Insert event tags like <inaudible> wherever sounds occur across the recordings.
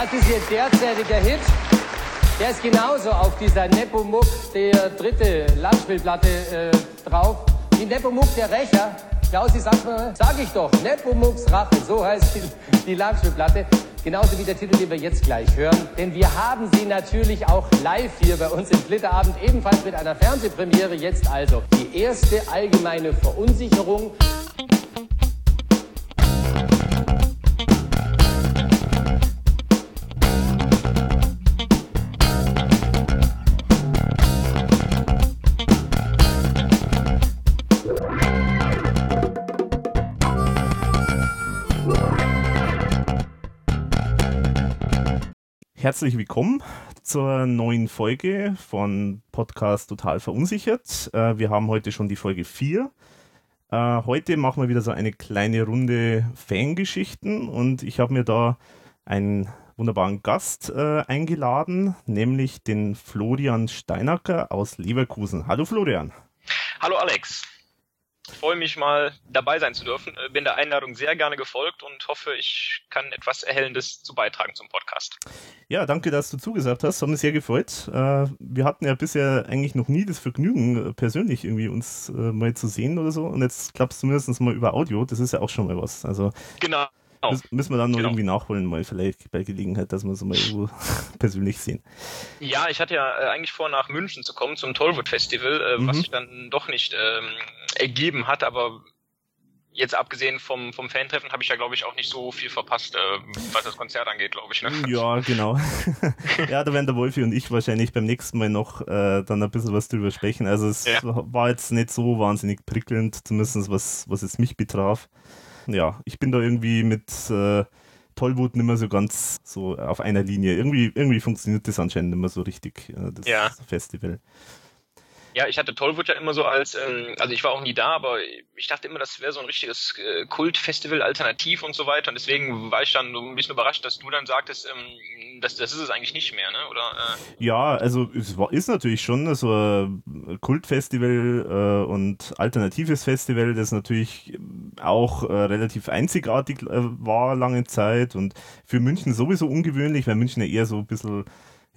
Das ist Ihr derzeitiger Hit. Der ist genauso auf dieser Nepomuk, der dritte Langspielplatte äh, drauf. Wie Nepomuk, der Rächer. Klausi, sag mal, sag ich doch, Nepomuks Rache, so heißt die, die Langspielplatte. Genauso wie der Titel, den wir jetzt gleich hören. Denn wir haben sie natürlich auch live hier bei uns im Flitterabend, ebenfalls mit einer Fernsehpremiere. Jetzt also die erste allgemeine Verunsicherung. Herzlich willkommen zur neuen Folge von Podcast Total Verunsichert. Äh, wir haben heute schon die Folge 4. Äh, heute machen wir wieder so eine kleine Runde Fangeschichten und ich habe mir da einen wunderbaren Gast äh, eingeladen, nämlich den Florian Steinacker aus Leverkusen. Hallo Florian. Hallo Alex. Ich freue mich mal dabei sein zu dürfen. Äh, bin der Einladung sehr gerne gefolgt und hoffe, ich kann etwas Erhellendes zu beitragen zum Podcast. Ja, danke, dass du zugesagt hast. Hat mich sehr gefreut. Äh, wir hatten ja bisher eigentlich noch nie das Vergnügen, äh, persönlich irgendwie uns mal zu sehen oder so. Und jetzt klappt es zumindest mal über Audio. Das ist ja auch schon mal was. Also genau. Genau. Müssen wir dann noch genau. irgendwie nachholen, mal vielleicht bei Gelegenheit, dass wir es mal irgendwo <laughs> persönlich sehen. Ja, ich hatte ja äh, eigentlich vor, nach München zu kommen zum Tollwood Festival, äh, mhm. was sich dann doch nicht ähm, ergeben hat, aber jetzt abgesehen vom, vom Fantreffen habe ich ja, glaube ich, auch nicht so viel verpasst, äh, was das Konzert angeht, glaube ich. Ne? <laughs> Ja, genau. <laughs> ja, da werden der Wolfi und ich wahrscheinlich beim nächsten Mal noch äh, dann ein bisschen was drüber sprechen. Also es ja. war jetzt nicht so wahnsinnig prickelnd, zumindest was, was es mich betraf ja, ich bin da irgendwie mit äh, Tollwut nicht mehr so ganz so auf einer Linie. Irgendwie, irgendwie funktioniert das anscheinend nicht mehr so richtig, äh, das ja. Festival. Ja, ich hatte Tollwood ja immer so als, ähm, also ich war auch nie da, aber ich dachte immer, das wäre so ein richtiges äh, Kultfestival, alternativ und so weiter. Und deswegen war ich dann so ein bisschen überrascht, dass du dann sagtest, ähm, das, das ist es eigentlich nicht mehr, ne? Oder? Äh? Ja, also es war, ist natürlich schon so ein Kultfestival äh, und alternatives Festival, das natürlich auch äh, relativ einzigartig äh, war lange Zeit und für München sowieso ungewöhnlich, weil München ja eher so ein bisschen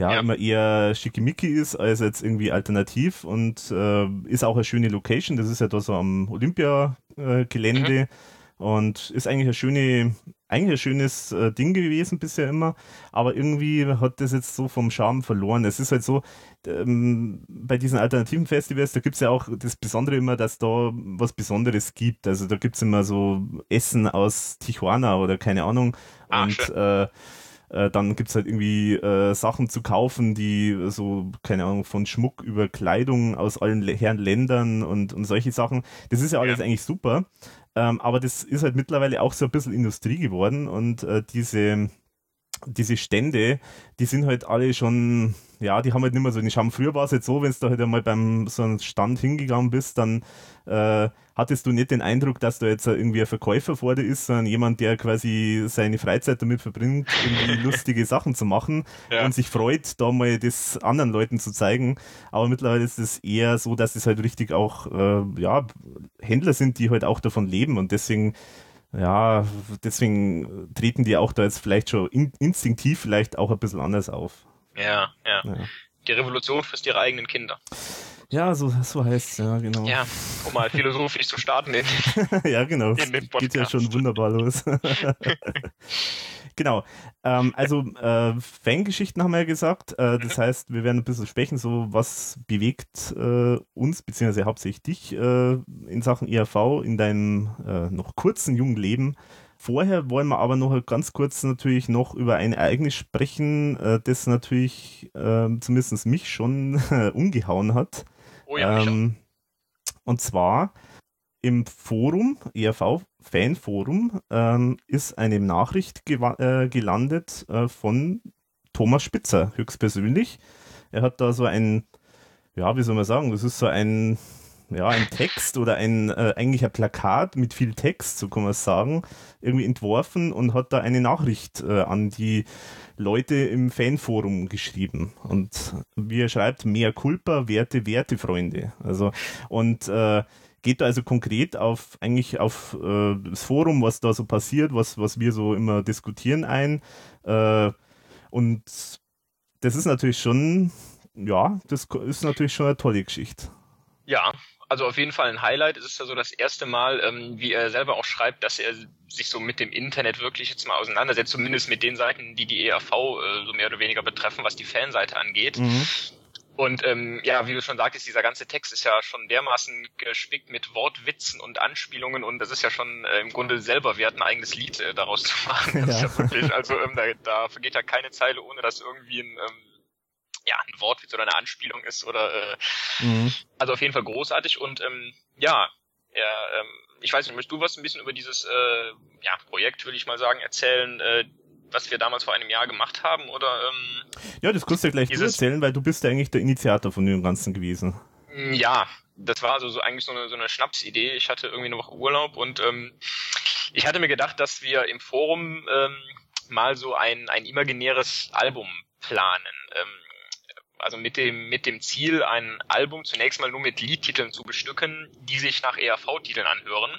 ja, ja, immer eher schickimicki ist als jetzt irgendwie alternativ und äh, ist auch eine schöne Location. Das ist ja da so am Olympia-Gelände mhm. und ist eigentlich eine schöne, eigentlich ein schönes äh, Ding gewesen bisher immer, aber irgendwie hat das jetzt so vom Charme verloren. Es ist halt so, ähm, bei diesen alternativen Festivals, da gibt es ja auch das Besondere immer, dass da was Besonderes gibt. Also da gibt es immer so Essen aus Tijuana oder keine Ahnung. Ach, und äh, äh, dann gibt es halt irgendwie äh, Sachen zu kaufen, die so, keine Ahnung, von Schmuck über Kleidung aus allen Herren Ländern und, und solche Sachen. Das ist ja alles ja. eigentlich super. Ähm, aber das ist halt mittlerweile auch so ein bisschen Industrie geworden und äh, diese diese Stände, die sind halt alle schon, ja, die haben halt nicht mehr so den Charme. Früher war es jetzt so, wenn du halt einmal beim so einem Stand hingegangen bist, dann äh, hattest du nicht den Eindruck, dass da jetzt irgendwie ein Verkäufer vor dir ist, sondern jemand, der quasi seine Freizeit damit verbringt, irgendwie <laughs> lustige Sachen zu machen ja. und sich freut, da mal das anderen Leuten zu zeigen. Aber mittlerweile ist es eher so, dass es halt richtig auch, äh, ja, Händler sind, die halt auch davon leben und deswegen ja, deswegen treten die auch da jetzt vielleicht schon in, instinktiv vielleicht auch ein bisschen anders auf. Ja, ja, ja. Die Revolution frisst ihre eigenen Kinder. Ja, so, so heißt es, ja, genau. Ja, um mal philosophisch zu starten. In, <laughs> ja, genau. In Geht ja schon wunderbar los. <laughs> genau. Ähm, also äh, Fangeschichten haben wir ja gesagt. Äh, das mhm. heißt, wir werden ein bisschen sprechen, so was bewegt äh, uns, beziehungsweise hauptsächlich dich äh, in Sachen ERV in deinem äh, noch kurzen jungen Leben. Vorher wollen wir aber noch ganz kurz natürlich noch über ein Ereignis sprechen, äh, das natürlich zumindest mich schon <laughs> umgehauen hat. Oh ja, ähm, und zwar im Forum, ERV Fanforum, ähm, ist eine Nachricht äh, gelandet äh, von Thomas Spitzer höchstpersönlich. Er hat da so ein, ja, wie soll man sagen, das ist so ein, ja, ein Text oder ein, äh, eigentlich ein Plakat mit viel Text, so kann man es sagen, irgendwie entworfen und hat da eine Nachricht äh, an die Leute im Fanforum geschrieben. Und wie er schreibt, mehr Culpa, Werte, Werte, Freunde. Also, und äh, geht da also konkret auf eigentlich auf äh, das Forum, was da so passiert, was, was wir so immer diskutieren ein. Äh, Und das ist natürlich schon, ja, das ist natürlich schon eine tolle Geschichte. Ja, also auf jeden Fall ein Highlight. Es ist ja so das erste Mal, ähm, wie er selber auch schreibt, dass er sich so mit dem Internet wirklich jetzt mal auseinandersetzt, zumindest mit den Seiten, die die ERV äh, so mehr oder weniger betreffen, was die Fanseite angeht. Mhm. Und ähm, ja, wie du schon sagtest, dieser ganze Text ist ja schon dermaßen gespickt mit Wortwitzen und Anspielungen und das ist ja schon äh, im Grunde selber wert, ein eigenes Lied äh, daraus zu machen. Ja. Ja wirklich, also ähm, da, da vergeht ja keine Zeile, ohne dass irgendwie ein ähm, ja, ein Wortwitz oder eine Anspielung ist oder äh, mhm. also auf jeden Fall großartig und ähm, ja, ja ähm, ich weiß nicht, möchtest du was ein bisschen über dieses äh, ja, Projekt, würde ich mal sagen, erzählen, äh, was wir damals vor einem Jahr gemacht haben oder ähm, Ja, das kannst du gleich dieses, erzählen, weil du bist ja eigentlich der Initiator von dem Ganzen gewesen. Mm, ja, das war also so eigentlich so eine, so eine Schnapsidee. Ich hatte irgendwie eine Woche Urlaub und ähm, ich hatte mir gedacht, dass wir im Forum ähm, mal so ein, ein imaginäres Album planen. Ähm, also mit dem, mit dem Ziel, ein Album zunächst mal nur mit Liedtiteln zu bestücken, die sich nach ERV-Titeln anhören.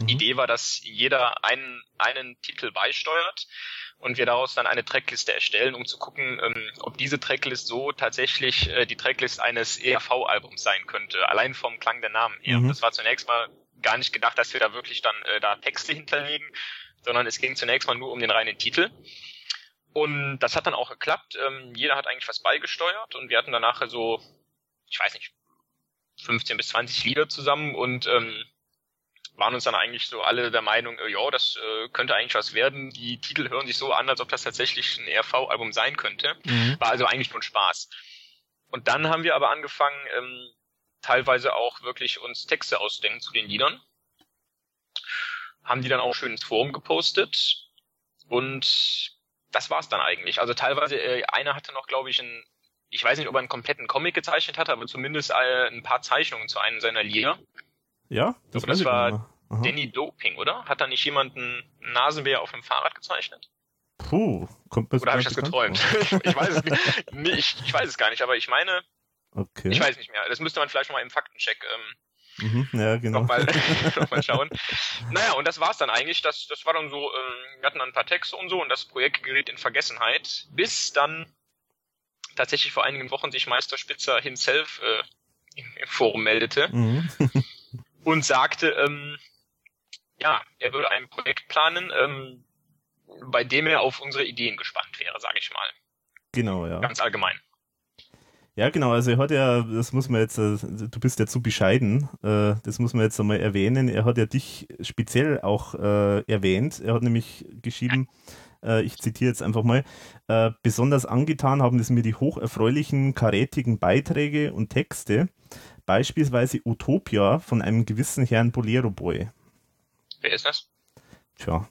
Mhm. Die Idee war, dass jeder einen, einen Titel beisteuert und wir daraus dann eine Trackliste erstellen, um zu gucken, ähm, ob diese Tracklist so tatsächlich äh, die Tracklist eines ERV-Albums sein könnte, allein vom Klang der Namen her. Mhm. Das war zunächst mal gar nicht gedacht, dass wir da wirklich dann äh, da Texte hinterlegen, sondern es ging zunächst mal nur um den reinen Titel. Und das hat dann auch geklappt. Ähm, jeder hat eigentlich was beigesteuert und wir hatten danach so, ich weiß nicht, 15 bis 20 Lieder zusammen und ähm, waren uns dann eigentlich so alle der Meinung, äh, ja, das äh, könnte eigentlich was werden. Die Titel hören sich so an, als ob das tatsächlich ein ERV-Album sein könnte. Mhm. War also eigentlich nur ein Spaß. Und dann haben wir aber angefangen, ähm, teilweise auch wirklich uns Texte ausdenken zu den Liedern. Haben die dann auch schön ins Forum gepostet. Und das war's dann eigentlich. Also teilweise, äh, einer hatte noch, glaube ich, ein, ich weiß nicht, ob er einen kompletten Comic gezeichnet hatte, aber zumindest äh, ein paar Zeichnungen zu einem seiner Lieder. Ja, das, das war Danny Doping, oder? Hat da nicht jemand einen Nasenbär auf dem Fahrrad gezeichnet? Puh, kommt Oder habe ich das geträumt? <laughs> ich weiß es nicht. Ich, ich weiß es gar nicht, aber ich meine, okay. ich weiß nicht mehr. Das müsste man vielleicht noch mal im Faktencheck ähm, Mhm, ja, genau. Nochmal, <laughs> <laughs> nochmal schauen. Naja, und das war's dann eigentlich. Das, das war dann so, ähm, wir hatten dann ein paar Texte und so und das Projekt geriet in Vergessenheit, bis dann tatsächlich vor einigen Wochen sich Meister Spitzer himself äh, im, im Forum meldete mhm. <laughs> und sagte, ähm, ja, er würde ein Projekt planen, ähm, bei dem er auf unsere Ideen gespannt wäre, sage ich mal. Genau, ja. Ganz allgemein. Ja, genau. Also er hat ja, das muss man jetzt, äh, du bist ja zu bescheiden, äh, das muss man jetzt einmal erwähnen. Er hat ja dich speziell auch äh, erwähnt. Er hat nämlich geschrieben, ich zitiere jetzt einfach mal, besonders angetan haben es mir die hocherfreulichen, karätigen Beiträge und Texte, beispielsweise Utopia von einem gewissen Herrn Bolero Boy. Wer ist das? Tja,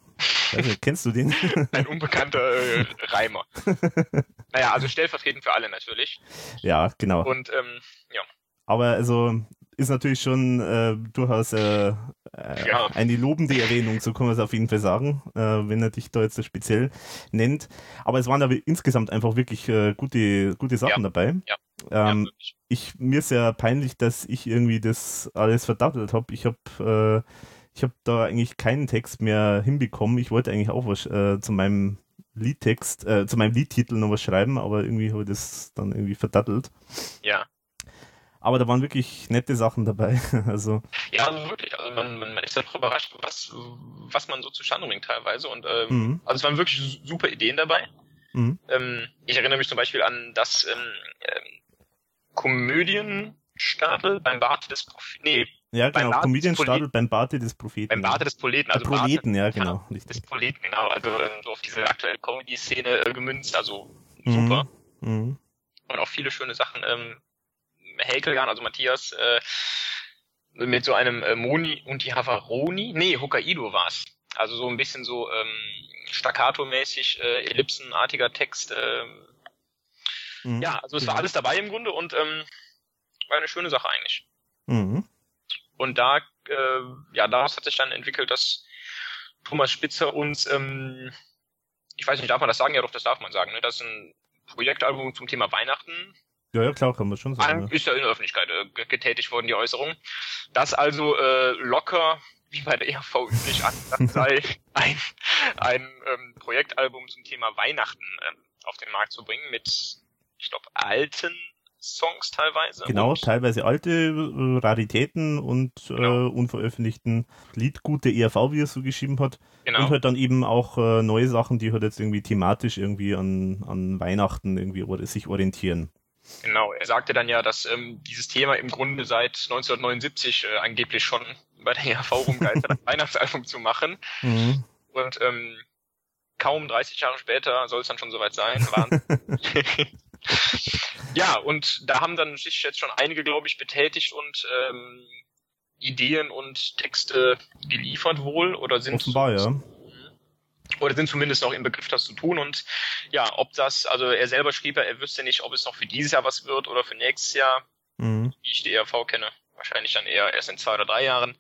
also, kennst du den? <laughs> Ein unbekannter äh, Reimer. <laughs> naja, also stellvertretend für alle natürlich. Ja, genau. Und ähm, ja. Aber also ist natürlich schon äh, durchaus äh, äh, ja. eine lobende Erwähnung, so kann man es auf jeden Fall sagen, äh, wenn er dich da jetzt speziell nennt. Aber es waren aber insgesamt einfach wirklich äh, gute, gute Sachen ja. dabei. Ja. Ähm, ich, mir ist ja peinlich, dass ich irgendwie das alles verdattelt habe. Ich habe äh, ich habe da eigentlich keinen Text mehr hinbekommen. Ich wollte eigentlich auch was äh, zu meinem Liedtext, äh, zu meinem Liedtitel noch was schreiben, aber irgendwie habe ich das dann irgendwie verdattelt. Ja. Aber da waren wirklich nette Sachen dabei. <laughs> also ja, also wirklich. Also man, man, ist doch überrascht, was, was man so zustande bringt teilweise. Und ähm, mhm. also es waren wirklich super Ideen dabei. Mhm. Ähm, ich erinnere mich zum Beispiel an das ähm, ähm, Komödienstapel beim Bart des Propheten. Nee, ja, genau. Comedian startet beim Barte des Propheten. Beim Barte des Proleten, also Proleten, Barte, ja, genau. Ja, des Proleten, genau. Also äh, so auf diese aktuelle Comedy-Szene äh, gemünzt, also super. Mhm. Mhm. Und auch viele schöne Sachen. Ähm, Häkeljan, also Matthias, äh, mit so einem äh, Moni und die Havaroni, nee, Hokkaido war's. Also so ein bisschen so ähm, staccato-mäßig, äh, ellipsenartiger Text. Äh, mhm. Ja, also es war alles dabei im Grunde und ähm, war eine schöne Sache eigentlich. Mhm. Und da, äh, ja, daraus hat sich dann entwickelt, dass Thomas Spitzer uns, ähm, ich weiß nicht, darf man das sagen? Ja, doch, das darf man sagen. Ne? Das ist ein Projektalbum zum Thema Weihnachten. Ja, ja, klar, kann man schon sagen. Ist ja in der Öffentlichkeit äh, getätigt worden, die Äußerung. Das also äh, locker, wie bei der ERV üblich an, <laughs> sei ein, ein ähm, Projektalbum zum Thema Weihnachten. Ähm, auf den Markt zu bringen mit, ich glaube, alten Songs teilweise. Genau, teilweise alte äh, Raritäten und äh, genau. äh, unveröffentlichten Liedgut der ERV, wie er so geschrieben hat. Genau. Und halt dann eben auch äh, neue Sachen, die halt jetzt irgendwie thematisch irgendwie an, an Weihnachten irgendwie sich orientieren. Genau, er sagte dann ja, dass ähm, dieses Thema im Grunde seit 1979 äh, angeblich schon bei der ERV rumgeistert, ein <laughs> Weihnachtsalbum zu machen. Mhm. Und ähm, kaum 30 Jahre später soll es dann schon soweit sein. <laughs> <laughs> ja, und da haben dann sich jetzt schon einige, glaube ich, betätigt und ähm, Ideen und Texte geliefert wohl oder sind offenbar ja oder sind zumindest noch im Begriff, das zu tun. Und ja, ob das, also er selber schrieb ja, er wüsste nicht, ob es noch für dieses Jahr was wird oder für nächstes Jahr, mhm. wie ich die ERV kenne. Wahrscheinlich dann eher erst in zwei oder drei Jahren.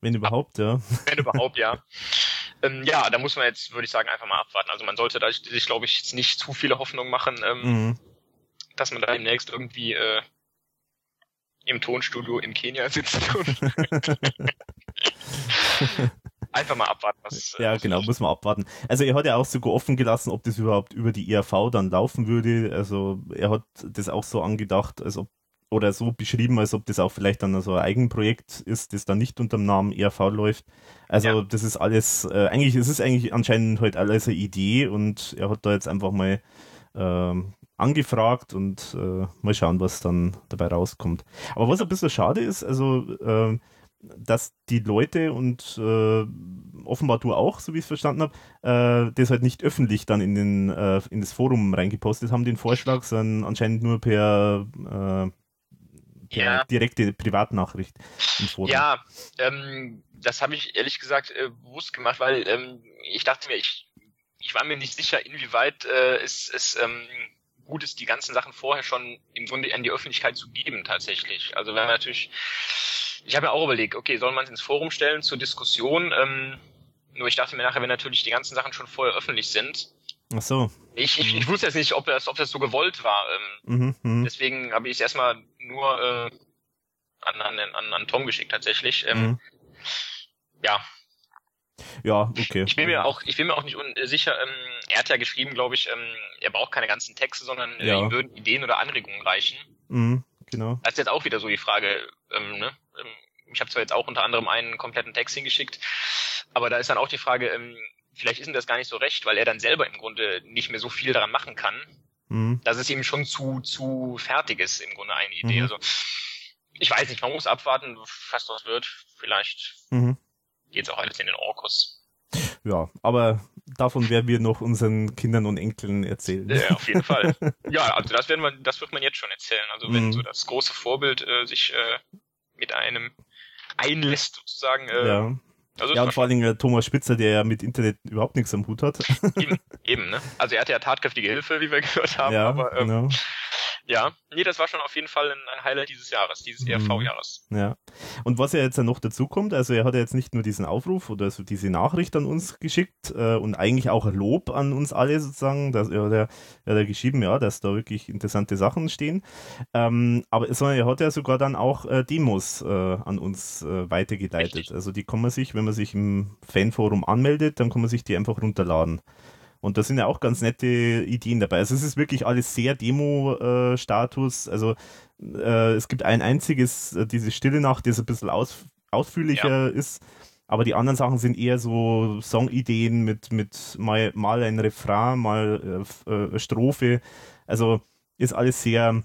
Wenn überhaupt, ja. Wenn überhaupt, ja. <laughs> ähm, ja, da muss man jetzt, würde ich sagen, einfach mal abwarten. Also man sollte da sich, glaube ich, jetzt nicht zu viele Hoffnungen machen, ähm, mhm. Dass man da demnächst irgendwie äh, im Tonstudio in Kenia sitzt <laughs> einfach mal abwarten, was. Ja, was genau, muss man abwarten. Also er hat ja auch sogar offen gelassen, ob das überhaupt über die ERV dann laufen würde. Also er hat das auch so angedacht, als ob oder so beschrieben, als ob das auch vielleicht dann so ein Eigenprojekt ist, das dann nicht unter dem Namen ERV läuft. Also ja. das ist alles, äh, eigentlich, es ist eigentlich anscheinend halt alles eine Idee und er hat da jetzt einfach mal ähm, angefragt und äh, mal schauen, was dann dabei rauskommt. Aber was ein bisschen schade ist, also äh, dass die Leute und äh, offenbar du auch, so wie ich es verstanden habe, äh, das halt nicht öffentlich dann in, den, äh, in das Forum reingepostet haben, den Vorschlag, sondern anscheinend nur per, äh, per ja. direkte Privatnachricht im Forum. Ja, ähm, das habe ich ehrlich gesagt äh, bewusst gemacht, weil ähm, ich dachte mir, ich, ich war mir nicht sicher, inwieweit äh, es, es ähm, gut ist, die ganzen Sachen vorher schon im Grunde an die Öffentlichkeit zu geben tatsächlich. Also wenn man natürlich ich habe mir auch überlegt, okay, soll man es ins Forum stellen zur Diskussion? Ähm, nur ich dachte mir nachher, wenn natürlich die ganzen Sachen schon vorher öffentlich sind. Ach so. Ich, ich, ich wusste jetzt nicht, ob das, ob das so gewollt war. Ähm, mhm, mh. Deswegen habe ich es erstmal nur äh, an, an, an, an Tom geschickt tatsächlich. Ähm, mhm. Ja. Ja, okay. Ich bin mir auch, ich bin mir auch nicht sicher. Ähm, er hat ja geschrieben, glaube ich, ähm, er braucht keine ganzen Texte, sondern äh, ja. ihm würden Ideen oder Anregungen reichen. Mhm, genau. Das ist jetzt auch wieder so die Frage, ähm, ne? Ähm, ich habe zwar jetzt auch unter anderem einen kompletten Text hingeschickt, aber da ist dann auch die Frage, ähm, vielleicht ist ihm das gar nicht so recht, weil er dann selber im Grunde nicht mehr so viel daran machen kann, mhm. dass es ihm schon zu, zu fertig ist, im Grunde eine Idee. Mhm. Also ich weiß nicht, man muss abwarten, was das wird. Vielleicht mhm. Geht auch alles in den Orkus. Ja, aber davon werden wir noch unseren Kindern und Enkeln erzählen. Ja, auf jeden Fall. <laughs> Ja, also das werden wir, das wird man jetzt schon erzählen. Also wenn mhm. so das große Vorbild äh, sich äh, mit einem einlässt sozusagen. Äh, ja. Also ja, und vor allen Dingen äh, Thomas Spitzer, der ja mit Internet überhaupt nichts am Hut hat. Eben, eben ne? Also er hatte ja tatkräftige Hilfe, wie wir gehört haben, ja, aber ähm, genau. Ja, nee, das war schon auf jeden Fall ein Highlight dieses Jahres, dieses mhm. ERV-Jahres. Ja. Und was ja jetzt noch dazu kommt, also er hat ja jetzt nicht nur diesen Aufruf oder so diese Nachricht an uns geschickt äh, und eigentlich auch Lob an uns alle sozusagen, dass er, er, er hat ja geschrieben, ja, dass da wirklich interessante Sachen stehen. Ähm, aber sondern er hat ja sogar dann auch äh, Demos äh, an uns äh, weitergeleitet. Richtig. Also die kann man sich, wenn man sich im Fanforum anmeldet, dann kann man sich die einfach runterladen. Und da sind ja auch ganz nette Ideen dabei. Also es ist wirklich alles sehr Demo-Status. also äh, es gibt ein einziges, äh, diese Stille Nacht, das ein bisschen aus, ausführlicher ja. ist. Aber die anderen Sachen sind eher so Songideen mit, mit mal, mal ein Refrain, mal äh, äh Strophe. Also ist alles sehr,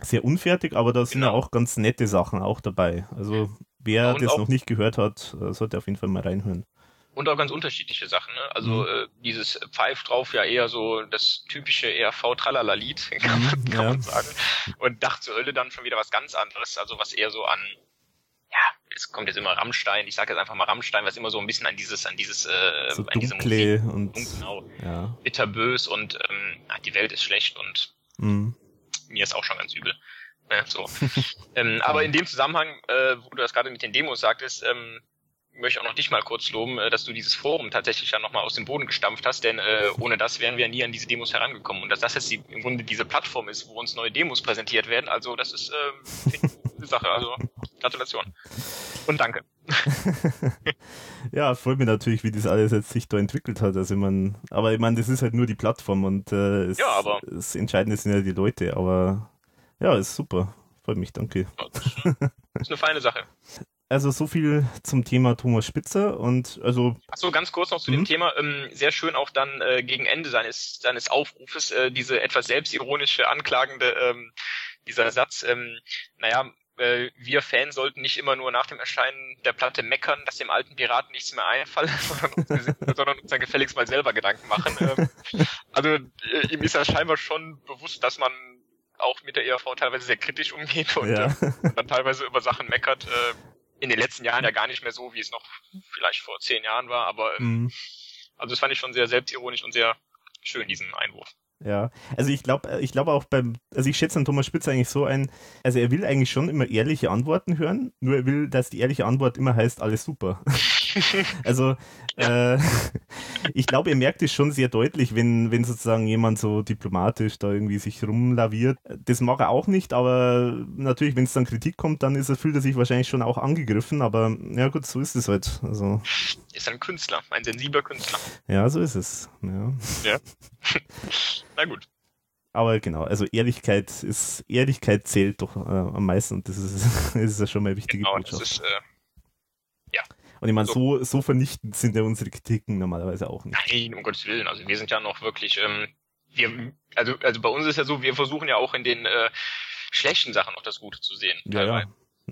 sehr unfertig, aber da sind genau. ja auch ganz nette Sachen auch dabei. Also wer das noch nicht gehört hat, äh, sollte auf jeden Fall mal reinhören und auch ganz unterschiedliche Sachen. Ne? Also mhm. äh, dieses Pfeif drauf ja eher so das typische ERV Tralala Lied, <laughs> kann, man, mhm, kann ja. man sagen. Und Dach zur Hölle dann schon wieder was ganz anderes, also was eher so an ja, es kommt jetzt immer Rammstein, ich sage jetzt einfach mal Rammstein, was immer so ein bisschen an dieses, an dieses, äh, so an diese Musik, und genau, ja. bitterbös und ähm, die Welt ist schlecht und mhm. mir ist auch schon ganz übel. Ne, so. <laughs> ähm, aber in dem Zusammenhang, äh, wo du das gerade mit den Demos sagtest, ähm, möchte auch noch dich mal kurz loben, äh, dass du dieses Forum tatsächlich ja nochmal aus dem Boden gestampft hast, denn äh, ohne das wären wir nie an diese Demos herangekommen. Und dass das jetzt die, im Grunde diese Plattform ist, wo uns neue Demos präsentiert werden, also das ist äh, eine Sache. Also Gratulation. Und danke. <laughs> ja, freut mich natürlich, wie das alles jetzt sich da entwickelt hat. Also man, aber ich meine, das ist halt nur die Plattform und äh, es, ja, aber das Entscheidende sind ja die Leute, aber ja, ist super. Freut mich, danke. Das ist eine feine Sache. <laughs> Also so viel zum Thema Thomas Spitzer und also. Achso, ganz kurz noch zu dem Mhm. Thema. Ähm, sehr schön auch dann äh, gegen Ende seines seines Aufrufes äh, diese etwas selbstironische, anklagende ähm, dieser Satz. Ähm, naja, äh, wir Fans sollten nicht immer nur nach dem Erscheinen der Platte meckern, dass dem alten Piraten nichts mehr einfalle, <laughs> sondern uns, <laughs> sondern uns dann gefälligst mal selber Gedanken machen. Ähm, also äh, ihm ist ja scheinbar schon bewusst, dass man auch mit der ERV teilweise sehr kritisch umgeht und Ja. äh, dann teilweise über Sachen meckert. Äh, in den letzten Jahren ja gar nicht mehr so, wie es noch vielleicht vor zehn Jahren war, aber ähm, Mhm. also das fand ich schon sehr selbstironisch und sehr schön, diesen Einwurf. Ja, also ich glaube, ich glaube auch beim, also ich schätze an Thomas Spitzer eigentlich so ein, also er will eigentlich schon immer ehrliche Antworten hören, nur er will, dass die ehrliche Antwort immer heißt, alles super. <laughs> <laughs> also äh, <laughs> ich glaube, er merkt es schon sehr deutlich, wenn, wenn sozusagen jemand so diplomatisch da irgendwie sich rumlaviert. Das mag er auch nicht, aber natürlich, wenn es dann Kritik kommt, dann ist er, fühlt er sich wahrscheinlich schon auch angegriffen, aber ja gut, so ist es halt. Also Ist ein Künstler, ein sensibler Künstler. ja, so ist es. Ja. <laughs> Na gut. Aber genau, also Ehrlichkeit ist, Ehrlichkeit zählt doch äh, am meisten und das ist, das ist ja schon mal eine wichtige Genau, das Botschaft. ist äh, und ich meine, so, so vernichtend sind ja unsere Kritiken normalerweise auch nicht. nein, um Gottes Willen. Also wir sind ja noch wirklich, ähm, wir, also also bei uns ist ja so, wir versuchen ja auch in den äh, schlechten Sachen noch das Gute zu sehen. Ja, ja.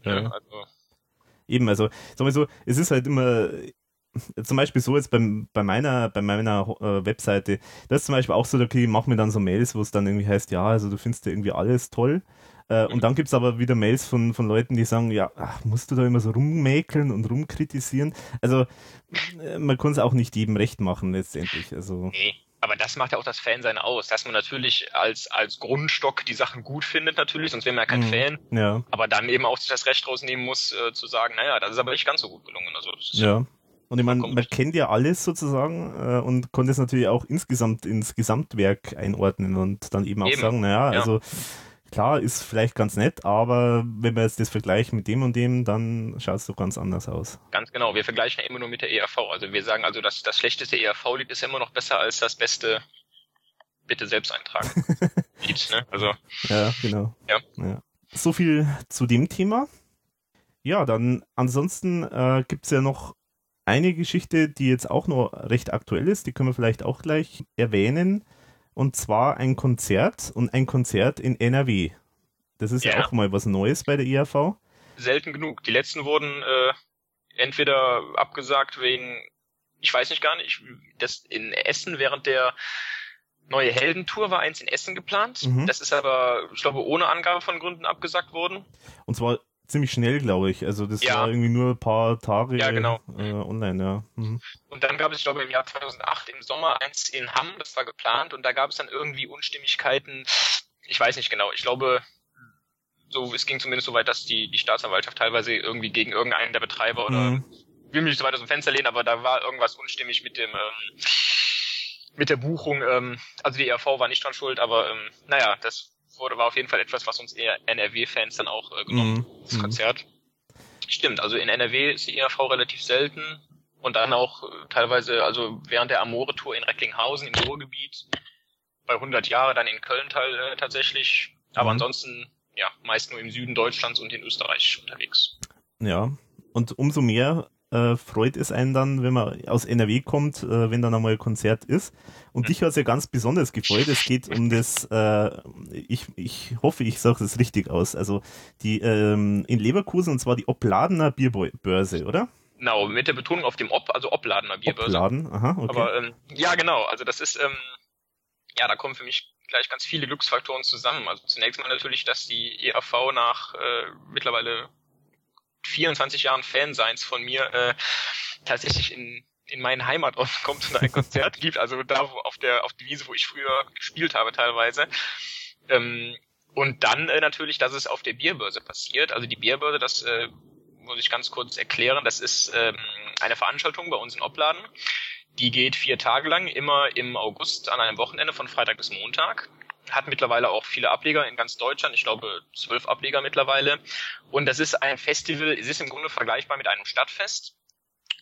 ja. Also Eben, also, sagen wir so, es ist halt immer, zum Beispiel so jetzt beim, bei meiner, bei meiner äh, Webseite, das ist zum Beispiel auch so, okay, ich mach mir dann so Mails, wo es dann irgendwie heißt, ja, also du findest ja irgendwie alles toll. Äh, und dann gibt's aber wieder Mails von, von Leuten, die sagen, ja, ach, musst du da immer so rummäkeln und rumkritisieren? Also, äh, man kann es auch nicht jedem recht machen, letztendlich. Also, nee. Aber das macht ja auch das Fansein aus, dass man natürlich als als Grundstock die Sachen gut findet natürlich, sonst wäre man ja kein Mhm. Fan. ja, Aber dann eben auch sich das Recht rausnehmen muss, äh, zu sagen, naja, das ist aber nicht ganz so gut gelungen. Also ja. Und ich meine, man kennt ja alles sozusagen äh, und konnte es natürlich auch insgesamt ins Gesamtwerk einordnen und dann eben auch Eben, sagen, naja, ja. also klar, ist vielleicht ganz nett, aber wenn wir jetzt das vergleichen mit dem und dem, dann schaut es doch ganz anders aus. Ganz genau. Wir vergleichen ja immer nur mit der ERV. Also wir sagen also, dass das schlechteste ERV-Lied ist immer noch besser als das beste bitte selbst eintragen <laughs> Lied. Ne? Also Ja, genau. Ja. So viel zu dem Thema. Ja, dann ansonsten äh, gibt es ja noch eine Geschichte, die jetzt auch noch recht aktuell ist, die können wir vielleicht auch gleich erwähnen. Und zwar ein Konzert und ein Konzert in NRW. Das ist ja, Ja. auch mal was Neues bei der IAV. selten genug. Die letzten wurden äh, entweder abgesagt wegen, ich weiß nicht gar nicht, das in Essen während der neue Heldentour war eins in Essen geplant. Mhm. Das ist aber, ich glaube, ohne Angabe von Gründen abgesagt worden. Und zwar ziemlich schnell, glaube ich. Also das Ja. war irgendwie nur ein paar Tage Ja, genau. äh, online, ja. Mhm. Und dann gab es, ich glaube, im Jahr 2008 im Sommer eins in Hamm, das war geplant, und da gab es dann irgendwie Unstimmigkeiten. Ich weiß nicht genau. Ich glaube, so, es ging zumindest so weit, dass die, die Staatsanwaltschaft teilweise irgendwie gegen irgendeinen der Betreiber oder Mhm. will mich nicht so weit aus dem Fenster lehnen, aber da war irgendwas unstimmig mit dem ähm, mit der Buchung. Ähm, also die ERV war nicht dran schuld, aber ähm, naja, das wurde war auf jeden Fall etwas, was uns eher NRW-Fans dann auch äh, genommen, Mhm. das. Konzert. Stimmt, also in NRW ist die ERV relativ selten und dann auch äh, teilweise, also während der Amore-Tour in Recklinghausen im Ruhrgebiet, bei 100 Jahre dann in Köln teil, äh, tatsächlich, aber Mhm. ansonsten ja meist nur im Süden Deutschlands und in Österreich unterwegs. Ja, und umso mehr äh, freut es einen dann, wenn man aus NRW kommt, äh, wenn dann einmal ein Konzert ist. Und dich hat es ja ganz besonders gefreut. Es geht um das, äh, ich, ich hoffe, ich sage es richtig aus, also die ähm, in Leverkusen und zwar die Opladener Bierbörse, oder? Genau, mit der Betonung auf dem Ob, also Opladener Bierbörse. Opladen, aha, okay. Aber ähm, ja, genau. Also das ist, ähm, ja, da kommen für mich gleich ganz viele Glücksfaktoren zusammen. Also zunächst mal natürlich, dass die EAV nach äh, mittlerweile 24 Jahren Fanseins von mir äh, tatsächlich in in meinen Heimatort <laughs> kommt und ein Konzert <laughs> gibt, also da wo auf der auf die Wiese, wo ich früher gespielt habe teilweise. Ähm, und dann äh, natürlich, dass es auf der Bierbörse passiert. Also die Bierbörse, das äh, muss ich ganz kurz erklären, das ist ähm, eine Veranstaltung bei uns in Opladen. Die geht vier Tage lang, immer im August an einem Wochenende von Freitag bis Montag. Hat mittlerweile auch viele Ableger in ganz Deutschland, ich glaube zwölf Ableger mittlerweile. Und das ist ein Festival, es ist im Grunde vergleichbar mit einem Stadtfest,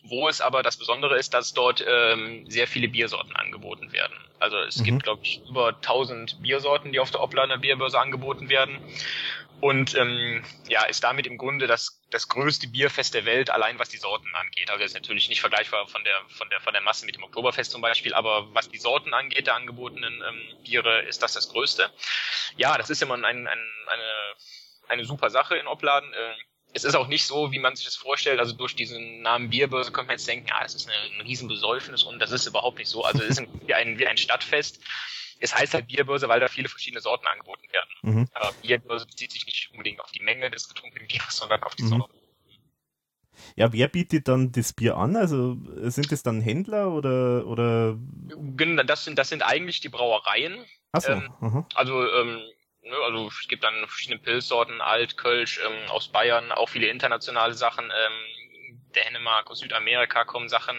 wo es aber das Besondere ist, dass dort ähm, sehr viele Biersorten angeboten werden. Also es mhm. gibt, glaube ich, über 1000 Biersorten, die auf der Oplader Bierbörse angeboten werden. Und ähm, ja, ist damit im Grunde das, das größte Bierfest der Welt, allein was die Sorten angeht. Also ist natürlich nicht vergleichbar von der, von der, von der Masse mit dem Oktoberfest zum Beispiel, aber was die Sorten angeht, der angebotenen ähm, Biere, ist das das größte. Ja, das ist immer ein, ein, eine, eine super Sache in Opladen. Äh, es ist auch nicht so, wie man sich das vorstellt. Also durch diesen Namen Bierbörse könnte man jetzt denken, ja, das ist eine, ein Riesenbesäufnis und das ist überhaupt nicht so. Also es ist wie ein, wie ein Stadtfest. Es heißt halt Bierbörse, weil da viele verschiedene Sorten angeboten werden. Mhm. Aber Bierbörse bezieht sich nicht unbedingt auf die Menge des getrunkenen Bieres, sondern auf die mhm. Sorte. Ja, wer bietet dann das Bier an? Also sind es dann Händler oder oder? Das sind das sind eigentlich die Brauereien. Ach so. Ähm, also ähm, ne, also es gibt dann verschiedene Pilzsorten, Alt, Kölsch ähm, aus Bayern, auch viele internationale Sachen. Ähm, Dänemark, aus Südamerika kommen Sachen.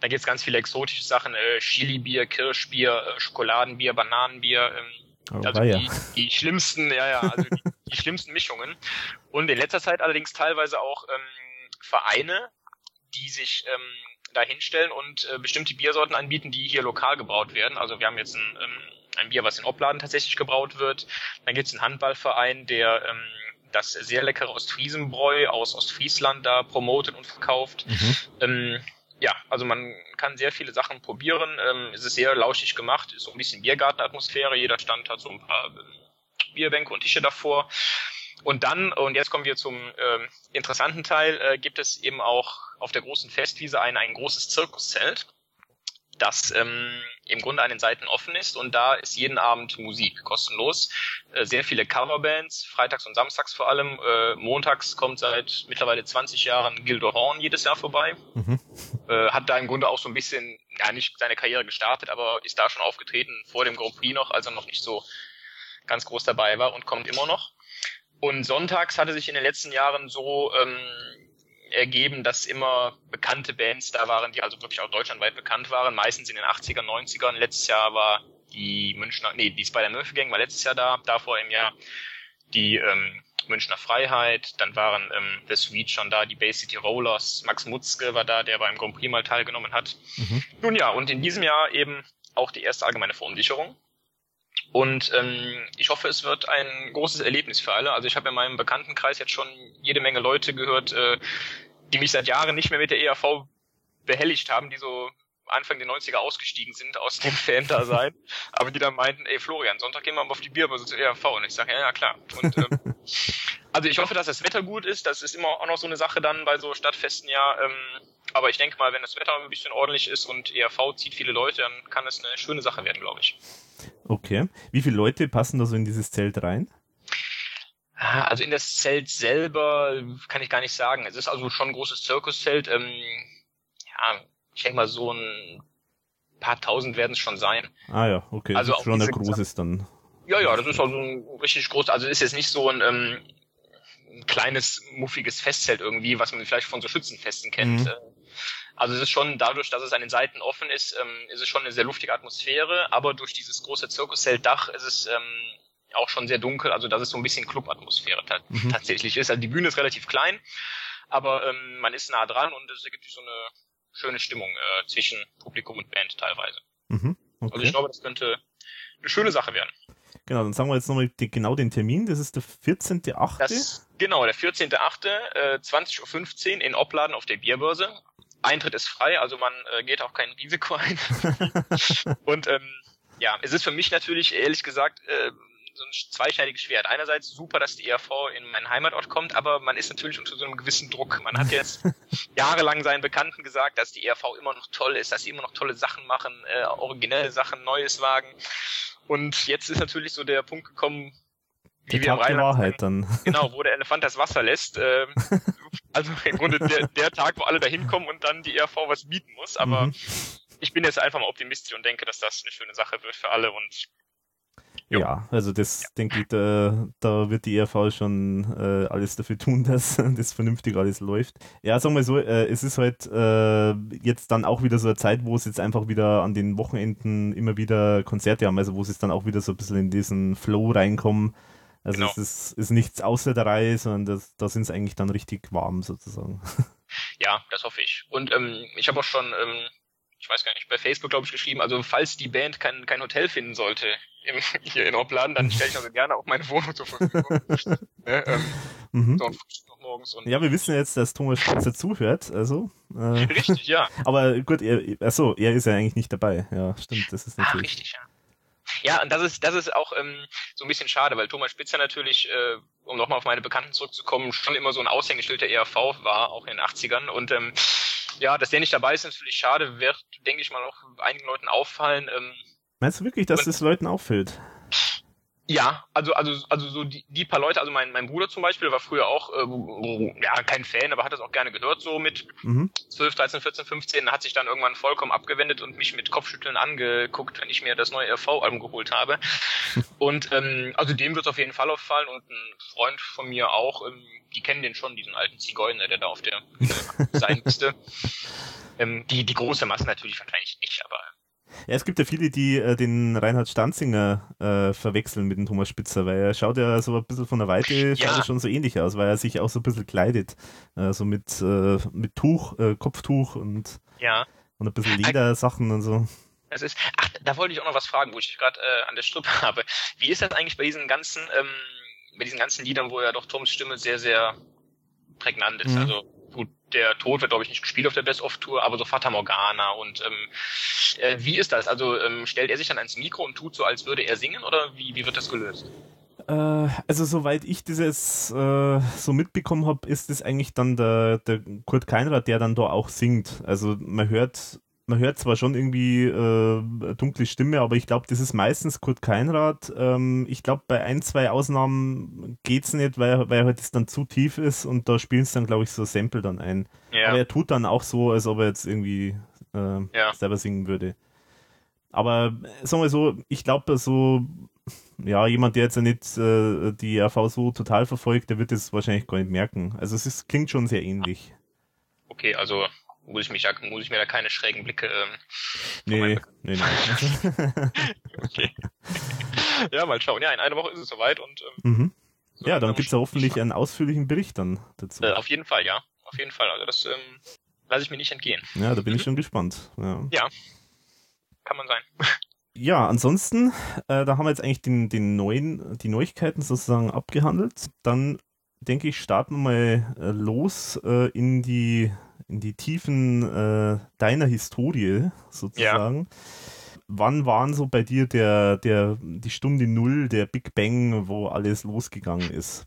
Da gibt's ganz viele exotische Sachen, äh, Chili-Bier, Kirschbier, äh, Schokoladenbier, Bananenbier. Ähm, oh, also die, die schlimmsten, ja, ja, also die, die schlimmsten Mischungen. Und in letzter Zeit allerdings teilweise auch ähm, Vereine, die sich ähm, da hinstellen und äh, bestimmte Biersorten anbieten, die hier lokal gebraut werden. Also wir haben jetzt ein ähm, ein Bier, was in Opladen tatsächlich gebraut wird. Dann gibt es einen Handballverein, der ähm, das sehr leckere Ostfriesenbräu aus Ostfriesland da promotet und verkauft. Mhm. Ähm, ja, also man kann sehr viele Sachen probieren. Ähm, es ist sehr lauschig gemacht, ist so ein bisschen Biergartenatmosphäre. Jeder Stand hat so ein paar ähm, Bierbänke und Tische davor. Und dann, und jetzt kommen wir zum ähm, interessanten Teil, äh, gibt es eben auch auf der großen Festwiese ein, ein großes Zirkuszelt das ähm, im Grunde an den Seiten offen ist und da ist jeden Abend Musik kostenlos. Äh, sehr viele Coverbands, freitags und samstags vor allem. Äh, montags kommt seit mittlerweile 20 Jahren Gildo Horn jedes Jahr vorbei. Mhm. Äh, hat da im Grunde auch so ein bisschen, ja nicht seine Karriere gestartet, aber ist da schon aufgetreten vor dem Grand Prix noch, als er noch nicht so ganz groß dabei war und kommt immer noch. Und sonntags hatte sich in den letzten Jahren so ähm, ergeben, dass immer bekannte Bands da waren, die also wirklich auch deutschlandweit bekannt waren, meistens in den 80er, 90ern. Letztes Jahr war die Münchner, nee, die Spider-Murphy Gang war letztes Jahr da, davor im Jahr die ähm, Münchner Freiheit, dann waren ähm, The Sweet schon da, die Bay City Rollers, Max Mutzke war da, der beim Grand Prix mal teilgenommen hat. Mhm. Nun ja, und in diesem Jahr eben auch die erste allgemeine Verunsicherung. Und ähm, ich hoffe, es wird ein großes Erlebnis für alle. Also ich habe in meinem Bekanntenkreis jetzt schon jede Menge Leute gehört, äh, die mich seit Jahren nicht mehr mit der ERV behelligt haben, die so Anfang der 90er ausgestiegen sind aus dem <laughs> Fan-Dasein, aber die dann meinten, ey Florian, Sonntag gehen wir mal auf die Bierbörse zur ERV. Und ich sage, ja, ja, klar. Und, ähm, <laughs> also ich hoffe, dass das Wetter gut ist. Das ist immer auch noch so eine Sache dann bei so Stadtfesten, ja. Ähm, aber ich denke mal, wenn das Wetter ein bisschen ordentlich ist und ERV zieht viele Leute, dann kann es eine schöne Sache werden, glaube ich. Okay. Wie viele Leute passen da so in dieses Zelt rein? Ah, also in das Zelt selber kann ich gar nicht sagen. Es ist also schon ein großes Zirkuszelt. Ähm, ja, ich denke mal so ein paar tausend werden es schon sein. Ah ja, okay. Also das ist schon ein großes dann. Ja, ja, das ist also ein richtig groß. Also ist jetzt nicht so ein, ähm, ein kleines muffiges Festzelt irgendwie, was man vielleicht von so Schützenfesten kennt. Mhm. Also es ist schon dadurch, dass es an den Seiten offen ist, ähm, ist es schon eine sehr luftige Atmosphäre, aber durch dieses große Zirkuszeltdach ist es ähm, auch schon sehr dunkel, also dass es so ein bisschen Clubatmosphäre mhm. tatsächlich ist. Also die Bühne ist relativ klein, aber ähm, man ist nah dran und es ergibt so eine schöne Stimmung äh, zwischen Publikum und Band teilweise. Mhm. Okay. Also ich glaube, das könnte eine schöne Sache werden. Genau, dann sagen wir jetzt nochmal die, genau den Termin. Das ist der 14.8. Das, genau, der 14.8. Äh, 20.15 Uhr in Opladen auf der Bierbörse. Eintritt ist frei, also man äh, geht auch kein Risiko <laughs> ein. <laughs> und ähm, ja, es ist für mich natürlich, ehrlich gesagt, äh, so ein zweischneidiges Schwert. Einerseits super, dass die ERV in meinen Heimatort kommt, aber man ist natürlich unter so einem gewissen Druck. Man hat jetzt <laughs> jahrelang seinen Bekannten gesagt, dass die ERV immer noch toll ist, dass sie immer noch tolle Sachen machen, äh, originelle Sachen, Neues wagen. Und jetzt ist natürlich so der Punkt gekommen, wie die wir Tag Rheinland Wahrheit dann. <laughs> Genau, wo der Elefant das Wasser lässt. Ähm, <laughs> also im Grunde der, der Tag, wo alle da hinkommen und dann die ERV was bieten muss. Aber mhm. ich bin jetzt einfach mal optimistisch und denke, dass das eine schöne Sache wird für alle und Jo. Ja, also das ja. denke ich, da, da wird die ERV schon äh, alles dafür tun, <laughs> dass das vernünftig alles läuft. Ja, sagen wir so, äh, es ist halt äh, jetzt dann auch wieder so eine Zeit, wo es jetzt einfach wieder an den Wochenenden immer wieder Konzerte haben, also wo es dann auch wieder so ein bisschen in diesen Flow reinkommen. Also genau. es ist, ist nichts außer der Reihe, sondern das, da sind es eigentlich dann richtig warm sozusagen. <laughs> Ja, das hoffe ich. Und ähm, ich habe auch schon ähm, ich weiß gar nicht, bei Facebook, glaube ich, geschrieben, also falls die Band kein, kein Hotel finden sollte im, <laughs> hier in Opladen, dann stelle ich also gerne auch meine Wohnung zur Verfügung. <laughs> ne, ähm, mhm. so ja, wir wissen jetzt, dass Thomas Spitzer zuhört, also. Äh, richtig, ja. Aber gut, er, achso, er ist ja eigentlich nicht dabei. Ja, stimmt, das ist natürlich. Ach, richtig, ja. Ja, und das ist, das ist auch ähm, so ein bisschen schade, weil Thomas Spitzer natürlich, äh, um nochmal auf meine Bekannten zurückzukommen, schon immer so ein Aushängeschild der ERV war, auch in den 80ern. Und ähm, ja, dass der nicht dabei ist, ist natürlich schade, wird, denke ich mal, auch einigen Leuten auffallen. Ähm, Meinst du wirklich, dass es Leuten auffällt? Ja, also also also so die, die paar Leute, also mein mein Bruder zum Beispiel war früher auch äh, ja kein Fan, aber hat das auch gerne gehört so mit mhm. 12, 13, 14, 15, hat sich dann irgendwann vollkommen abgewendet und mich mit Kopfschütteln angeguckt, wenn ich mir das neue RV-Album geholt habe. <laughs> und ähm, also dem wird es auf jeden Fall auffallen und ein Freund von mir auch, ähm, die kennen den schon, diesen alten Zigeuner, der da auf der <laughs> sein müsste. Ähm, die die große Masse natürlich wahrscheinlich nicht, aber ja, es gibt ja viele, die äh, den Reinhard Stanzinger äh, verwechseln mit dem Thomas Spitzer, weil er schaut ja so ein bisschen von der Weite ja. schon so ähnlich aus, weil er sich auch so ein bisschen kleidet. Äh, so mit, äh, mit Tuch, äh, Kopftuch und, ja. und ein bisschen Ledersachen und so. Das ist, ach, da wollte ich auch noch was fragen, wo ich gerade äh, an der Strippe <laughs> habe. Wie ist das eigentlich bei diesen ganzen, ähm, bei diesen ganzen Liedern, wo ja doch Toms Stimme sehr, sehr prägnant ist? Mhm. Also der Tod wird, glaube ich, nicht gespielt auf der Best-of-Tour, aber so Fata Morgana und ähm, äh, wie ist das? Also ähm, stellt er sich dann ans Mikro und tut so, als würde er singen oder wie, wie wird das gelöst? Äh, also soweit ich dieses äh, so mitbekommen habe, ist es eigentlich dann der, der Kurt Keinrad, der dann da auch singt. Also man hört man hört zwar schon irgendwie äh, dunkle Stimme, aber ich glaube, das ist meistens Kurt Keinrad. Ähm, ich glaube, bei ein, zwei Ausnahmen geht's nicht, weil, weil halt es dann zu tief ist und da spielen es dann, glaube ich, so Sample dann ein. Ja. Aber er tut dann auch so, als ob er jetzt irgendwie äh, ja. selber singen würde. Aber sagen wir so, ich glaube, so, ja, jemand, der jetzt ja nicht äh, die RV so total verfolgt, der wird es wahrscheinlich gar nicht merken. Also es ist, klingt schon sehr ähnlich. Okay, also muss ich mich muss ich mir da keine schrägen Blicke ähm, nee, nee, nee. okay. <laughs> Ja, mal schauen. Ja, in einer Woche ist es soweit und ähm, mhm. so ja, dann gibt's ja hoffentlich einen ausführlichen Bericht dann dazu. Äh, auf jeden Fall, ja. Auf jeden Fall. Also das ähm, lasse ich mir nicht entgehen. Ja, da bin mhm. ich schon gespannt. Ja. ja. Kann man sein. <laughs> Ja, ansonsten, äh, da haben wir jetzt eigentlich den, den neuen, die Neuigkeiten sozusagen abgehandelt. Dann denke ich, starten wir mal äh, los äh, in die in die Tiefen äh, deiner Historie sozusagen. Ja. Wann waren so bei dir der, der, die Stunde Null, der Big Bang, wo alles losgegangen ist?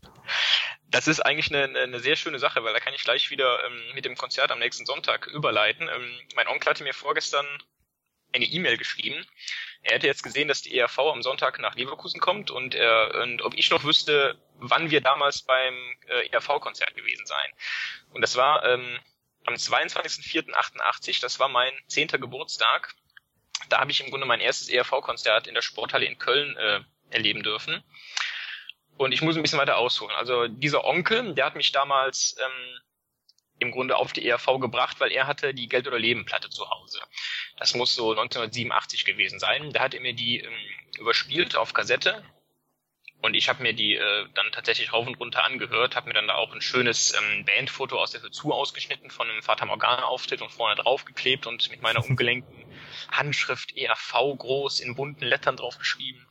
Das ist eigentlich eine, eine sehr schöne Sache, weil da kann ich gleich wieder ähm, mit dem Konzert am nächsten Sonntag überleiten. Ähm, mein Onkel hatte mir vorgestern eine E-Mail geschrieben. Er hätte jetzt gesehen, dass die ERV am Sonntag nach Leverkusen kommt und, er, und ob ich noch wüsste, wann wir damals beim äh, ERV-Konzert gewesen seien. Und das war ähm, am 22.04.88, das war mein zehnter Geburtstag. Da habe ich im Grunde mein erstes ERV-Konzert in der Sporthalle in Köln äh, erleben dürfen. Und ich muss ein bisschen weiter ausholen. Also dieser Onkel, der hat mich damals ähm, im Grunde auf die ERV gebracht, weil er hatte die Geld oder Leben Platte zu Hause. Das muss so 1987 gewesen sein. Da hat er mir die ähm, überspielt auf Kassette und ich habe mir die äh, dann tatsächlich rauf und runter angehört, habe mir dann da auch ein schönes ähm, Bandfoto aus der Hör ausgeschnitten von einem Fata Morgana-Auftritt und vorne draufgeklebt und mit meiner <laughs> ungelenkten Handschrift ERV groß in bunten Lettern draufgeschrieben.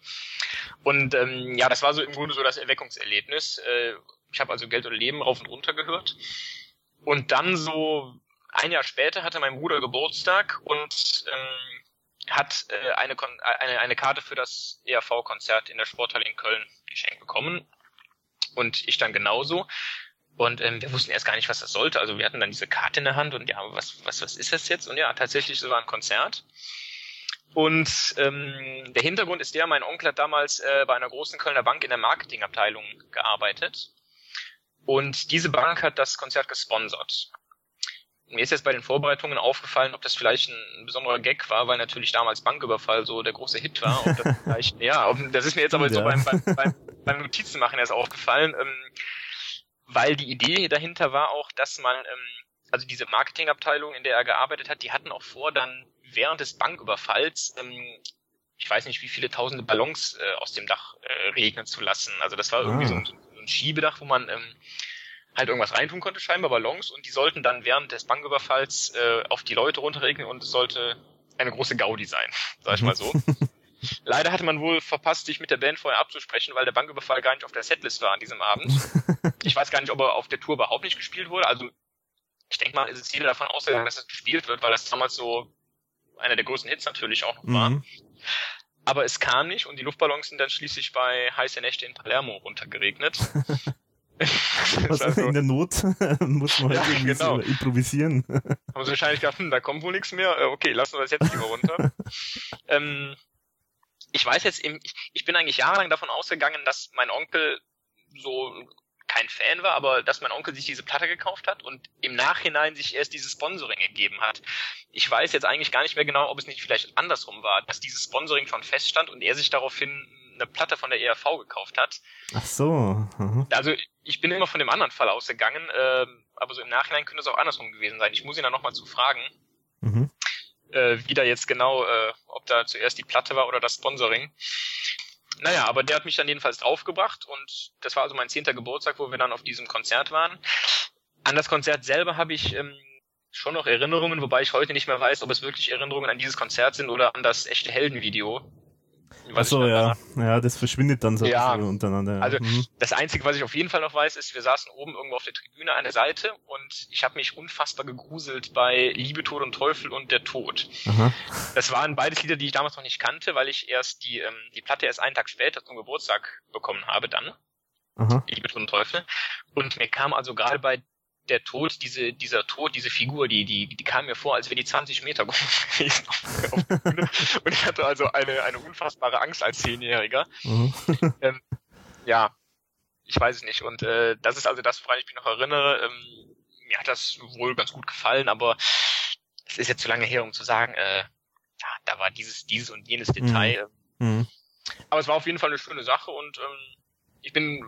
Und ähm, ja, das war so im Grunde so das Erweckungserlebnis. Äh, ich habe also Geld oder Leben rauf und runter gehört. Und dann so ein Jahr später hatte mein Bruder Geburtstag und ähm, hat äh, eine, eine, eine Karte für das ERV-Konzert in der Sporthalle in Köln geschenkt bekommen. Und ich dann genauso. Und ähm, wir wussten erst gar nicht, was das sollte. Also wir hatten dann diese Karte in der Hand und ja, was, was, was ist das jetzt? Und ja, tatsächlich, es war ein Konzert. Und ähm, der Hintergrund ist der, mein Onkel hat damals äh, bei einer großen Kölner Bank in der Marketingabteilung gearbeitet. Und diese Bank hat das Konzert gesponsert. Mir ist jetzt bei den Vorbereitungen aufgefallen, ob das vielleicht ein, besonderer Gag war, weil natürlich damals Banküberfall so der große Hit war. Das <laughs> vielleicht, ja, das ist mir jetzt aber ja. so beim, beim, beim, beim Notizenmachen erst aufgefallen, ähm, weil die Idee dahinter war auch, dass man, ähm, also diese Marketingabteilung, in der er gearbeitet hat, die hatten auch vor, dann während des Banküberfalls ähm, ich weiß nicht, wie viele tausende Ballons äh, aus dem Dach äh, regnen zu lassen. Also das war irgendwie ah. so, ein, so ein Schiebedach, wo man ähm, halt irgendwas reintun konnte, scheinbar Ballons, und die sollten dann während des Banküberfalls äh, auf die Leute runterregnen und es sollte eine große Gaudi sein, <laughs> sag ich mal so. <laughs> Leider hatte man wohl verpasst, sich mit der Band vorher abzusprechen, weil der Banküberfall gar nicht auf der Setlist war an diesem Abend. <laughs> Ich weiß gar nicht, ob er auf der Tour überhaupt nicht gespielt wurde. Also ich denke mal, ist es jeder davon ausgegangen, dass es gespielt wird, weil das damals so einer der größten Hits natürlich auch noch war. Mhm. Aber es kam nicht und die Luftballons sind dann schließlich bei heiße Nächte in Palermo runtergeregnet. <laughs> also, in der Not <laughs> muss man halt ja, irgendwie genau. improvisieren. <laughs> Haben sie wahrscheinlich gedacht, hm, da kommt wohl nichts mehr. Äh, okay, lassen wir das jetzt lieber runter. ähm, ich weiß jetzt, ich, ich bin eigentlich jahrelang davon ausgegangen, dass mein Onkel so kein Fan war, aber dass mein Onkel sich diese Platte gekauft hat und im Nachhinein sich erst dieses Sponsoring gegeben hat. Ich weiß jetzt eigentlich gar nicht mehr genau, ob es nicht vielleicht andersrum war, dass dieses Sponsoring schon feststand und er sich daraufhin eine Platte von der ERV gekauft hat. Ach so. Mhm. Also ich bin immer von dem anderen Fall ausgegangen, äh, aber so im Nachhinein könnte es auch andersrum gewesen sein. Ich muss ihn dann nochmal zu fragen, mhm. äh, wie da jetzt genau, äh, ob da zuerst die Platte war oder das Sponsoring. Naja, aber der hat mich dann jedenfalls draufgebracht und das war also mein zehnter Geburtstag, wo wir dann auf diesem Konzert waren. An das Konzert selber habe ich ähm, schon noch Erinnerungen, wobei ich heute nicht mehr weiß, ob es wirklich Erinnerungen an dieses Konzert sind oder an das echte Heldenvideo. Achso, ja. Ja, das verschwindet dann so ja. untereinander. Also mhm. das Einzige, was ich auf jeden Fall noch weiß, ist, wir saßen oben irgendwo auf der Tribüne an der Seite und ich habe mich unfassbar gegruselt bei Liebe, Tod und Teufel und der Tod. Aha. Das waren beides Lieder, die ich damals noch nicht kannte, weil ich erst die, ähm, die Platte erst einen Tag später zum Geburtstag bekommen habe dann. Aha. Liebe, Tod und Teufel. Und mir kam also gerade bei der Tod, diese, dieser Tod, diese Figur, die, die, die kam mir vor, als wäre die 20 Meter groß gewesen. <laughs> und ich hatte also eine, eine unfassbare Angst als Zehnjähriger. Mhm. <laughs> ähm, ja, ich weiß es nicht. Und äh, das ist also das, woran ich mich noch erinnere. Ähm, mir hat das wohl ganz gut gefallen, aber es ist jetzt zu lange her, um zu sagen, äh, ja, da war dieses, dieses und jenes Detail. Mhm. mhm. Aber es war auf jeden Fall eine schöne Sache und ähm, ich bin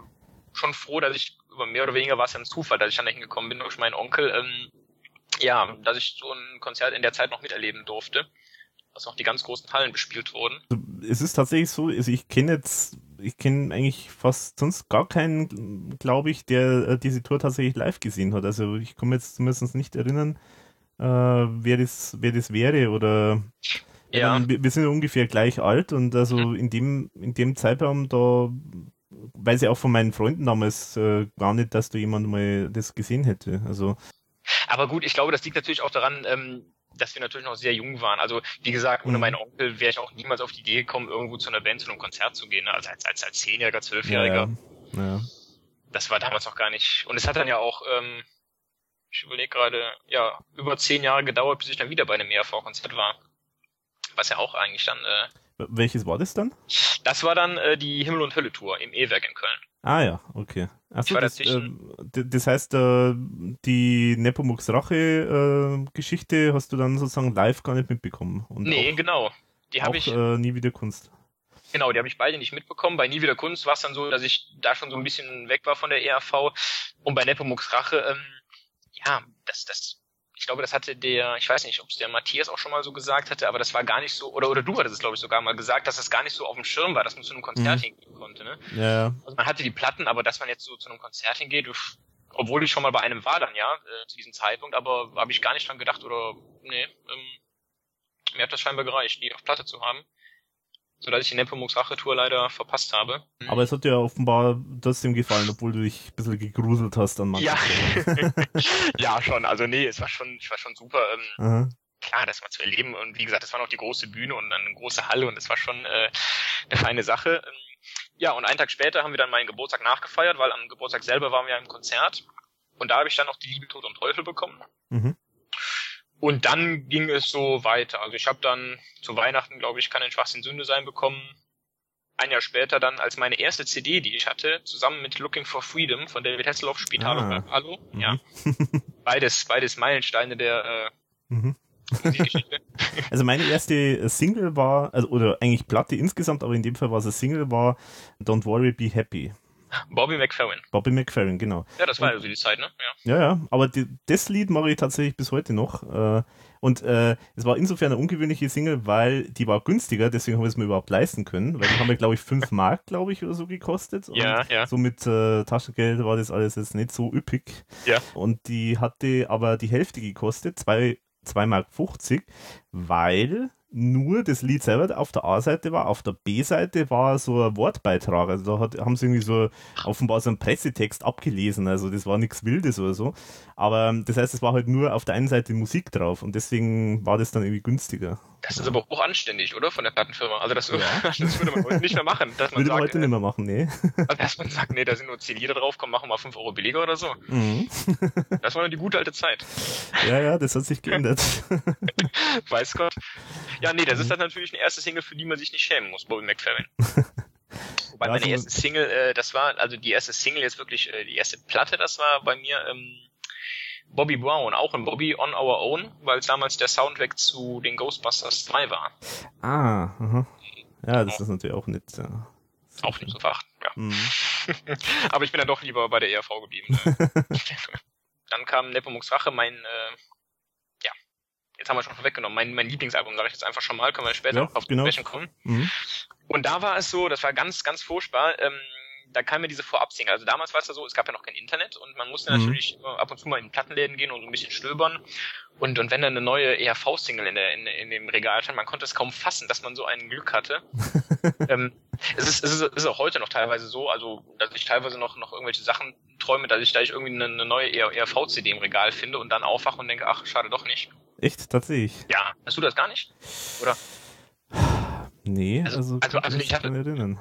schon froh, dass ich mehr oder weniger war es ja ein Zufall, dass ich dann dahin gekommen bin durch meinen Onkel, ähm, ja, dass ich so ein Konzert in der Zeit noch miterleben durfte, dass noch die ganz großen Hallen bespielt wurden. Also, es ist tatsächlich so, also ich kenne jetzt, ich kenne eigentlich fast sonst gar keinen, glaube ich, der äh, diese Tour tatsächlich live gesehen hat. Also ich komme jetzt zumindest nicht erinnern, äh, wer das, wer das wäre oder ja. wir, wir sind ja ungefähr gleich alt und also mhm. in dem, in dem Zeitraum da weiß ich auch von meinen Freunden damals äh, gar nicht, dass da jemand mal das gesehen hätte. Also. Aber gut, ich glaube, das liegt natürlich auch daran, ähm, dass wir natürlich noch sehr jung waren. Also wie gesagt, ohne mhm. meinen Onkel wäre ich auch niemals auf die Idee gekommen, irgendwo zu einer Band, zu einem Konzert zu gehen. Ne? Also als, als, als Zehnjähriger, Zwölfjähriger. Ja, ja. Das war damals noch gar nicht. Und es hat dann ja auch, ähm, ich überlege gerade, ja, über zehn Jahre gedauert, bis ich dann wieder bei einem ERV-Konzert war. Was ja auch eigentlich dann äh, welches war das dann? Das war dann äh, die Himmel- und Hölle-Tour im E-Werk in Köln. Ah ja, okay. Achso, das, äh, das heißt, äh, die Nepomuk's Rache-Geschichte äh, hast du dann sozusagen live gar nicht mitbekommen. Und nee, auch, genau. Die habe ich. Äh, nie wieder Kunst. Genau, die habe ich beide nicht mitbekommen. Bei Nie wieder Kunst war es dann so, dass ich da schon so ein bisschen weg war von der ERV. Und bei Nepomuk's Rache, ähm, ja, das, das ich glaube, das hatte der, ich weiß nicht, ob es der Matthias auch schon mal so gesagt hatte, aber das war gar nicht so, oder, oder du hattest es, glaube ich, sogar mal gesagt, dass das gar nicht so auf dem Schirm war, dass man zu einem Konzert mhm. hingehen konnte, ne? Ja. Also man hatte die Platten, aber dass man jetzt so zu einem Konzert hingeht, obwohl ich schon mal bei einem war dann, ja, äh, zu diesem Zeitpunkt, aber habe ich gar nicht dran gedacht oder, nee, ähm, mir hat das scheinbar gereicht, die auf Platte zu haben sodass ich die Nepomuk's Rache-Tour leider verpasst habe. Aber es hat dir offenbar trotzdem gefallen, obwohl du dich ein bisschen gegruselt hast an manchen Ja. <laughs> ja, schon. Also nee, es war schon, es war schon super. Ähm, klar, das mal zu erleben. Und wie gesagt, das war noch die große Bühne und dann eine große Halle und es war schon äh, eine feine Sache. Ähm, ja, und einen Tag später haben wir dann meinen Geburtstag nachgefeiert, weil am Geburtstag selber waren wir ja im Konzert. Und da habe ich dann noch die Liebe, Tod und Teufel bekommen. Mhm. Und dann ging es so weiter. Also ich habe dann zu Weihnachten, glaube ich, kann ein Schwachsinn Sünde sein bekommen. ein Jahr später dann als meine erste CD, die ich hatte, zusammen mit Looking for Freedom von David Hasselhoff, Spital Ah. Hallo. Mhm. Ja. <laughs> Beides, beides Meilensteine der äh, Mhm. <laughs> Also meine erste Single war, also, oder eigentlich Platte insgesamt, aber in dem Fall war es eine Single, war Don't Worry, Be Happy. Bobby McFerrin. Bobby McFerrin, genau. Ja, das war also die Zeit, ne? Ja. Ja, ja, aber die, das Lied mache ich tatsächlich bis heute noch. Äh, und äh, es war insofern eine ungewöhnliche Single, weil die war günstiger, deswegen haben wir es mir überhaupt leisten können, weil die haben wir, glaube ich, 5 <laughs> Mark, glaube ich, oder so gekostet. Ja, und ja. So mit äh, Taschengeld war das alles jetzt nicht so üppig. Ja. Und die hatte aber die Hälfte gekostet, 2 2 Mark 50, weil nur das Lied selber auf der A-Seite war, auf der B-Seite war so ein Wortbeitrag. Also da hat, haben sie irgendwie so offenbar so einen Pressetext abgelesen. Also das war nichts Wildes oder so. Aber ähm, das heißt, es war halt nur auf der einen Seite Musik drauf und deswegen war das dann irgendwie günstiger. Das ist aber auch anständig, oder? Von der Plattenfirma. Also das, <laughs> das würde man heute nicht mehr machen. Dass man Würde man sagt, heute nicht mehr machen, nee. äh, <laughs> dass man sagt, nee, da sind nur 10 Lieder drauf, komm, machen wir 5 Euro billiger oder so. Mhm. <laughs> Das war noch die gute alte Zeit. Ja, ja, das hat sich geändert. Weiß Gott. Ja, nee, Mhm. das ist dann natürlich eine erste Single, für die man sich nicht schämen muss, Bobby McFerrin. <laughs> Wobei Ja, meine also- erste Single, äh, das war, also die erste Single jetzt wirklich, äh, die erste Platte, das war bei mir ähm, Bobby Brown, auch ein Bobby on Our Own, weil es damals der Soundtrack zu den Ghostbusters 2 war. ah, aha. Ja, das ist natürlich auch nicht. Ja. Auch nicht so verachten, ja. Mhm. <laughs> Aber ich bin dann doch lieber bei der ERV geblieben. <laughs> dann kam Nepomuks Rache, mein, äh, ja, jetzt haben wir schon vorweggenommen, mein, mein Lieblingsalbum, sage ich jetzt einfach schon mal, können wir später Ja, noch auf genau. kommen. Mhm. Und da war es so, das war ganz, ganz furchtbar, ähm, da kam mir diese Vorab-Single. Also damals war es ja so, es gab ja noch kein Internet und man musste Mhm. natürlich äh, ab und zu mal in Plattenläden gehen und so ein bisschen stöbern. Und, und wenn dann eine neue ERV-Single in, der, in, in dem Regal stand, man konnte es kaum fassen, dass man so ein Glück hatte. <laughs> ähm, es, ist, es, ist, ist auch heute noch teilweise so, also dass ich teilweise noch, noch irgendwelche Sachen träume, dass ich da ich irgendwie eine, eine neue ERV-CD im Regal finde und dann aufwache und denke, ach, schade doch nicht. Echt, tatsächlich. Ja, hast du das gar nicht? Oder? Nee, Also- also, also- also ich hatte- erinnern.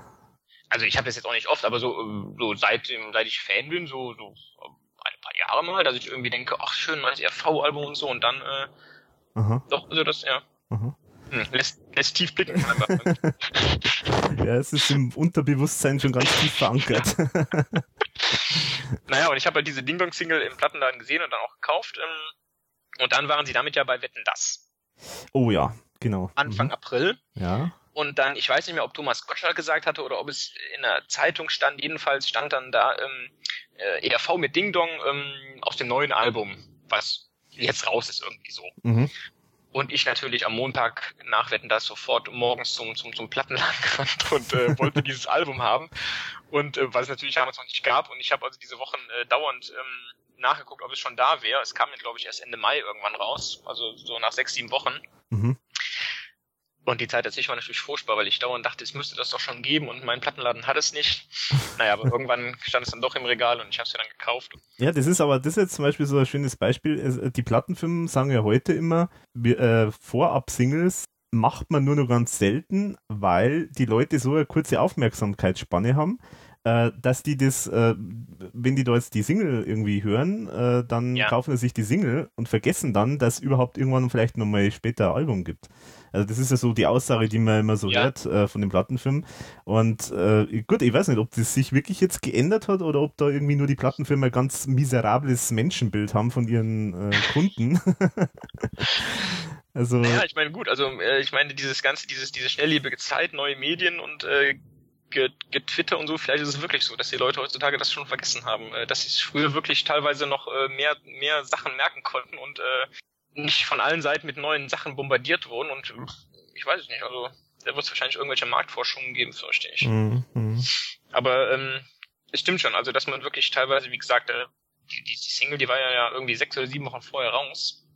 Also ich habe das jetzt auch nicht oft, aber so, äh, so seit, dem- seit ich Fan bin, so, so ein paar Jahre mal, dass ich irgendwie denke, ach schön, neues RV-Album und so und dann, äh, Aha, doch, also das, ja, aha. hm, lässt, lässt tief blicken. einfach. <laughs> Ja, es ist im Unterbewusstsein schon ganz tief verankert. <laughs> naja, und ich habe halt diese Ding Dong Single im Plattenladen gesehen und dann auch gekauft. Ähm, und dann waren sie damit ja bei Wetten das. oh ja, genau. Anfang Mhm. April. Ja. Und dann, ich weiß nicht mehr, ob Thomas Gottschalk gesagt hatte oder ob es in der Zeitung stand. Jedenfalls stand dann da ähm, äh, ERV mit Ding Dong ähm, aus dem neuen Album, was jetzt raus ist irgendwie so. Mhm. Und ich natürlich am Montag nach Wetten das sofort morgens zum, zum, zum Plattenladen gerannt <laughs> und äh, wollte dieses Album haben. Und äh, weil es natürlich damals noch nicht gab. Und ich habe also diese Wochen äh, dauernd ähm, nachgeguckt, ob es schon da wäre. Es kam mir, glaube ich, erst Ende Mai irgendwann raus. Also so nach sechs, sieben Wochen. Mhm. Und die Zeit dazwischen war natürlich furchtbar, weil ich dauernd dachte, es müsste das doch schon geben und mein Plattenladen hat es nicht. <laughs> Naja, aber irgendwann stand es dann doch im Regal und ich habe es ja dann gekauft. Ja, das ist aber, das ist jetzt zum Beispiel so ein schönes Beispiel. Es, die Plattenfirmen sagen ja heute immer, äh, Vorab-Singles macht man nur noch ganz selten, weil die Leute so eine kurze Aufmerksamkeitsspanne haben, äh, dass die das, äh, wenn die da jetzt die Single irgendwie hören, äh, dann Ja. kaufen sie sich die Single und vergessen dann, dass es überhaupt irgendwann vielleicht nochmal später ein Album gibt. Also das ist ja so die Aussage, die man immer so Ja. hört äh, von den Plattenfirmen. Und äh, gut, ich weiß nicht, ob das sich wirklich jetzt geändert hat oder ob da irgendwie nur die Plattenfirmen ein ganz miserables Menschenbild haben von ihren äh, Kunden. <laughs> also Naja, ich meine, gut, also äh, ich meine, dieses ganze, dieses, diese schnelllebige Zeit, neue Medien und äh, Ge- Getwitter und so, vielleicht ist es wirklich so, dass die Leute heutzutage das schon vergessen haben, äh, dass sie früher wirklich teilweise noch mehr, mehr Sachen merken konnten und nicht von allen Seiten mit neuen Sachen bombardiert wurden und äh, ich weiß es nicht, also da wird es wahrscheinlich irgendwelche Marktforschungen geben, fürchte ich. mm, mm. Aber ähm, es stimmt schon, also dass man wirklich teilweise, wie gesagt, äh, die, die, Single, die war ja, ja irgendwie sechs oder sieben Wochen vorher raus.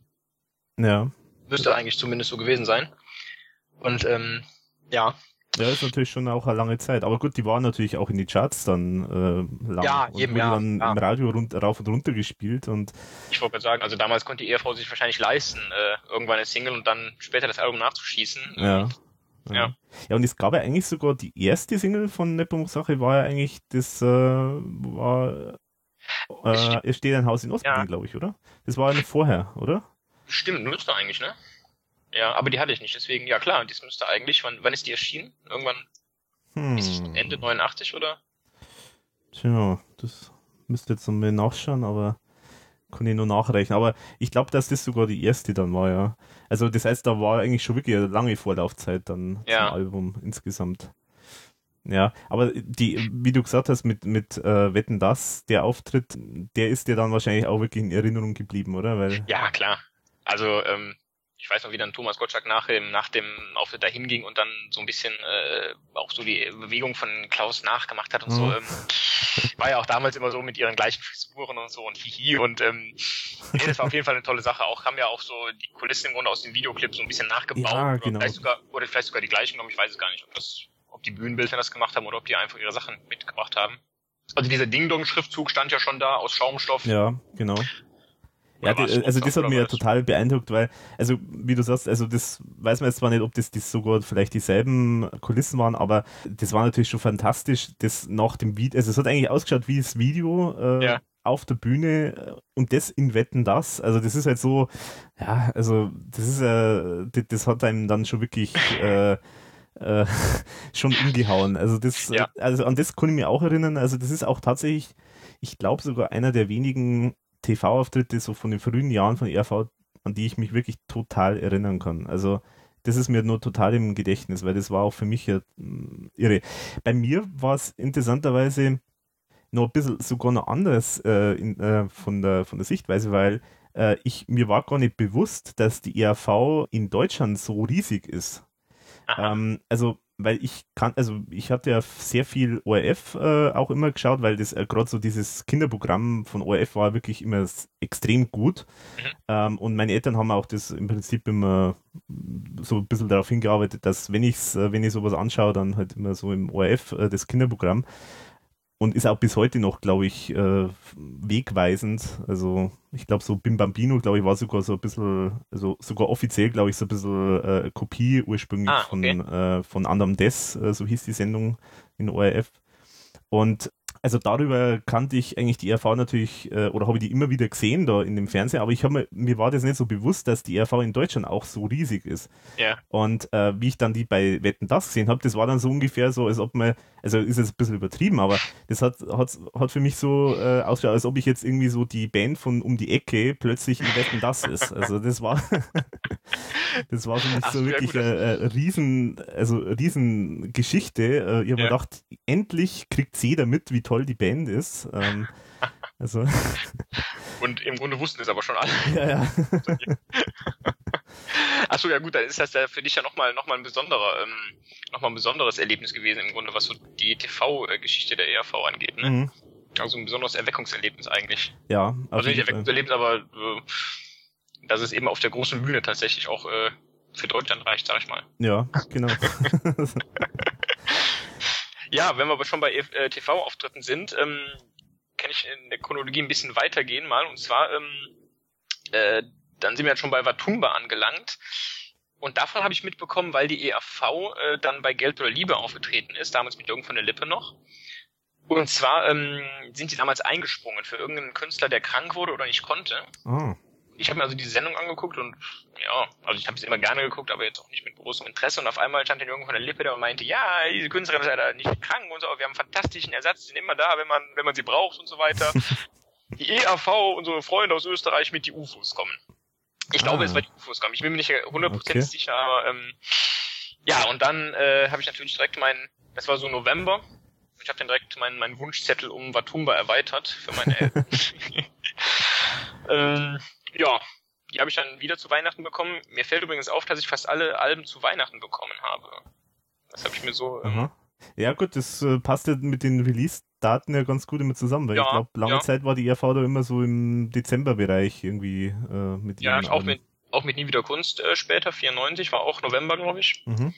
ja. Müsste eigentlich zumindest so gewesen sein. Und ähm, ja, Ja, ist natürlich schon auch eine lange Zeit. Aber gut, die waren natürlich auch in die Charts dann äh, lang. Ja, und eben, wurde ja, dann ja. im Radio rund, rauf und runter gespielt und ich wollte gerade sagen, also damals konnte die ERV sich wahrscheinlich leisten, äh, irgendwann eine Single und dann später das Album nachzuschießen. ja. Ja. Ja, und es gab ja eigentlich sogar die erste Single von Nepomuk Sache war ja eigentlich das äh, war Es äh, es steht ein Haus in Ostberlin, Ja. glaube ich, oder? Das war ja noch vorher, oder? Stimmt, müsste eigentlich, ne? Ja, aber die hatte ich nicht, deswegen, ja klar, das müsste eigentlich, wann, wann ist die erschienen? Irgendwann Hm. Ist Ende 89 oder? Tja, das müsste jetzt nochmal nachschauen, aber kann ich nur nachrechnen. Aber ich glaube, dass das sogar die erste dann war, ja. Also das heißt, da war eigentlich schon wirklich eine lange Vorlaufzeit dann ja. zum Album insgesamt. Ja, aber die, wie du gesagt hast, mit, mit äh, Wetten das, der Auftritt, der ist dir dann wahrscheinlich auch wirklich in Erinnerung geblieben, oder? Weil ja, klar. Also ähm, ich weiß noch, wie dann Thomas Gottschalk nach dem, nach dem Auftritt da hinging und dann so ein bisschen äh, auch so die Bewegung von Klaus nachgemacht hat und mhm. so. Ähm, war ja auch damals immer so mit ihren gleichen Frisuren und so und hihi und ähm, nee, das war auf jeden Fall eine tolle Sache. Auch haben ja auch so die Kulissen im Grunde aus dem Videoclip so ein bisschen nachgebaut. Ja, genau. oder, vielleicht sogar, oder vielleicht sogar die gleichen genommen, ich weiß es gar nicht, ob das, ob die Bühnenbilder das gemacht haben oder ob die einfach ihre Sachen mitgebracht haben. Also dieser Ding-Dong-Schriftzug stand ja schon da aus Schaumstoff. Ja, genau. Ja, die, also das hat mich ja total beeindruckt, weil, also wie du sagst, also das weiß man jetzt zwar nicht, ob das, das sogar vielleicht dieselben Kulissen waren, aber das war natürlich schon fantastisch, das nach dem Video, also es hat eigentlich ausgeschaut wie das Video äh, ja. auf der Bühne äh, und das in Wetten das, also das ist halt so, ja, also das ist äh, das, das hat einem dann schon wirklich <laughs> äh, äh, <laughs> schon umgehauen. Also das, ja. also an das kann ich mir auch erinnern. Also das ist auch tatsächlich, ich glaube sogar einer der wenigen TV-Auftritte so von den frühen Jahren von ERV, an die ich mich wirklich total erinnern kann. Also das ist mir nur total im Gedächtnis, weil das war auch für mich ja mm, irre. Bei mir war es interessanterweise noch ein bisschen sogar noch anders äh, in, äh, von, der, von der Sichtweise, weil äh, ich, mir war gar nicht bewusst, dass die ERV in Deutschland so riesig ist. Ähm, also weil ich kann, also ich hatte ja sehr viel ORF äh, auch immer geschaut, weil das äh, gerade so dieses Kinderprogramm von ORF war wirklich immer extrem gut. Mhm. Ähm, und meine Eltern haben auch das im Prinzip immer so ein bisschen darauf hingearbeitet, dass wenn ich's, äh, wenn ich sowas anschaue, dann halt immer so im ORF äh, das Kinderprogramm und ist auch bis heute noch, glaube ich, äh, wegweisend. Also ich glaube, so Bim Bambino, glaube ich, war sogar so ein bisschen, also sogar offiziell, glaube ich, so ein bisschen äh, Kopie ursprünglich ah, okay. von, äh, von Andam Des, äh, so hieß die Sendung in ORF. Und also darüber kannte ich eigentlich die ERV natürlich, äh, oder habe ich die immer wieder gesehen da in dem Fernseher, aber ich habe mir, mir war das nicht so bewusst, dass die ERV in Deutschland auch so riesig ist. Ja. Und äh, wie ich dann die bei Wetten das gesehen habe, das war dann so ungefähr so, als ob man, also ist jetzt ein bisschen übertrieben, aber das hat, hat, hat für mich so äh, ausgeschaut, als ob ich jetzt irgendwie so die Band von um die Ecke plötzlich in Wetten das ist. Also das war, <laughs> das war für mich Ach, so wirklich eine, eine riesen, also riesen Geschichte. Äh, ich habe ja. mir gedacht, endlich kriegt jeder mit, wie toll die Band ist. Ähm, <laughs> also. <laughs> Und im Grunde wussten es aber schon alle. Ja, ja. <laughs> Achso, ja gut, dann ist das ja für dich ja nochmal noch mal ein besonderer, ähm, noch mal ein besonderes Erlebnis gewesen, im Grunde, was so die TV-Geschichte der ERV angeht. Ne? Mhm. Also ein besonderes Erweckungserlebnis eigentlich. Ja. Also nicht Erweckungserlebnis, aber äh, dass es eben auf der großen Bühne tatsächlich auch äh, für Deutschland reicht, sag ich mal. Ja, genau. Ja, wenn wir aber schon bei äh, TV-Auftritten sind, ähm, kann ich in der Chronologie ein bisschen weitergehen mal. Und zwar, ähm, äh, dann sind wir jetzt schon bei Watumba angelangt. Und davon habe ich mitbekommen, weil die EAV äh, dann bei Geld oder Liebe aufgetreten ist, damals mit Jürgen von der Lippe noch. Und zwar ähm, sind die damals eingesprungen für irgendeinen Künstler, der krank wurde oder nicht konnte. Oh ich habe mir also die Sendung angeguckt und ja, also ich habe es immer gerne geguckt, aber jetzt auch nicht mit großem Interesse. Und auf einmal stand dann irgendwo von der Lippe da und meinte, ja, diese Künstlerin ist leider nicht krank und so, aber wir haben einen fantastischen Ersatz, die sind immer da, wenn man, wenn man sie braucht und so weiter. <laughs> die EAV, unsere Freunde aus Österreich mit die UFOs kommen. Ich ah. glaube, es war die UFOs kommen. Ich bin mir nicht hundertprozentig okay. sicher, aber ähm, ja, und dann äh, habe ich natürlich direkt meinen, das war so November, ich habe dann direkt meinen, meinen Wunschzettel um Watumba erweitert für meine <laughs> Eltern. <laughs> ähm, ja, die habe ich dann wieder zu Weihnachten bekommen. Mir fällt übrigens auf, dass ich fast alle Alben zu Weihnachten bekommen habe. Das habe ich mir so. Ähm, ja, gut, das äh, passt ja mit den Release-Daten ja ganz gut immer zusammen, weil ja, ich glaube, lange ja. Zeit war die ERV da immer so im Dezember-Bereich irgendwie äh, mit Ja, auch Alben. mit, auch mit Nie wieder Kunst äh, später, 94, war auch November, glaube ich. Mhm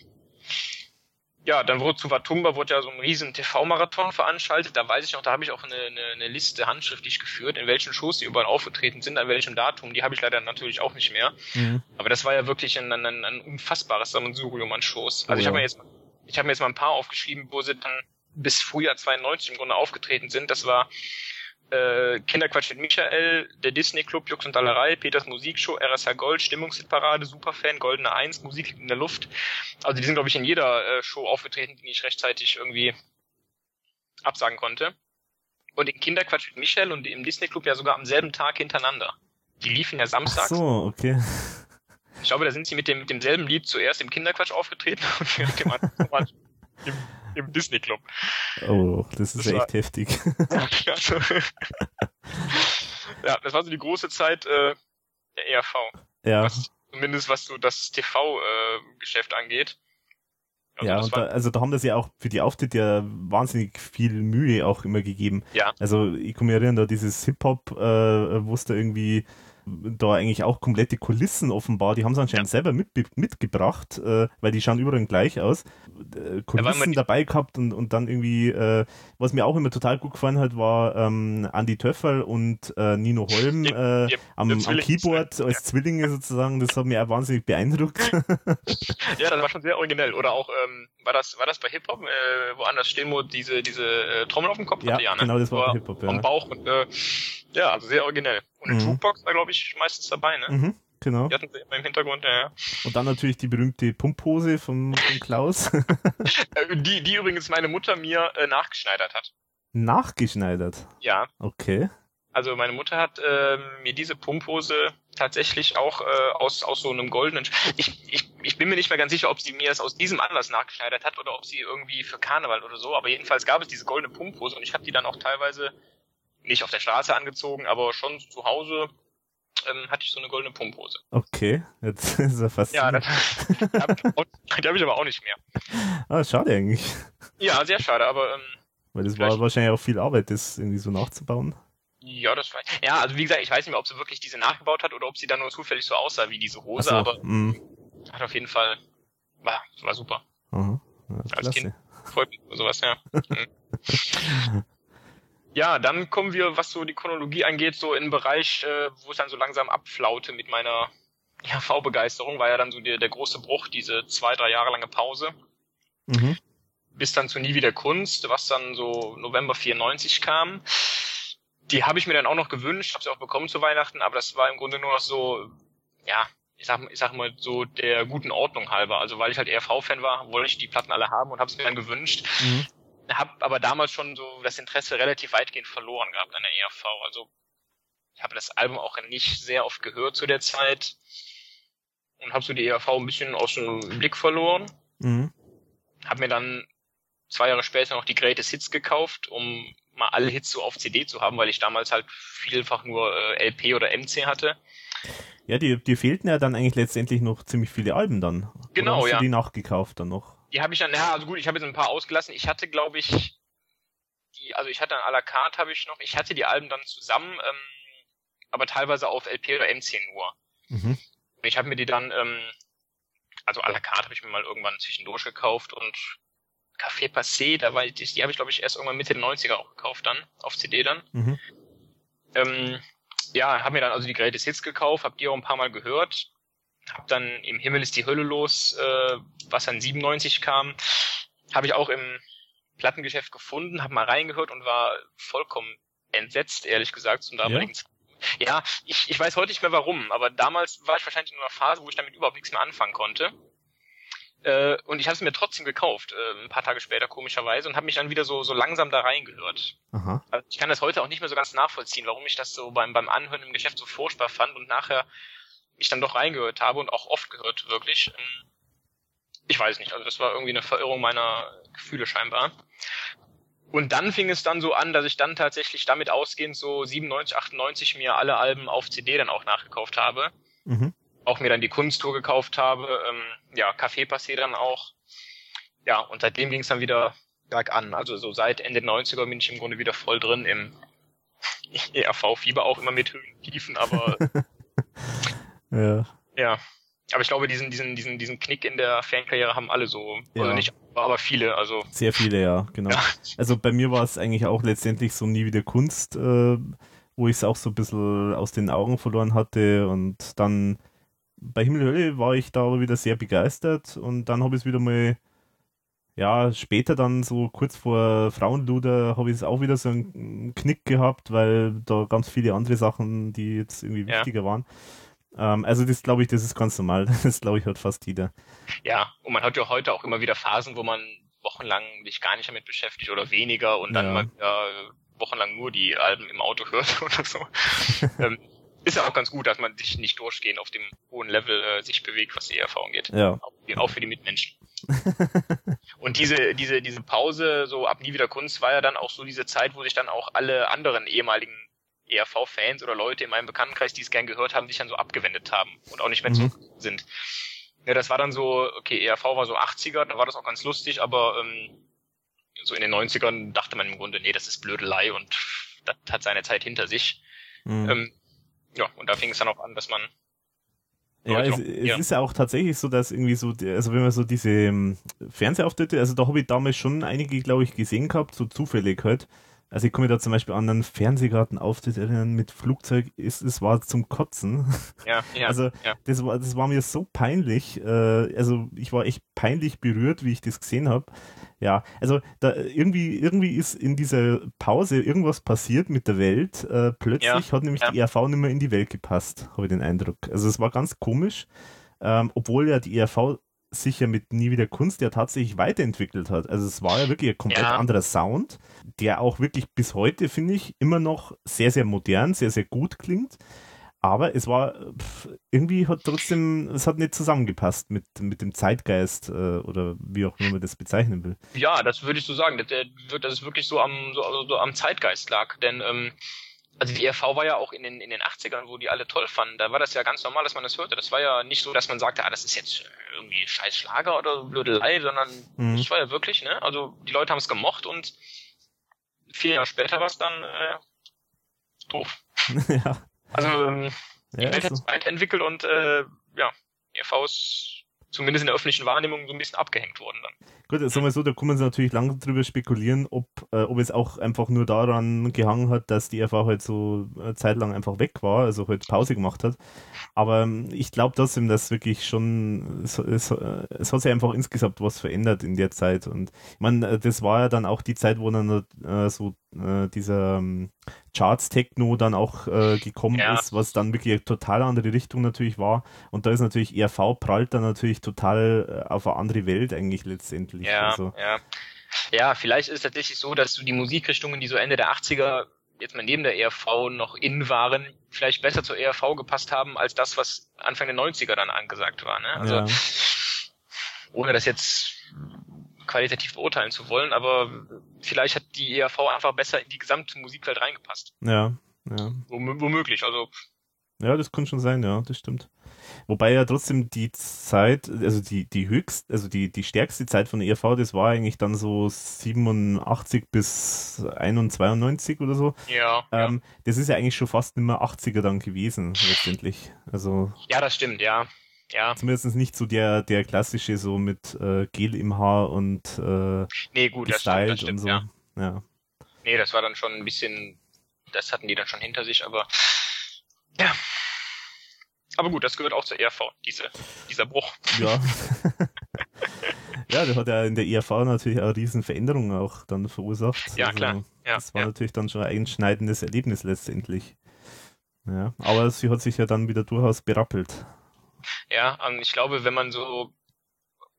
ja, dann wurde zu Watumba wurde ja so ein riesen TV-Marathon veranstaltet. Da weiß ich noch, da habe ich auch eine, eine, eine Liste handschriftlich geführt, in welchen Shows die überall aufgetreten sind, an welchem Datum. Die habe ich leider natürlich auch nicht mehr. Mhm. Aber das war ja wirklich ein, ein, ein unfassbares Sammelsurium an Shows. Also oh, ich habe mir jetzt, ich habe mir jetzt mal ein paar aufgeschrieben, wo sie dann bis Frühjahr 92 im Grunde aufgetreten sind. Das war äh, Kinderquatsch mit Michael, der Disney Club, Jux und Dallerei, Peters Musikshow, RSH Gold, Stimmungshitparade, Superfan, Goldene Eins, Musik liegt in der Luft. Also die sind, glaube ich, in jeder äh, Show aufgetreten, die ich rechtzeitig irgendwie absagen konnte. Und in Kinderquatsch mit Michael und im Disney Club ja sogar am selben Tag hintereinander. Die liefen ja samstags. Ach so, okay. Ich glaube, da sind sie mit, dem, mit demselben Lied zuerst im Kinderquatsch aufgetreten <laughs> und im, <laughs> im Disney Club. Oh, das ist das echt war, heftig. Also, <laughs> ja, das war so die große Zeit äh, der ERV. Ja. Was, zumindest was so das TV-Geschäft äh, angeht. Also ja, und da, also da haben das ja auch für die Auftritte ja wahnsinnig viel Mühe auch immer gegeben. Ja. Also ich komme mir erinnern, da dieses Hip-Hop, äh, wo es da irgendwie da eigentlich auch komplette Kulissen offenbar, die haben sie anscheinend ja. selber mit, mitgebracht, äh, weil die schauen überall gleich aus. Äh, Kulissen ja, dabei gehabt und, und dann irgendwie, äh, was mir auch immer total gut gefallen hat, war ähm, Andy Töffel und äh, Nino Holm äh, ja, am, am, Keyboard als Zwillinge sozusagen, das hat mich auch wahnsinnig beeindruckt. <laughs> <laughs> ja, das war schon sehr originell. Oder auch, ähm, war das, war das bei Hip-Hop, äh, wo Anders Stilmo diese, diese Trommel auf dem Kopf hatte? Ja, ne? genau, das war bei Hip-Hop, ja. Am Bauch und ja, also sehr originell. Und eine mhm. Jukebox war, glaube ich, meistens dabei, ne? Mhm, genau. Die hatten sie immer im Hintergrund, ja, ja. Und dann natürlich die berühmte Pumppose vom, vom Klaus. <laughs> Äh, die, die übrigens meine Mutter mir äh, nachgeschneidert hat. Nachgeschneidert? Ja. Okay. Also meine Mutter hat äh, mir diese Pumphose tatsächlich auch äh, aus, aus so einem goldenen. Ich, ich, ich bin mir nicht mehr ganz sicher, ob sie mir das aus diesem Anlass nachgeschneidert hat oder ob sie irgendwie für Karneval oder so. Aber jedenfalls gab es diese goldene Pumphose und ich habe die dann auch teilweise nicht auf der Straße angezogen, aber schon zu Hause ähm, hatte ich so eine goldene Pumphose. Okay, jetzt <laughs> ist er fast. Ja, das, <laughs> die habe ich, hab ich aber auch nicht mehr. Ah, schade eigentlich. Ja, sehr schade, aber. Ähm, Weil das war wahrscheinlich auch viel Arbeit, das irgendwie so nachzubauen. Ja, das war. Ja, also wie gesagt, ich weiß nicht mehr, ob sie wirklich diese nachgebaut hat oder ob sie dann nur zufällig so aussah wie diese Hose, so, aber mh. hat auf jeden Fall. War, war super. Aha, ja, Als. Kind freut mich sowas, ja. <laughs> Ja, dann kommen wir, was so die Chronologie angeht, so in den Bereich, äh, wo es dann so langsam abflaute mit meiner <laughs> ja, V-Begeisterung, war ja dann so der, der große Bruch, diese zwei, drei Jahre lange Pause. Mhm. Bis dann zu Nie wieder Kunst, was dann so November 94 kam. Die habe ich mir dann auch noch gewünscht, habe sie auch bekommen zu Weihnachten, aber das war im Grunde nur noch so, ja, ich sag, ich sag mal so der guten Ordnung halber. Also weil ich halt eher V-Fan war, wollte ich die Platten alle haben und habe es mir dann gewünscht. Mhm habe aber damals schon so das Interesse relativ weitgehend verloren gehabt an der ERV. Also ich habe das Album auch nicht sehr oft gehört zu der Zeit und habe so die ERV ein bisschen aus dem Blick verloren. Mhm. Habe mir dann zwei Jahre später noch die Greatest Hits gekauft, um mal alle Hits so auf CD zu haben, weil ich damals halt vielfach nur äh, LP oder MC hatte. Ja, die, die fehlten ja dann eigentlich letztendlich noch ziemlich viele Alben dann. Genau, oder hast ja. Du die nachgekauft dann noch? Die habe ich dann, ja, also gut, ich habe jetzt ein paar ausgelassen. Ich hatte, glaube ich, die, also ich hatte dann à la carte habe ich noch, ich hatte die Alben dann zusammen, ähm, aber teilweise auf LP oder MC nur. Mhm. Und ich habe mir die dann, ähm, also à la carte habe ich mir mal irgendwann zwischendurch gekauft und Café Passé, da war die, die habe ich glaube ich erst irgendwann Mitte der 90er auch gekauft dann, auf CD dann. Mhm. Ähm, ja, habe mir dann also die Greatest Hits gekauft, habe die auch ein paar Mal gehört hab dann im Himmel ist die Hölle los, äh, was dann 97 kam, habe ich auch im Plattengeschäft gefunden, habe mal reingehört und war vollkommen entsetzt, ehrlich gesagt, zum damaligen ja? Ja, ich, ich weiß heute nicht mehr warum, aber damals war ich wahrscheinlich in einer Phase, wo ich damit überhaupt nichts mehr anfangen konnte. Äh, und ich habe es mir trotzdem gekauft, äh, ein paar Tage später komischerweise, und habe mich dann wieder so, so langsam da reingehört. Aha. Also ich kann das heute auch nicht mehr so ganz nachvollziehen, warum ich das so beim, beim Anhören im Geschäft so furchtbar fand und nachher ich dann doch reingehört habe und auch oft gehört, wirklich. Ähm, ich weiß nicht, also das war irgendwie eine Verirrung meiner Gefühle scheinbar. Und dann fing es dann so an, dass ich dann tatsächlich damit ausgehend so 97, 98 mir alle Alben auf CD dann auch nachgekauft habe. Mhm. Auch mir dann die Kunsttour gekauft habe, ähm, ja, Café Passé dann auch. Ja, und seitdem ging es dann wieder bergan. Also so seit Ende 90er bin ich im Grunde wieder voll drin im <laughs> ERV-Fieber, auch immer mit Höhen, Tiefen, aber <laughs> Ja. Ja. Aber ich glaube, diesen, diesen, diesen, diesen Knick in der Fankarriere haben alle so. Ja. Also nicht, aber viele, also. Sehr viele, ja, genau. Ja. Also bei mir war es eigentlich auch letztendlich so nie wieder Kunst, äh, wo ich es auch so ein bisschen aus den Augen verloren hatte und dann bei Himmel Hölle war ich da aber wieder sehr begeistert und dann habe ich es wieder mal ja, später dann so kurz vor Frauenluder habe ich es auch wieder so einen Knick gehabt, weil da ganz viele andere Sachen, die jetzt irgendwie Ja. wichtiger waren. Ähm, also das glaube ich, das ist ganz normal. <laughs> Das glaube ich hat fast jeder. Ja, und man hat ja heute auch immer wieder Phasen, wo man wochenlang sich gar nicht damit beschäftigt oder weniger und dann Ja. mal wieder äh, wochenlang nur die Alben im Auto hört <laughs> oder so. <laughs> ähm, ist ja auch ganz gut, dass man sich nicht durchgehend auf dem hohen Level äh, sich bewegt, was die ERV angeht. Ja. Auch, auch für die Mitmenschen. und diese, diese, diese Pause, so ab nie wieder Kunst, war ja dann auch so diese Zeit, wo sich dann auch alle anderen ehemaligen ERV-Fans oder Leute in meinem Bekanntenkreis, die es gern gehört haben, sich dann so abgewendet haben und auch nicht mehr Mhm. sind. Ja, das war dann so, okay, ERV war so 80er, da war das auch ganz lustig, aber ähm, so in den 90ern dachte man im Grunde, nee, das ist Blödelei und das hat seine Zeit hinter sich. Mhm. Ähm, ja, und da fing es dann auch an, dass man Ja, es, es ist ja auch tatsächlich so, dass irgendwie so, also wenn man so diese ähm, Fernsehauftritte, also da habe ich damals schon einige, glaube ich, gesehen gehabt, so zufällig halt. Also ich komme da zum Beispiel an einen Fernsehgartenauftritt erinnern mit Flugzeug, es, es war zum Kotzen. ja, ja, also ja. das war, das war mir so peinlich. Äh, also ich war echt peinlich berührt, wie ich das gesehen habe. Ja, also da irgendwie, irgendwie ist in dieser Pause irgendwas passiert mit der Welt. Äh, plötzlich hat nämlich ja. die ERV nicht mehr in die Welt gepasst, habe ich den Eindruck. Also es war ganz komisch, ähm, obwohl ja die ERV sich ja mit Nie wieder Kunst ja tatsächlich weiterentwickelt hat. Also es war ja wirklich ein komplett Ja. anderer Sound, der auch wirklich bis heute, finde ich, immer noch sehr, sehr modern, sehr, sehr gut klingt. Aber es war pf, irgendwie hat trotzdem, es hat nicht zusammengepasst mit, mit dem Zeitgeist äh, oder wie auch immer man das bezeichnen will. Ja, das würde ich so sagen. Das, wird- das ist wirklich so am, so, also so am Zeitgeist lag. Denn ähm, also die ERV war ja auch in den, in den 80ern, wo die alle toll fanden. Da war das ja ganz normal, dass man das hörte. Das war ja nicht so, dass man sagte, ah, das ist jetzt irgendwie scheiß Schlager oder Blödelei, sondern Mhm. das war ja wirklich, ne? Also die Leute haben es gemocht und vier Jahre später war es dann äh, doof. <laughs> ja, Also ähm, die ja Welt hat so. sich weiterentwickelt und äh, ja, ERV ist zumindest in der öffentlichen Wahrnehmung so ein bisschen abgehängt worden dann. Gut, sagen wir so, da kann man natürlich lange drüber spekulieren, ob, äh, ob es auch einfach nur daran gehangen hat, dass die ERV halt so eine Zeit lang einfach weg war, also halt Pause gemacht hat. Aber ähm, ich glaube trotzdem, dass wirklich schon, es, es, äh, es hat sich einfach insgesamt was verändert in der Zeit. Und ich meine, äh, das war ja dann auch die Zeit, wo dann äh, so äh, dieser ähm, Charts-Techno dann auch äh, gekommen Ja. ist, was dann wirklich eine total andere Richtung natürlich war. Und da ist natürlich ERV prallt dann natürlich total äh, auf eine andere Welt eigentlich letztendlich. Ja, Also, ja. Ja, vielleicht ist es tatsächlich so, dass du die Musikrichtungen, die so Ende der 80er jetzt mal neben der ERV noch in waren, vielleicht besser zur ERV gepasst haben, als das, was Anfang der 90er dann angesagt war. Ne? Also, Ja. ohne das jetzt qualitativ beurteilen zu wollen, aber vielleicht hat die ERV einfach besser in die gesamte Musikwelt reingepasst. ja, ja. Womö- Womöglich, also Ja, das kann schon sein, ja, das stimmt. Wobei ja trotzdem die Zeit, also die, die höchst, also die, die stärkste Zeit von der ERV, das war eigentlich dann so 87 bis 91 oder so. ja, Ähm, das ist ja eigentlich schon fast nicht mehr 80er dann gewesen, letztendlich. Also ja, das stimmt, ja. Ja, zumindest nicht so der, der klassische, so mit äh, Gel im Haar und äh, nee, gut, das stimmt, das stimmt, so. ja. ja. Nee, das war dann schon ein bisschen, das hatten die dann schon hinter sich, aber ja. Aber gut, das gehört auch zur ERV, diese, dieser Bruch. Ja. <laughs> ja, der hat ja in der ERV natürlich auch riesen Veränderungen auch dann verursacht. Ja, klar. Ja, das war ja. natürlich dann schon ein einschneidendes Erlebnis letztendlich. Ja, aber sie hat sich ja dann wieder durchaus berappelt. Ja, und ich glaube, wenn man so,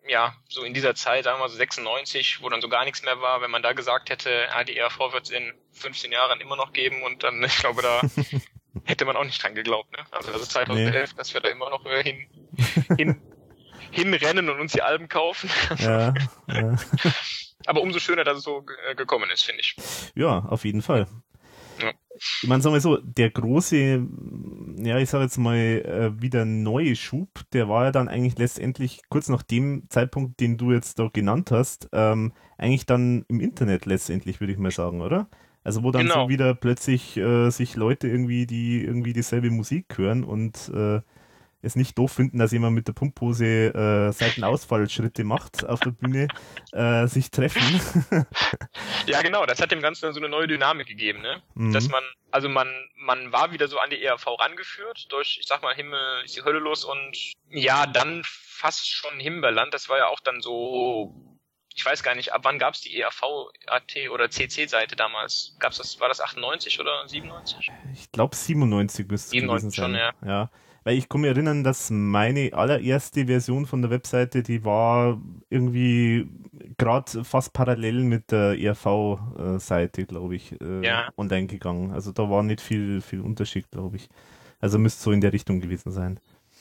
ja, so in dieser Zeit, sagen wir so 96, wo dann so gar nichts mehr war, wenn man da gesagt hätte, ERV wird es in 15 Jahren immer noch geben und dann, ich glaube, da <laughs> hätte man auch nicht dran geglaubt, ne? Also ist 2011, dass wir da immer noch äh, hin, hin, <laughs> hinrennen und uns die Alben kaufen. Ja, ja. <laughs> Aber umso schöner, dass es so äh, gekommen ist, finde ich. ja, auf jeden Fall. Ich meine, sagen wir so, der große, ja, ich sage jetzt mal, äh, wieder neue Schub, der war ja dann eigentlich letztendlich kurz nach dem Zeitpunkt, den du jetzt da genannt hast, ähm, eigentlich dann im Internet letztendlich, würde ich mal sagen, oder? Also wo dann Genau. so wieder plötzlich äh, sich Leute irgendwie, die irgendwie dieselbe Musik hören und äh, es nicht doof finden, dass jemand mit der Pumppose äh, Seitenausfallschritte macht auf der Bühne, <laughs> äh, sich treffen. <laughs> Ja, genau, das hat dem Ganzen dann so eine neue Dynamik gegeben, ne? Mhm. Dass man, also man, man war wieder so an die ERV rangeführt durch, ich sag mal, Himmel ist die Hölle los und ja, dann fast schon Himbeerland, das war ja auch dann so ich weiß gar nicht, ab wann gab es die ERV-AT oder CC-Seite damals? Gab's das, war das 98 oder 97? Ich glaube 97 müsste 97 schon, ja. ja. Weil ich kann mich erinnern, dass meine allererste Version von der Webseite, die war irgendwie gerade fast parallel mit der ERV-Seite, glaube ich, äh, ja. online gegangen. Also da war nicht viel, viel Unterschied, glaube ich. Also müsste so in der Richtung gewesen sein.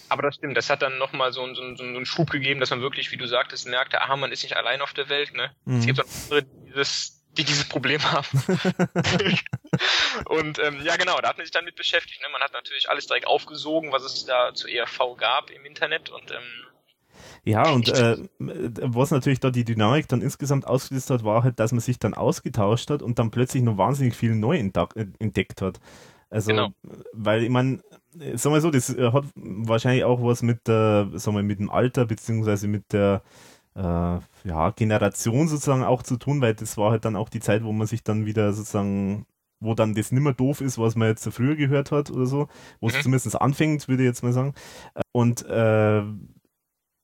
Aber das stimmt, das hat dann nochmal so, so, so einen Schub gegeben, dass man wirklich, wie du sagtest, merkte, aha, man ist nicht allein auf der Welt, ne? Mhm. Es gibt auch andere, die dieses, die dieses Problem haben. <laughs> und ähm, ja, genau, da hat man sich dann mit beschäftigt. Ne? Man hat natürlich alles direkt aufgesogen, was es da zu ERV gab im Internet und ähm, ja, und äh, was natürlich da die Dynamik dann insgesamt ausgelöst hat, war halt, dass man sich dann ausgetauscht hat und dann plötzlich noch wahnsinnig viel neu entdeckt hat. Also, genau. weil ich meine, sag mal so, das hat wahrscheinlich auch was mit der, sag mal, mit dem Alter beziehungsweise mit der äh, ja, Generation sozusagen auch zu tun, weil das war halt dann auch die Zeit, wo man sich dann wieder sozusagen, wo dann das nimmer doof ist, was man jetzt früher gehört hat oder so, wo es mhm. zumindest anfängt, würde ich jetzt mal sagen. Und äh,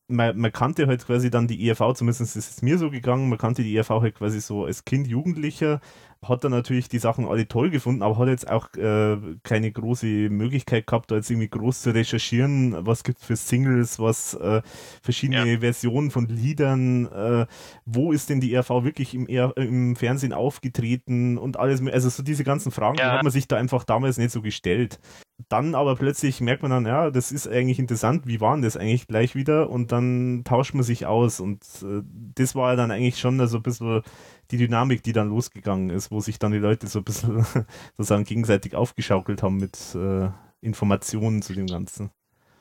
man, man kannte halt quasi dann die ERV, zumindest ist es mir so gegangen, man kannte die ERV halt quasi so als Kind, Jugendlicher, hat dann natürlich die Sachen alle toll gefunden, aber hat jetzt auch äh, keine große Möglichkeit gehabt, da jetzt irgendwie groß zu recherchieren, was gibt es für Singles, was äh, verschiedene ja. Versionen von Liedern, äh, wo ist denn die ERV wirklich im, e im Fernsehen aufgetreten und alles, also so diese ganzen Fragen, ja. die hat man sich da einfach damals nicht so gestellt. Dann aber plötzlich merkt man dann, ja, das ist eigentlich interessant, wie waren das eigentlich gleich wieder und dann tauscht man sich aus und äh, das war dann eigentlich schon so ein bisschen die Dynamik, die dann losgegangen ist, wo sich dann die Leute so ein bisschen <laughs> sozusagen gegenseitig aufgeschaukelt haben mit äh, Informationen zu dem Ganzen.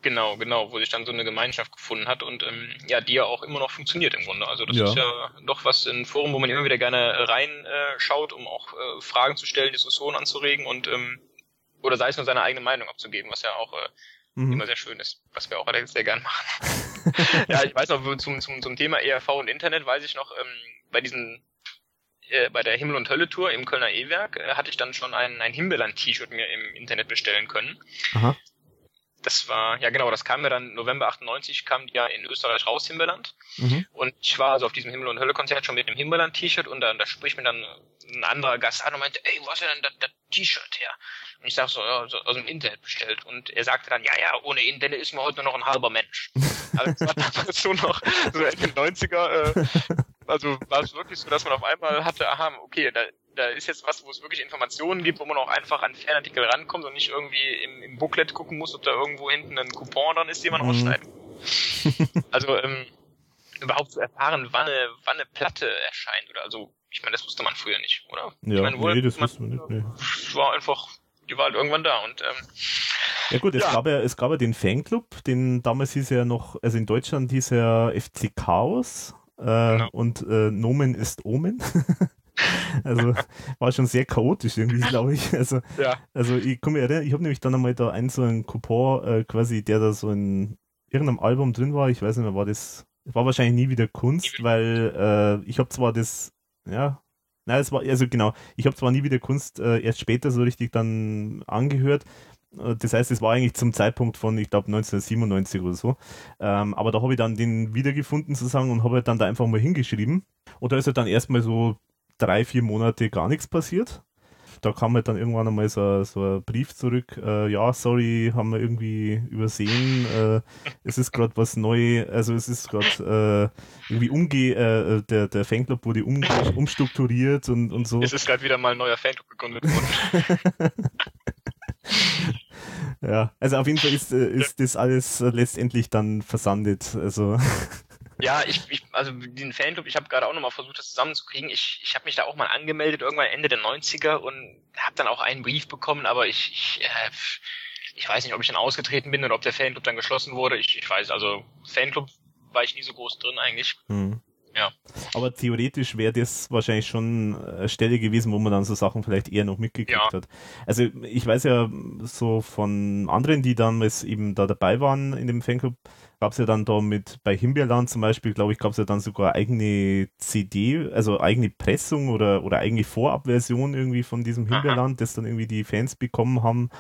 Genau, genau, wo sich dann so eine Gemeinschaft gefunden hat und ähm, ja, die ja auch immer noch funktioniert im Grunde. Also das ja. ist ja doch was in Forum, wo man immer wieder gerne reinschaut, äh, um auch äh, Fragen zu stellen, Diskussionen anzuregen und ähm, oder sei es nur seine eigene Meinung abzugeben, was ja auch äh, mhm. immer sehr schön ist, was wir auch allerdings sehr gern machen. <laughs> ja, ich weiß noch, zum, zum, zum Thema ERV und Internet weiß ich noch, ähm, bei diesen äh, bei der Himmel- und Hölle-Tour im Kölner E-Werk äh, hatte ich dann schon ein, ein Himbeerland-T-Shirt mir im Internet bestellen können. Aha. Das war, ja genau, das kam mir dann November 98, kam ja in Österreich raus, Himbeerland. Mhm. Und ich war also auf diesem Himmel- und Hölle-Konzert schon mit dem Himbeerland-T-Shirt und dann, da spricht mir dann ein anderer Gast an und meinte, ey, wo hast du denn das, das T-Shirt her? Und ich sag so, ja, so, aus dem Internet bestellt. Und er sagte dann, ja, ja, ohne Internet ist man heute nur noch ein halber Mensch. <laughs> Also das war damals schon noch so Ende 90er, äh, <laughs> also war es wirklich so, dass man auf einmal hatte, aha, okay, da, da ist jetzt was, wo es wirklich Informationen gibt, wo man auch einfach an Fernartikel rankommt und nicht irgendwie im, im Booklet gucken muss, ob da irgendwo hinten ein Coupon dran ist, den man mhm. ausschneiden <laughs> Also ähm, überhaupt zu erfahren, wann eine, wann eine Platte erscheint oder also ich meine, das wusste man früher nicht, oder? Ja, ich meine, nee, das wusste man nicht. Nee. war einfach, die war halt irgendwann da und ähm, ja gut, es ja. gab ja, es gab ja den Fanclub, den damals hieß ja noch, also in Deutschland hieß er FC Chaos, äh, genau. Und äh, Nomen ist Omen. <laughs> also war schon sehr chaotisch irgendwie, glaube ich. Also, ja. also ich komme erinnern, ich habe nämlich dann einmal da einen so einen Coupon äh, quasi, der da so in irgendeinem Album drin war. Ich weiß nicht mehr, war das, war wahrscheinlich nie wieder Kunst, weil äh, ich habe zwar das, ja, Nein, es war, also genau, ich habe zwar nie wieder Kunst äh, erst später so richtig dann angehört, das heißt, es war eigentlich zum Zeitpunkt von, ich glaube, 1997 oder so. Ähm, aber da habe ich dann den wiedergefunden sozusagen und habe halt dann da einfach mal hingeschrieben. Und da ist halt dann erstmal so drei, vier Monate gar nichts passiert. Da kam halt dann irgendwann einmal so, so ein Brief zurück. Äh, ja, sorry, haben wir irgendwie übersehen. Äh, es ist gerade was neu, also es ist gerade äh, irgendwie umge, äh, der, der Fanclub wurde um, umstrukturiert und, und so. Es ist gerade wieder mal ein neuer Fanclub gegründet worden. <laughs> <laughs> ja, also auf jeden Fall ist, äh, ist das alles äh, letztendlich dann versandet. Also. <laughs> Ja, ich, ich also den Fanclub, ich habe gerade auch nochmal versucht, das zusammenzukriegen. Ich, ich habe mich da auch mal angemeldet, irgendwann Ende der 90er und habe dann auch einen Brief bekommen, aber ich, ich, äh, ich weiß nicht, ob ich dann ausgetreten bin oder ob der Fanclub dann geschlossen wurde. Ich, ich weiß, also Fanclub war ich nie so groß drin eigentlich. Hm. Ja. Aber theoretisch wäre das wahrscheinlich schon eine Stelle gewesen, wo man dann so Sachen vielleicht eher noch mitgekriegt ja. hat. Also ich weiß ja so von anderen, die damals eben da dabei waren in dem Fanclub, gab es ja dann da mit bei Himbeerland zum Beispiel, glaube ich, gab es ja dann sogar eigene CD, also eigene Pressung oder, oder eigene Vorabversion irgendwie von diesem Himbeerland, das dann irgendwie die Fans bekommen haben.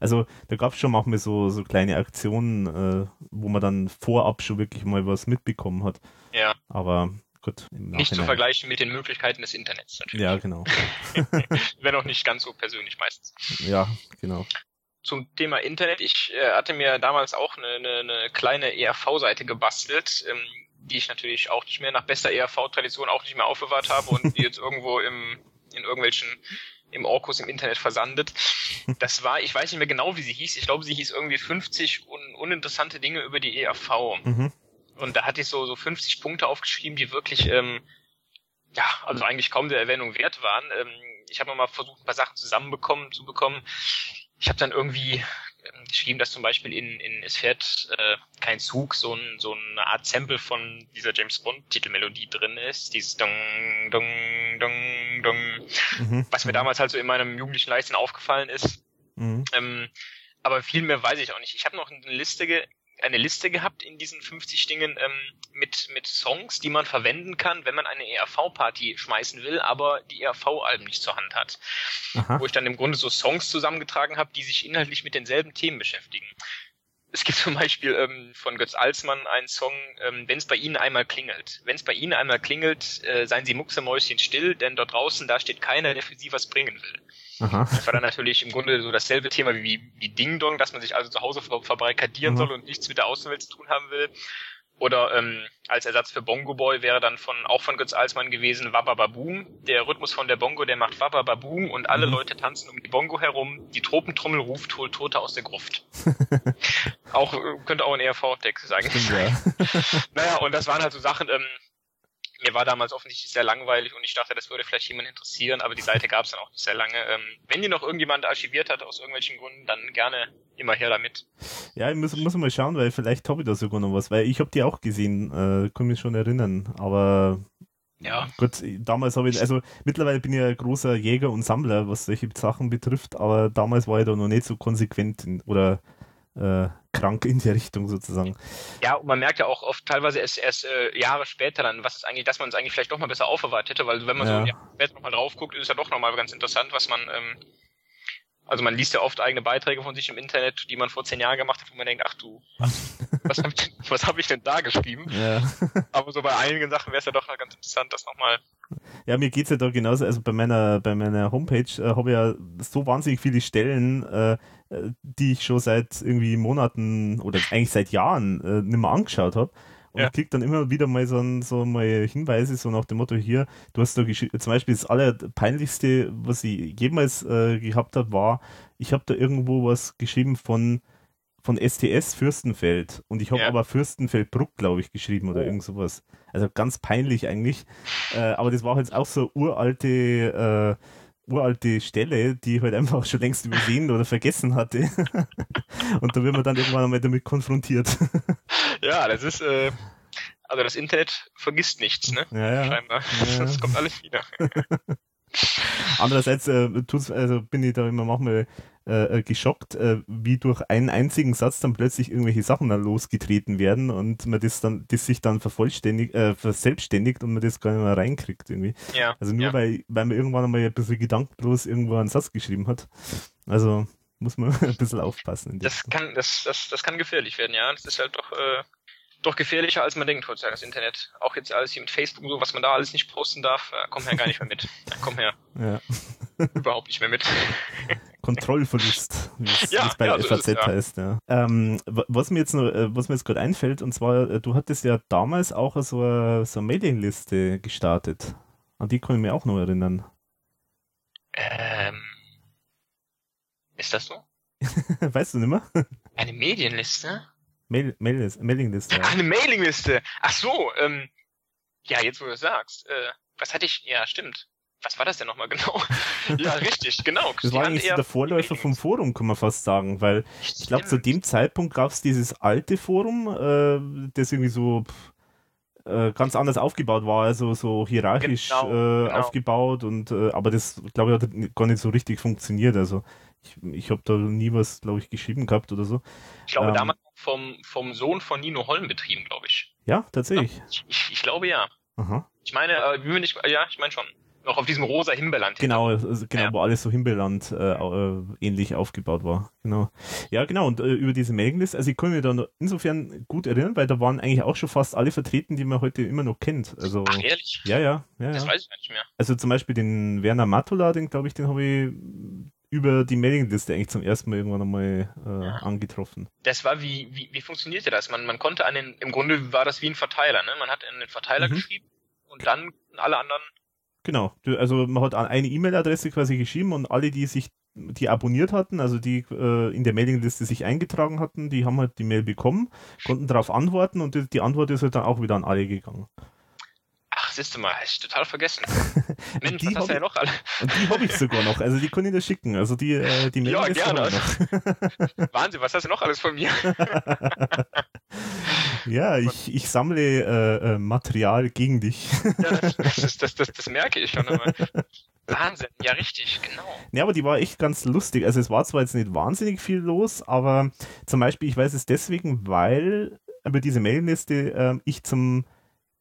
Also da gab es schon manchmal so, so kleine Aktionen, äh, wo man dann vorab schon wirklich mal was mitbekommen hat. Ja. Aber gut. Nicht zu vergleichen mit den Möglichkeiten des Internets natürlich. Ja, genau. <laughs> <laughs> Wenn auch nicht ganz so persönlich meistens. Ja, genau. Zum Thema Internet. Ich äh, hatte mir damals auch eine, eine, eine kleine ERV-Seite gebastelt, ähm, die ich natürlich auch nicht mehr nach bester ERV-Tradition auch nicht mehr aufbewahrt habe und die jetzt <laughs> irgendwo im, in irgendwelchen im Orkus im Internet versandet. Das war, ich weiß nicht mehr genau, wie sie hieß. Ich glaube, sie hieß irgendwie 50 un uninteressante Dinge über die ERV. Mhm. Und da hatte ich so, so 50 Punkte aufgeschrieben, die wirklich, ähm, ja, also eigentlich kaum der Erwähnung wert waren. Ähm, ich habe mal versucht, ein paar Sachen zusammenbekommen zu bekommen. Ich habe dann irgendwie ähm, geschrieben, dass zum Beispiel in, in Es fährt äh, kein Zug so, ein, so eine Art Sample von dieser James Bond Titelmelodie drin ist. Dieses Dong, Dong, Dong, Dong, mhm. was mir damals halt so in meinem jugendlichen Leichtsinn aufgefallen ist. Mhm. Ähm, aber viel mehr weiß ich auch nicht. Ich habe noch eine Liste ge eine Liste gehabt in diesen 50 Dingen ähm, mit, mit Songs, die man verwenden kann, wenn man eine ERV-Party schmeißen will, aber die ERV-Alben nicht zur Hand hat. Aha. Wo ich dann im Grunde so Songs zusammengetragen habe, die sich inhaltlich mit denselben Themen beschäftigen. Es gibt zum Beispiel ähm, von Götz Alsmann einen Song, ähm, Wenn es bei Ihnen einmal klingelt. Wenn es bei Ihnen einmal klingelt, äh, seien Sie mucksemäuschen still, denn dort draußen, da steht keiner, der für Sie was bringen will. Aha. Das war dann natürlich im Grunde so dasselbe Thema wie, wie Ding Dong, dass man sich also zu Hause verbarrikadieren mhm. soll und nichts mit der Außenwelt zu tun haben will. Oder ähm, als Ersatz für Bongo Boy wäre dann von auch von Götz Alsmann gewesen Wabababoom. Der Rhythmus von der Bongo, der macht Wabababoom und alle mhm. Leute tanzen um die Bongo herum. Die Tropentrommel ruft, holt Tote aus der Gruft. <laughs> auch äh, könnte auch ein ERV-Text sagen. Stimmt, ja. <laughs> naja, und das waren halt so Sachen, ähm, mir war damals offensichtlich sehr langweilig und ich dachte, das würde vielleicht jemand interessieren, aber die Seite gab es dann auch nicht sehr lange. Ähm, wenn die noch irgendjemand archiviert hat aus irgendwelchen Gründen, dann gerne immer her damit. Ja, ich muss, muss mal schauen, weil vielleicht habe ich da sogar noch was, weil ich habe die auch gesehen, äh, kann mich schon erinnern, aber ja. Gut, damals habe ich, also mittlerweile bin ich ein großer Jäger und Sammler, was solche Sachen betrifft, aber damals war ich da noch nicht so konsequent in, oder äh, krank in der Richtung sozusagen. Ja, und man merkt ja auch oft teilweise erst, erst äh, Jahre später dann, was es eigentlich, dass man es eigentlich vielleicht doch mal besser aufbewahrt hätte, weil wenn man ja. so ein später nochmal drauf guckt, ist es ja doch nochmal ganz interessant, was man, ähm, also man liest ja oft eigene Beiträge von sich im Internet, die man vor zehn Jahren gemacht hat, wo man denkt, ach du, was, was habe ich, was hab ich denn da geschrieben? Ja. <laughs> Aber so bei einigen Sachen wäre es ja doch mal ganz interessant, das nochmal ja, mir geht's ja da genauso. Also bei meiner, bei meiner Homepage äh, habe ich ja so wahnsinnig viele Stellen, äh, die ich schon seit irgendwie Monaten oder <laughs> eigentlich seit Jahren äh, nicht mehr angeschaut habe. Und ja. krieg dann immer wieder mal so, so mal Hinweise, so nach dem Motto hier, du hast da zum Beispiel das allerpeinlichste, was ich jemals äh, gehabt habe, war, ich habe da irgendwo was geschrieben von von STS Fürstenfeld und ich habe ja. aber Fürstenfeldbruck, glaube ich, geschrieben oder oh. irgend sowas. Also ganz peinlich eigentlich. Äh, aber das war halt auch so uralte, äh, uralte Stelle, die ich halt einfach schon längst übersehen oder vergessen hatte. <laughs> und da wird man dann irgendwann einmal damit konfrontiert. <laughs> ja, das ist, äh, also das Internet vergisst nichts, ne? Ja, ja. Scheinbar. Ja. Das kommt alles wieder. <laughs> Andererseits äh, also bin ich da immer manchmal äh, äh, geschockt, äh, wie durch einen einzigen Satz dann plötzlich irgendwelche Sachen dann losgetreten werden und man das dann, das sich dann vervollständigt, äh, verselbstständigt und man das gar nicht mehr reinkriegt irgendwie. Ja, also nur ja. weil, weil man irgendwann einmal ein bisschen gedankenlos irgendwo einen Satz geschrieben hat. Also muss man <laughs> ein bisschen aufpassen. Das kann, das, das, das kann gefährlich werden, ja. Das ist halt doch äh, doch gefährlicher, als man denkt heutzutage, das Internet. Auch jetzt alles hier mit Facebook und so, was man da alles nicht posten darf, äh, komm her gar nicht mehr mit. Ja, komm her. Ja. <laughs> Überhaupt nicht mehr mit. <laughs> Kontrollverlust, wie es ja, bei ja, der FAZ es, ja. heißt, ja. Ähm, was mir jetzt noch, äh, was mir jetzt gerade einfällt, und zwar, äh, du hattest ja damals auch so eine, so eine Mailingliste gestartet. An die kann ich mir auch noch erinnern. Ähm, ist das so? <laughs> weißt du nicht mehr? Eine Medienliste? Mail, Mail, Mailingliste. Ach, eine Mailingliste. Ach so, ähm, ja, jetzt wo du das sagst. Äh, was hatte ich? Ja, stimmt. Was war das denn nochmal genau? <laughs> ja, richtig, genau. Das war eigentlich der Vorläufer vom Forum, kann man fast sagen, weil Stimmt. ich glaube, zu dem Zeitpunkt gab es dieses alte Forum, äh, das irgendwie so äh, ganz anders aufgebaut war, also so hierarchisch genau, äh, genau. aufgebaut und äh, aber das, glaube ich, hat gar nicht so richtig funktioniert. Also ich, ich habe da nie was, glaube ich, geschrieben gehabt oder so. Ich glaube, ähm, damals vom, vom Sohn von Nino Holm betrieben, glaube ich. Ja, tatsächlich. Ich, ich, ich, glaube ja. Aha. Ich meine, äh, nicht, ja, ich meine schon. Noch auf diesem rosa Himbeerland. Genau, also genau, ja. wo alles so Himbeerland äh, äh, ähnlich aufgebaut war. Genau. Ja, genau, und äh, über diese Mailinglist, also ich kann mich da insofern gut erinnern, weil da waren eigentlich auch schon fast alle vertreten, die man heute immer noch kennt. Also, Ach, ehrlich? Ja, ja, ja. Das ja. weiß ich nicht mehr. Also zum Beispiel den Werner Matula, den glaube ich, den habe ich über die Mailingliste eigentlich zum ersten Mal irgendwann einmal äh, ja. angetroffen. Das war wie, wie, wie funktionierte das? Man, man konnte an den, im Grunde war das wie ein Verteiler, ne? Man hat in den Verteiler mhm. geschrieben und dann alle anderen Genau. Also man hat eine E-Mail-Adresse quasi geschrieben und alle, die sich, die abonniert hatten, also die äh, in der Mailingliste sich eingetragen hatten, die haben halt die Mail bekommen, konnten darauf antworten und die, die Antwort ist halt dann auch wieder an alle gegangen. Siehst du mal, ich total vergessen. <laughs> Mensch, die was hast du ja noch alle? Die habe ich sogar noch, also die kann ich dir schicken, also die, äh, die Mail ja, gerne. noch. <laughs> <laughs> Wahnsinn, was hast du noch alles von mir? Ja, ich, ich sammle äh, äh, Material gegen dich. ja, das, das, das, das, das merke ich schon. Aber. Wahnsinn, ja richtig, genau. Ja, aber die war echt ganz lustig. Also es war zwar jetzt nicht wahnsinnig viel los, aber zum Beispiel, ich weiß es deswegen, weil über diese Mailliste äh, ich zum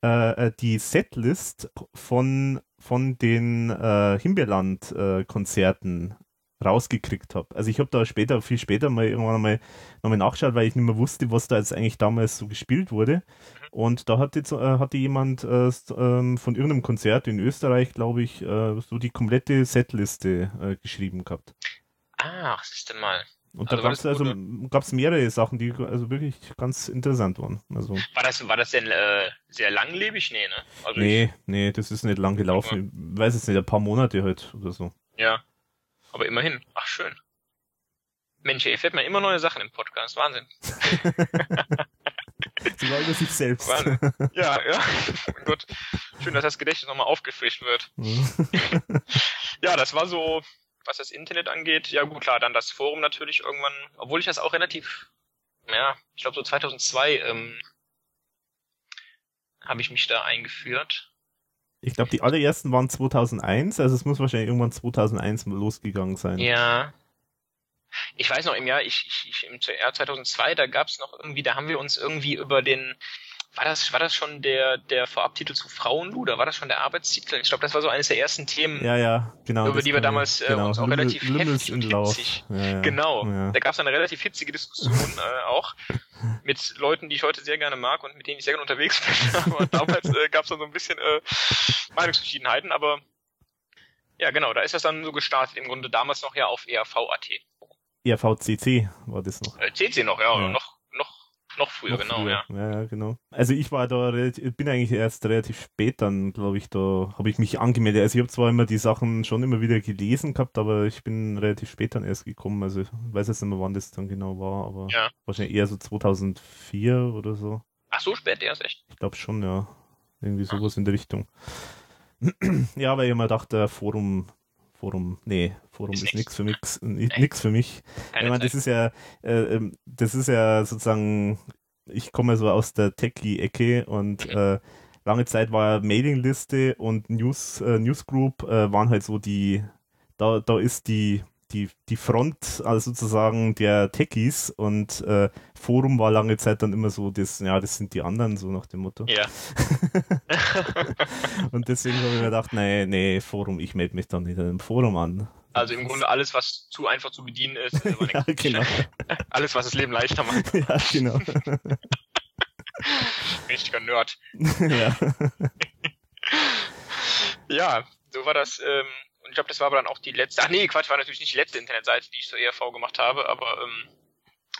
äh, äh, die Setlist von, von den äh, Himbeerland-Konzerten rausgekriegt habe. Also ich habe da später, viel später mal irgendwann mal nochmal nachgeschaut, weil ich nicht mehr wusste, was da jetzt eigentlich damals so gespielt wurde. Und da hatte, äh, hatte jemand äh, ähm, von irgendeinem Konzert in Österreich, glaube ich, äh, so die komplette Setliste äh, geschrieben gehabt. Ach, siehst du mal. Und also da gab es also gab's mehrere Sachen, die also wirklich ganz interessant waren. Also war das war das denn äh, sehr langlebig? Nee, ne? Also nee, ich, nee, das ist nicht lang gelaufen. Ich weiß es nicht, ein paar Monate halt oder so. Ja. Aber immerhin. Ach, schön. Mensch, ihr fällt mir immer neue Sachen im Podcast. Wahnsinn. <laughs> Sogar über sich selbst. Wahnsinn. <laughs> Ja, ja. Gut. Schön, dass das Gedächtnis nochmal aufgefrischt wird. ja, <laughs> das war so, was das Internet angeht. Ja, gut, klar, dann das Forum natürlich irgendwann, obwohl ich das auch relativ, ja, ich glaube so 2002 ähm, habe ich mich da eingeführt. Ich glaube, die allerersten waren 2001, also es muss wahrscheinlich irgendwann 2001 losgegangen sein. Ja. Ich weiß noch im Jahr, ich, ich, ich im Jahr 2002, da gab es noch irgendwie, da haben wir uns irgendwie über den war das, war das schon der, der Vorabtitel zu Frauenluder? War das schon der Arbeitstitel? Ich glaube, das war so eines der ersten Themen, ja, ja, genau, über die wir damals äh, genau, uns auch relativ Lümmel heftig und hitzig. Ja, ja, genau. Ja. Da gab es eine relativ hitzige Diskussion <laughs> äh, auch mit Leuten, die ich heute sehr gerne mag und mit denen ich sehr gerne unterwegs bin. <laughs> Aber damals äh, gab es dann so ein bisschen äh, Meinungsverschiedenheiten, aber ja, genau, da ist das dann so gestartet, im Grunde damals noch ja auf ERV.at. ERVCC war das noch. Äh, CC noch, ja, ja. noch noch früher, noch genau, früher. ja. Ja, genau. Also ich war da bin eigentlich erst relativ spät dann, glaube ich, da habe ich mich angemeldet. Also ich habe zwar immer die Sachen schon immer wieder gelesen gehabt, aber ich bin relativ spät dann erst gekommen. Also ich weiß jetzt nicht mehr, wann das dann genau war, aber ja. wahrscheinlich eher so 2004 oder so. Ach, so spät erst, echt? Ich glaube schon, ja. Irgendwie sowas Ach. in der Richtung. <clears throat> ja, weil ich immer dachte, Forum Forum, nee, Forum ist, ist nichts für mich, <laughs> nix für mich. ich meine, das ist ja, äh, ähm, das ist ja sozusagen, ich komme so aus der Techie-Ecke und äh, lange Zeit war Mailingliste und News, äh, Newsgroup äh, waren halt so die, da, da ist die, die, die Front also sozusagen der Techies und äh, Forum war lange Zeit dann immer so, das, ja, das sind die anderen, so nach dem Motto. Ja. <laughs> und deswegen habe ich mir gedacht, nee, nee, Forum, ich melde mich dann nicht im Forum an. Also im Grunde alles, was zu einfach zu bedienen ist. <laughs> ja, genau. <laughs> alles, was das Leben leichter macht. ja, genau. Richtiger Nerd. ja. ja, so war das. Ähm, und ich glaube, das war aber dann auch die letzte. Ach nee, Quatsch, war natürlich nicht die letzte Internetseite, die ich zur ERV gemacht habe, aber ähm,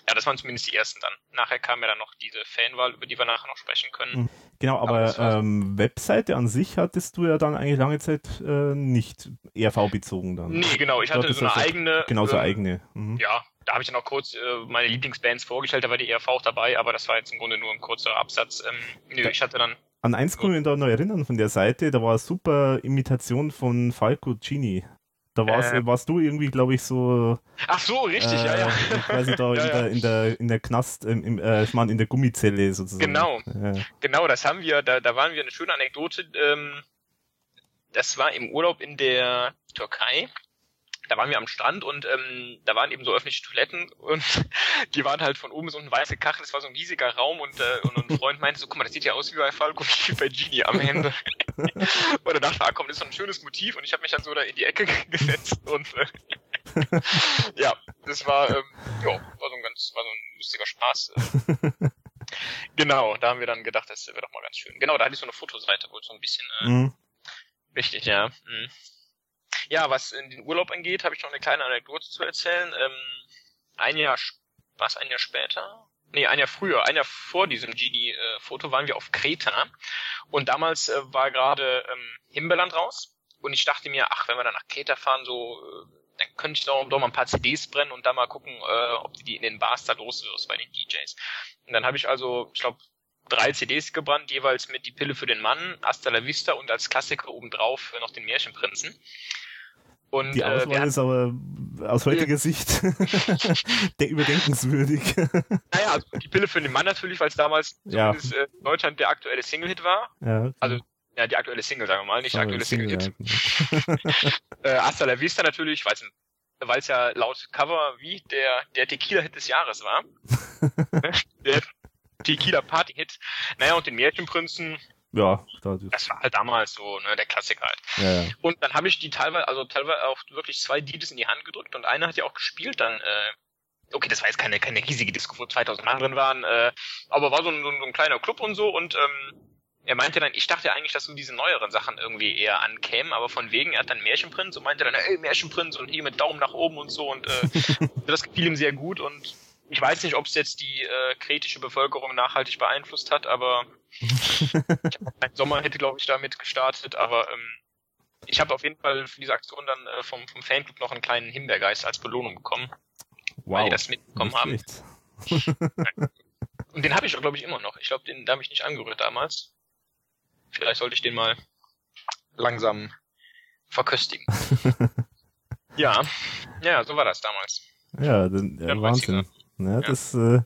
ja, das waren zumindest die ersten dann. Nachher kam ja dann noch diese Fanwahl, über die wir nachher noch sprechen können. Mhm. Genau, aber, aber ähm, Webseite an sich hattest du ja dann eigentlich lange Zeit äh, nicht ERV-bezogen dann. Nee, genau, ich hatte so eine eigene. Genau, so ähm, eigene. Mhm. Ja, da habe ich dann auch kurz äh, meine Lieblingsbands vorgestellt, da war die ERV auch dabei, aber das war jetzt im Grunde nur ein kurzer Absatz. Ähm, nö, ich hatte dann an eins kann ich mich da noch erinnern von der Seite, da war eine super Imitation von Falco Gini. Da warst, äh, warst du irgendwie, glaube ich, so. Ach so, richtig, äh, ja, ja. Quasi da <laughs> ja, in, der, in, der, in der Knast, ähm, im, äh, ich meine, in der Gummizelle sozusagen. Genau, ja. genau, das haben wir, da, da waren wir eine schöne Anekdote. Ähm, das war im Urlaub in der Türkei da waren wir am Strand und ähm, da waren eben so öffentliche Toiletten <laughs> und die waren halt von oben so ein weiße Kachel, das war so ein riesiger Raum und, äh, und ein Freund meinte so, guck mal, das sieht ja aus wie bei Falco <laughs> wie bei Genie am Ende. <laughs> und er dachte, ah komm, das ist so ein schönes Motiv und ich habe mich dann so da in die Ecke gesetzt und äh, ja, das war, ähm, ja, war so ein ganz, war so ein lustiger Spaß. genau, da haben wir dann gedacht, das wäre doch mal ganz schön. Genau, da hatte ich so eine Fotoseite, wo so ein bisschen äh, mhm. richtig, ja. Mhm. Ja, was in den Urlaub angeht, habe ich noch eine kleine Anekdote zu erzählen. Ähm, ein Jahr, was ein Jahr später? Nee, ein Jahr früher, ein Jahr vor diesem Genie-Foto waren wir auf Kreta und damals äh, war gerade ähm, Himbeerland raus und ich dachte mir, ach, wenn wir dann nach Kreta fahren, so, äh, dann könnte ich doch, doch mal ein paar CDs brennen und da mal gucken, äh, ob die in den Bars da los wirst bei den DJs. Und dann habe ich also, ich glaube, drei CDs gebrannt, jeweils mit Die Pille für den Mann, Hasta la Vista und als Klassiker obendrauf noch den Märchenprinzen. Und, die Auswahl äh, ist aber aus heutiger Sicht <laughs> der überdenkenswürdig. Naja, also die Pille für den Mann natürlich, weil es damals ja. äh, in Deutschland der aktuelle Single-Hit war. Ja. Also ja, die aktuelle Single, sagen wir mal, nicht der aktuelle Single-Hit. Single, ja. <laughs> äh, Hasta la Vista natürlich, weil es ja laut Cover wie der, der Tequila-Hit des Jahres war. <laughs> der Tequila-Party-Hit. Naja, und den Märchenprinzen, ja, das war halt damals so, ne, der Klassiker halt. Ja, ja. Und dann habe ich die teilweise, also teilweise auch wirklich zwei Dietes in die Hand gedrückt und einer hat ja auch gespielt dann, äh, okay, das war jetzt keine, keine riesige Disco, wo 2000 Mann drin waren, äh, aber war so ein, so ein kleiner Club und so und ähm, er meinte dann, ich dachte eigentlich, dass so diese neueren Sachen irgendwie eher ankämen, aber von wegen, er hat dann Märchenprinz und meinte dann, ey, Märchenprinz und hier mit Daumen nach oben und so und äh, <laughs> das gefiel ihm sehr gut und ich weiß nicht, ob es jetzt die äh, kretische Bevölkerung nachhaltig beeinflusst hat, aber <laughs> ein Sommer hätte, glaube ich, damit gestartet, aber ähm, ich habe auf jeden Fall für diese Aktion dann äh, vom, vom Fanclub noch einen kleinen Himbeergeist als Belohnung bekommen. Wow. Weil die das mitbekommen haben. Und den habe ich auch, glaube ich, immer noch. Ich glaube, den da habe ich nicht angerührt damals. Vielleicht sollte ich den mal langsam verköstigen. <laughs> ja, ja, so war das damals. Ja, dann, ja, Wahnsinn. Ja, ja. Das, äh,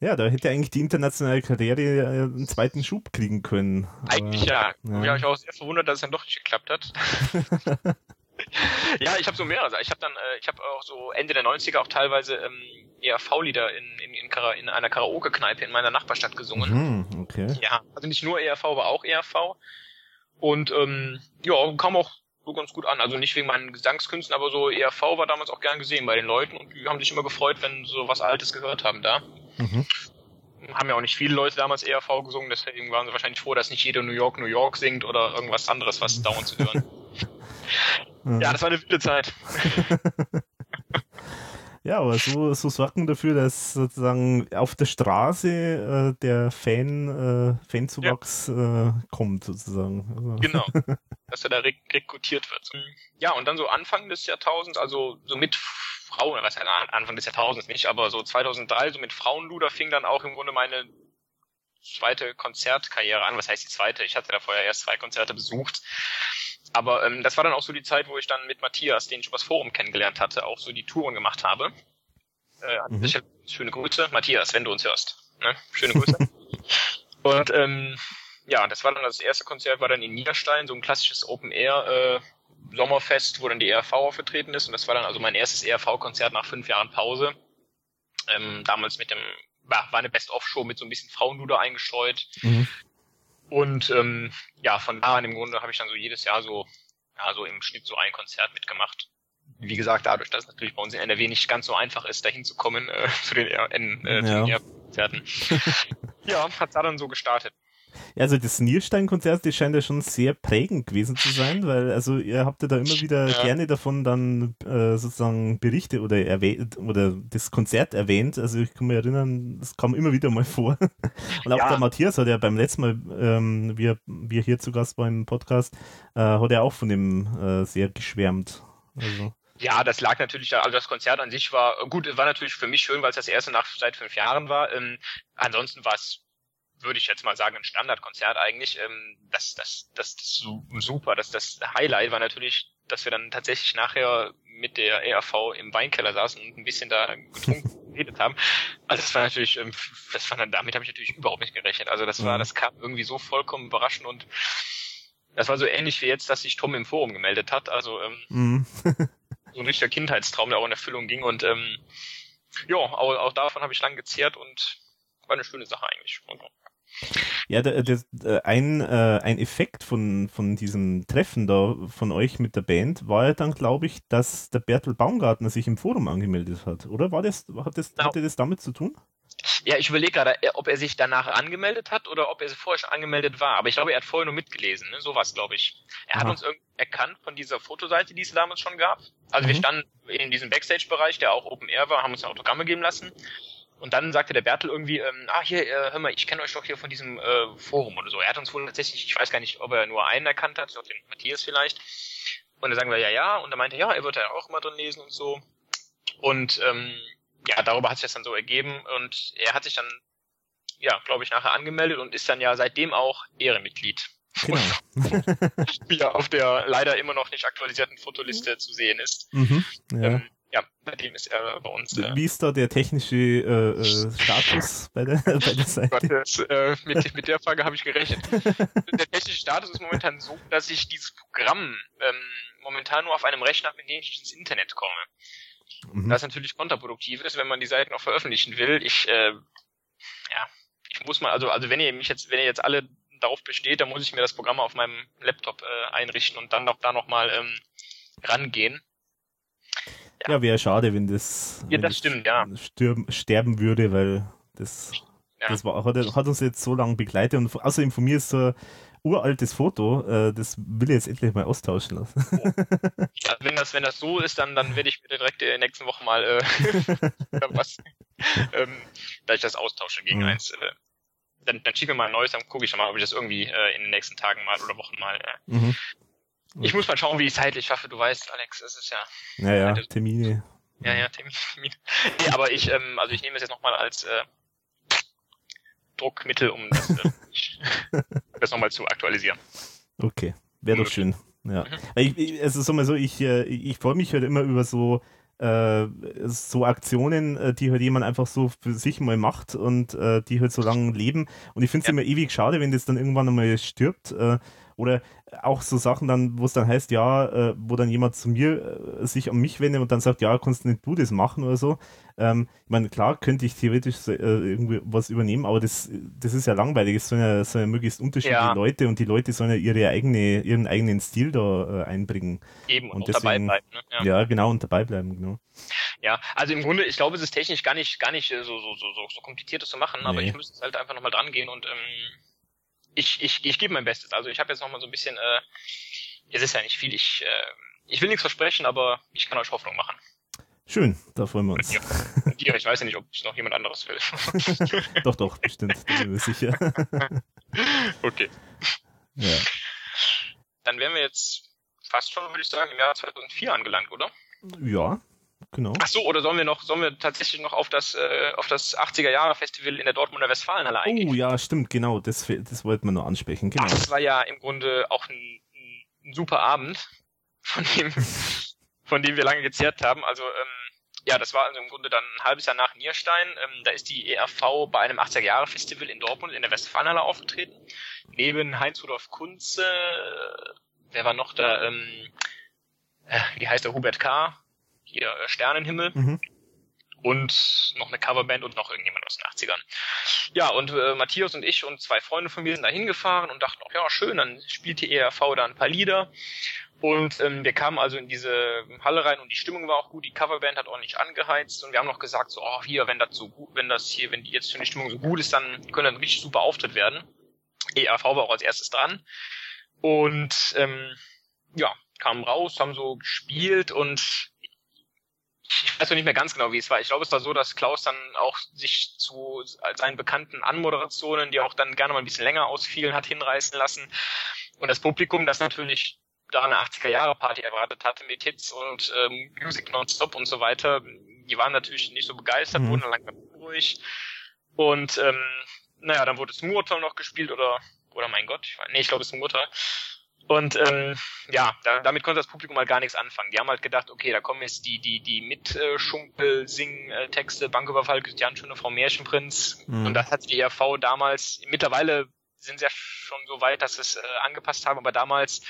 ja, da hätte eigentlich die internationale Karriere äh, einen zweiten Schub kriegen können. Eigentlich ja. ja. Ich habe auch sehr verwundert, dass es dann doch nicht geklappt hat. <laughs> ja, ich habe so mehrere. Ich habe dann, äh, ich habe auch so Ende der 90er auch teilweise ähm, ERV-Lieder in, in, in, in einer Karaoke-Kneipe in meiner Nachbarstadt gesungen. Mhm, okay. Ja, also nicht nur ERV, aber auch ERV. Und ähm, ja, kam auch so ganz gut an. Also nicht wegen meinen Gesangskünsten, aber so ERV war damals auch gern gesehen bei den Leuten und die haben sich immer gefreut, wenn so was Altes gehört haben da. Mhm. Haben ja auch nicht viele Leute damals ERV gesungen, deswegen waren sie wahrscheinlich froh, dass nicht jeder New York, New York singt oder irgendwas anderes, was dauernd zu hören. <laughs> ja, das war eine wilde Zeit. <laughs> Ja, aber so, so sorgen dafür, dass sozusagen auf der Straße äh, der Fan, äh, Fanzuwachs ja. äh, kommt, sozusagen. Also. Genau, <laughs> dass er da rek rekrutiert wird. Ja, und dann so Anfang des Jahrtausends, also so mit Frauen, was heißt Anfang des Jahrtausends nicht, aber so 2003, so mit Frauenluder fing dann auch im Grunde meine zweite Konzertkarriere an. Was heißt die zweite? Ich hatte da vorher erst zwei Konzerte besucht. Aber ähm, das war dann auch so die Zeit, wo ich dann mit Matthias, den ich übers Forum kennengelernt hatte, auch so die Touren gemacht habe. Äh, mhm. Schöne Grüße. Matthias, wenn du uns hörst. Ne? Schöne Grüße. <laughs> und ähm, ja, das war dann das erste Konzert, war dann in Niederstein, so ein klassisches Open Air äh, Sommerfest, wo dann die ERV aufgetreten ist. Und das war dann also mein erstes ERV-Konzert nach fünf Jahren Pause. Ähm, damals mit dem, war, war eine Best-of-Show mit so ein bisschen Frauenluder eingestreut. Mhm. Und ähm, ja, von da an im Grunde habe ich dann so jedes Jahr so, ja, so im Schnitt so ein Konzert mitgemacht. Wie gesagt, dadurch, dass es natürlich bei uns in NRW nicht ganz so einfach ist, dahin zu kommen äh, <laughs> zu den, äh, zu den Konzerten. <laughs> ja, hat da dann so gestartet. Ja, also das Nierstein-Konzert, das scheint ja schon sehr prägend gewesen zu sein, weil also ihr habt ja da immer wieder ja. gerne davon dann äh, sozusagen Berichte oder erwähnt oder das Konzert erwähnt. Also ich kann mich erinnern, das kam immer wieder mal vor. <laughs> Und auch ja. der Matthias hat ja beim letzten Mal, ähm, wie, er, wie er hier zu Gast war im Podcast, äh, hat er auch von dem äh, sehr geschwärmt. Also. Ja, das lag natürlich also das Konzert an sich war, gut, war natürlich für mich schön, weil es das erste nach seit fünf Jahren war. Ähm, ansonsten war es würde ich jetzt mal sagen, ein Standardkonzert eigentlich. Ähm, das, das, das, das super. Das, das Highlight war natürlich, dass wir dann tatsächlich nachher mit der ERV im Weinkeller saßen und ein bisschen da getrunken <laughs> geredet haben. Also das war natürlich, ähm, das war dann, damit habe ich natürlich überhaupt nicht gerechnet. Also das war, mhm. das kam irgendwie so vollkommen überraschend und das war so ähnlich wie jetzt, dass sich Tom im Forum gemeldet hat. Also ähm, mhm. <laughs> so ein richtiger Kindheitstraum, der auch in Erfüllung ging und ähm, ja, auch, auch davon habe ich lang gezehrt und war eine schöne Sache eigentlich. Und, Ja, der, der, der, ein, äh, ein Effekt von, von diesem Treffen da von euch mit der Band war ja dann, glaube ich, dass der Bertel Baumgartner sich im Forum angemeldet hat, oder? War das, hat das, genau. hatte das damit zu tun? Ja, ich überlege gerade, äh, ob er sich danach angemeldet hat oder ob er vorher schon angemeldet war. Aber ich glaube, er hat vorher nur mitgelesen. Ne? So was, glaube ich. Er Aha. hat uns irgendwie erkannt von dieser Fotoseite, die es damals schon gab. Also mhm. wir standen in diesem Backstage-Bereich, der auch Open Air war, haben uns Autogramme geben lassen. Und dann sagte der Bertel irgendwie, ähm, ah hier, äh, hör mal, ich kenne euch doch hier von diesem äh, Forum oder so. Er hat uns wohl tatsächlich, ich weiß gar nicht, ob er nur einen erkannt hat, den Matthias vielleicht. Und dann sagen wir, ja, ja. Und er meinte, ja, er wird ja auch immer drin lesen und so. Und ähm, ja, darüber hat sich das dann so ergeben und er hat sich dann, ja, glaube ich, nachher angemeldet und ist dann ja seitdem auch Ehrenmitglied. Genau. <laughs> ja, auf der leider immer noch nicht aktualisierten Fotoliste zu sehen ist. Mhm, ja. Ähm, ja, bei dem ist er bei uns. Äh, Wie ist da der technische äh, äh, Status bei der, <laughs> bei der Seite? Gott, das, äh, mit, mit der Frage habe ich gerechnet. <laughs> der technische Status ist momentan so, dass ich dieses Programm ähm, momentan nur auf einem Rechner, mit dem ich ins Internet komme. Mhm. Das natürlich kontraproduktiv ist, wenn man die Seiten auch veröffentlichen will. Ich, äh, ja, ich muss mal, also, also wenn ihr mich jetzt, wenn ihr jetzt alle darauf besteht, dann muss ich mir das Programm auf meinem Laptop äh, einrichten und dann noch da nochmal ähm, rangehen. Ja, ja wäre schade, wenn das, ja, das stimmt, ja. Sterben würde, weil das, ja. das war, hat, hat uns jetzt so lange begleitet und außerdem von mir ist so uraltes Foto, äh, das will ich jetzt endlich mal austauschen lassen. Oh. Ja, wenn das, wenn das so ist, dann, dann werde ich mir direkt in der nächsten Woche mal äh, <laughs> was, ähm, da ich das austausche gegen mhm. eins. Äh, dann, dann schick mir mal ein neues, dann gucke ich mal, ob ich das irgendwie äh, in den nächsten Tagen mal oder Wochen mal. Äh, mhm. Ich muss mal schauen, wie ich zeitlich schaffe. Du weißt, Alex, es ist ja. Naja, ja, Termine. Ja, ja, Termine. <laughs> Nee, aber ich, ähm, also ich nehme es jetzt nochmal als äh, Druckmittel, um das, äh, <laughs> <laughs> das nochmal zu aktualisieren. Okay, wäre doch schön. Ja. Mhm. Ich, ich, also sag mal so, ich, äh, ich freue mich halt immer über so äh, so Aktionen, äh, die halt jemand einfach so für sich mal macht und äh, die halt so lange leben. Und ich finde es ja. immer ewig schade, wenn das dann irgendwann einmal stirbt. Äh, oder auch so Sachen dann, wo es dann heißt, ja, äh, wo dann jemand zu mir äh, sich an mich wendet und dann sagt, ja, kannst nicht du das machen oder so. Ähm, ich meine, klar könnte ich theoretisch äh, irgendwie was übernehmen, aber das, das ist ja langweilig. Es sollen ja, sollen ja möglichst unterschiedliche ja. Leute und die Leute sollen ja ihre eigene, ihren eigenen Stil da äh, einbringen. Eben, und, und deswegen, dabei bleiben. Ne? Ja. ja. genau, und dabei bleiben, genau. Ja, also im Grunde, ich glaube, es ist technisch gar nicht, gar nicht äh, so, so, so, so kompliziert, das zu machen, nee. aber ich müsste halt einfach nochmal dran gehen und ähm, ich, ich, ich gebe mein Bestes. Also ich habe jetzt noch mal so ein bisschen, äh, es ist ja nicht viel, ich, äh, ich will nichts versprechen, aber ich kann euch Hoffnung machen. Schön, da freuen wir uns. Ja, <laughs> ich weiß ja nicht, ob es noch jemand anderes will. <laughs> doch, doch, bestimmt, da ich sicher. <laughs> okay. Ja. Dann wären wir jetzt fast schon, würde ich sagen, im Jahr 2004 angelangt, oder? Ja, genau. Ach so, oder sollen wir noch, sollen wir tatsächlich noch auf das, äh, auf das 80er Jahre Festival in der Dortmunder Westfalenhalle eingehen? Oh ja, stimmt, genau, das, das wollten wir noch ansprechen. Genau. Das war ja im Grunde auch ein, ein super Abend, von dem, <laughs> von dem wir lange gezehrt haben. Also, ähm, ja, das war also im Grunde dann ein halbes Jahr nach Nierstein. Ähm, da ist die ERV bei einem 80er Jahre Festival in Dortmund in der Westfalenhalle aufgetreten. Neben Heinz-Rudolf Kunze, äh, wer war noch da? Ähm, äh, wie heißt der? Hubert K hier äh, Sternenhimmel. Mhm. Und noch eine Coverband und noch irgendjemand aus den 80ern. Ja, und äh, Matthias und ich und zwei Freunde von mir sind da hingefahren und dachten, auch, ja, schön, dann spielt die ERV da ein paar Lieder. Und ähm, wir kamen also in diese Halle rein und die Stimmung war auch gut, die Coverband hat ordentlich angeheizt und wir haben noch gesagt, so, oh, hier, wenn das so gut, wenn das hier, wenn die jetzt schon die Stimmung so gut ist, dann können ein richtig super Auftritt werden. ERV war auch als erstes dran. Und ähm, ja, kamen raus, haben so gespielt und ich weiß noch nicht mehr ganz genau, wie es war. Ich glaube, es war so, dass Klaus dann auch sich zu seinen bekannten Anmoderationen, die auch dann gerne mal ein bisschen länger ausfielen, hat hinreißen lassen. Und das Publikum, das natürlich da eine 80er-Jahre-Party erwartet hatte mit Hits und ähm, Music Nonstop und so weiter, die waren natürlich nicht so begeistert, mhm. wurden dann langsam ruhig. Und ähm, naja, dann wurde es Murtal noch gespielt oder oder mein Gott, ich, nee, ich glaube es ist Murtal. Und ähm, ja, da, damit konnte das Publikum halt gar nichts anfangen. Die haben halt gedacht, okay, da kommen jetzt die, die, die Mitschunkel, Sing-Texte, Banküberfall, Christian Schöne, Frau Märchenprinz. Mhm. Und das hat die ERV damals, mittlerweile sind sie ja schon so weit, dass sie es äh, angepasst haben, aber damals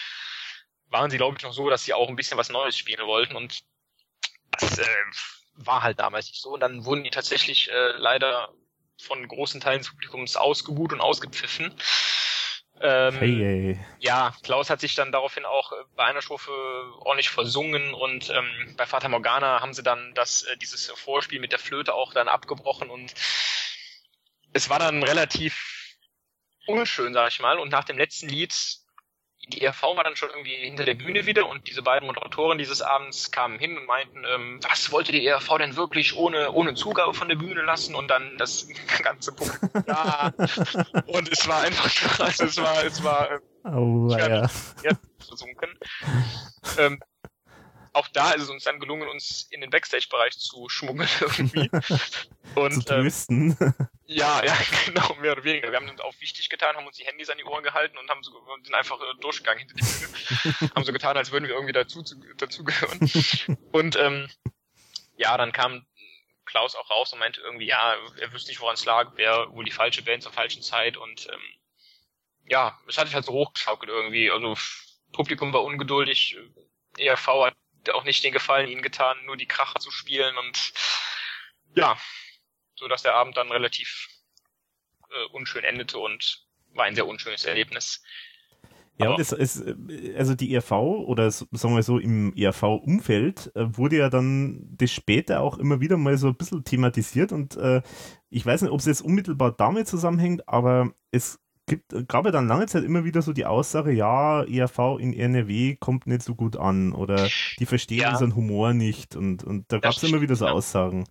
waren sie, glaube ich, noch so, dass sie auch ein bisschen was Neues spielen wollten und das äh, war halt damals nicht so. Und dann wurden die tatsächlich äh, leider von großen Teilen des Publikums ausgebuht und ausgepfiffen. Ähm, Hey, ja, Klaus hat sich dann daraufhin auch äh, bei einer Strophe ordentlich versungen und ähm, bei Fata Morgana haben sie dann das, äh, dieses Vorspiel mit der Flöte auch dann abgebrochen und es war dann relativ unschön, sag ich mal. Und nach dem letzten Lied, die ERV war dann schon irgendwie hinter der Bühne wieder und diese beiden Moderatoren dieses Abends kamen hin und meinten, ähm, was wollte die ERV denn wirklich ohne, ohne Zugabe von der Bühne lassen und dann das <laughs> ganze Publikum da. <laughs> und es war einfach, also es war, es war äh, Oh, ja, versunken. ähm, auch da ist es uns dann gelungen, uns in den Backstage-Bereich zu schmuggeln <laughs> irgendwie. <laughs> Zu Und ähm, trösten. <laughs> ja, ja, genau, mehr oder weniger. Wir haben uns auch wichtig getan, haben uns die Handys an die Ohren gehalten und haben so, sind einfach äh, durchgegangen hinter die Bühne. haben so getan, als würden wir irgendwie dazu, zu, dazugehören. Und ähm, ja, dann kam Klaus auch raus und meinte irgendwie, ja, er wüsste nicht, woran es lag, wäre wohl die falsche Band zur falschen Zeit und ähm, ja, es hat sich halt so hochgeschaukelt irgendwie. Also Publikum war ungeduldig, ERV hat auch nicht den Gefallen ihnen getan, nur die Kracher zu spielen und ja, so dass der Abend dann relativ äh, unschön endete und war ein sehr unschönes Erlebnis. Ja, Aber- und es, es, äh, also die ERV oder sagen wir so im ERV-Umfeld äh, wurde ja dann das später auch immer wieder mal so ein bisschen thematisiert und äh, ich weiß nicht, ob es jetzt unmittelbar damit zusammenhängt, aber es gibt, gab ja dann lange Zeit immer wieder so die Aussage, ja, ERV in NRW kommt nicht so gut an oder die verstehen Ja. unseren Humor nicht und, und da gab es immer wieder so ja. Aussagen.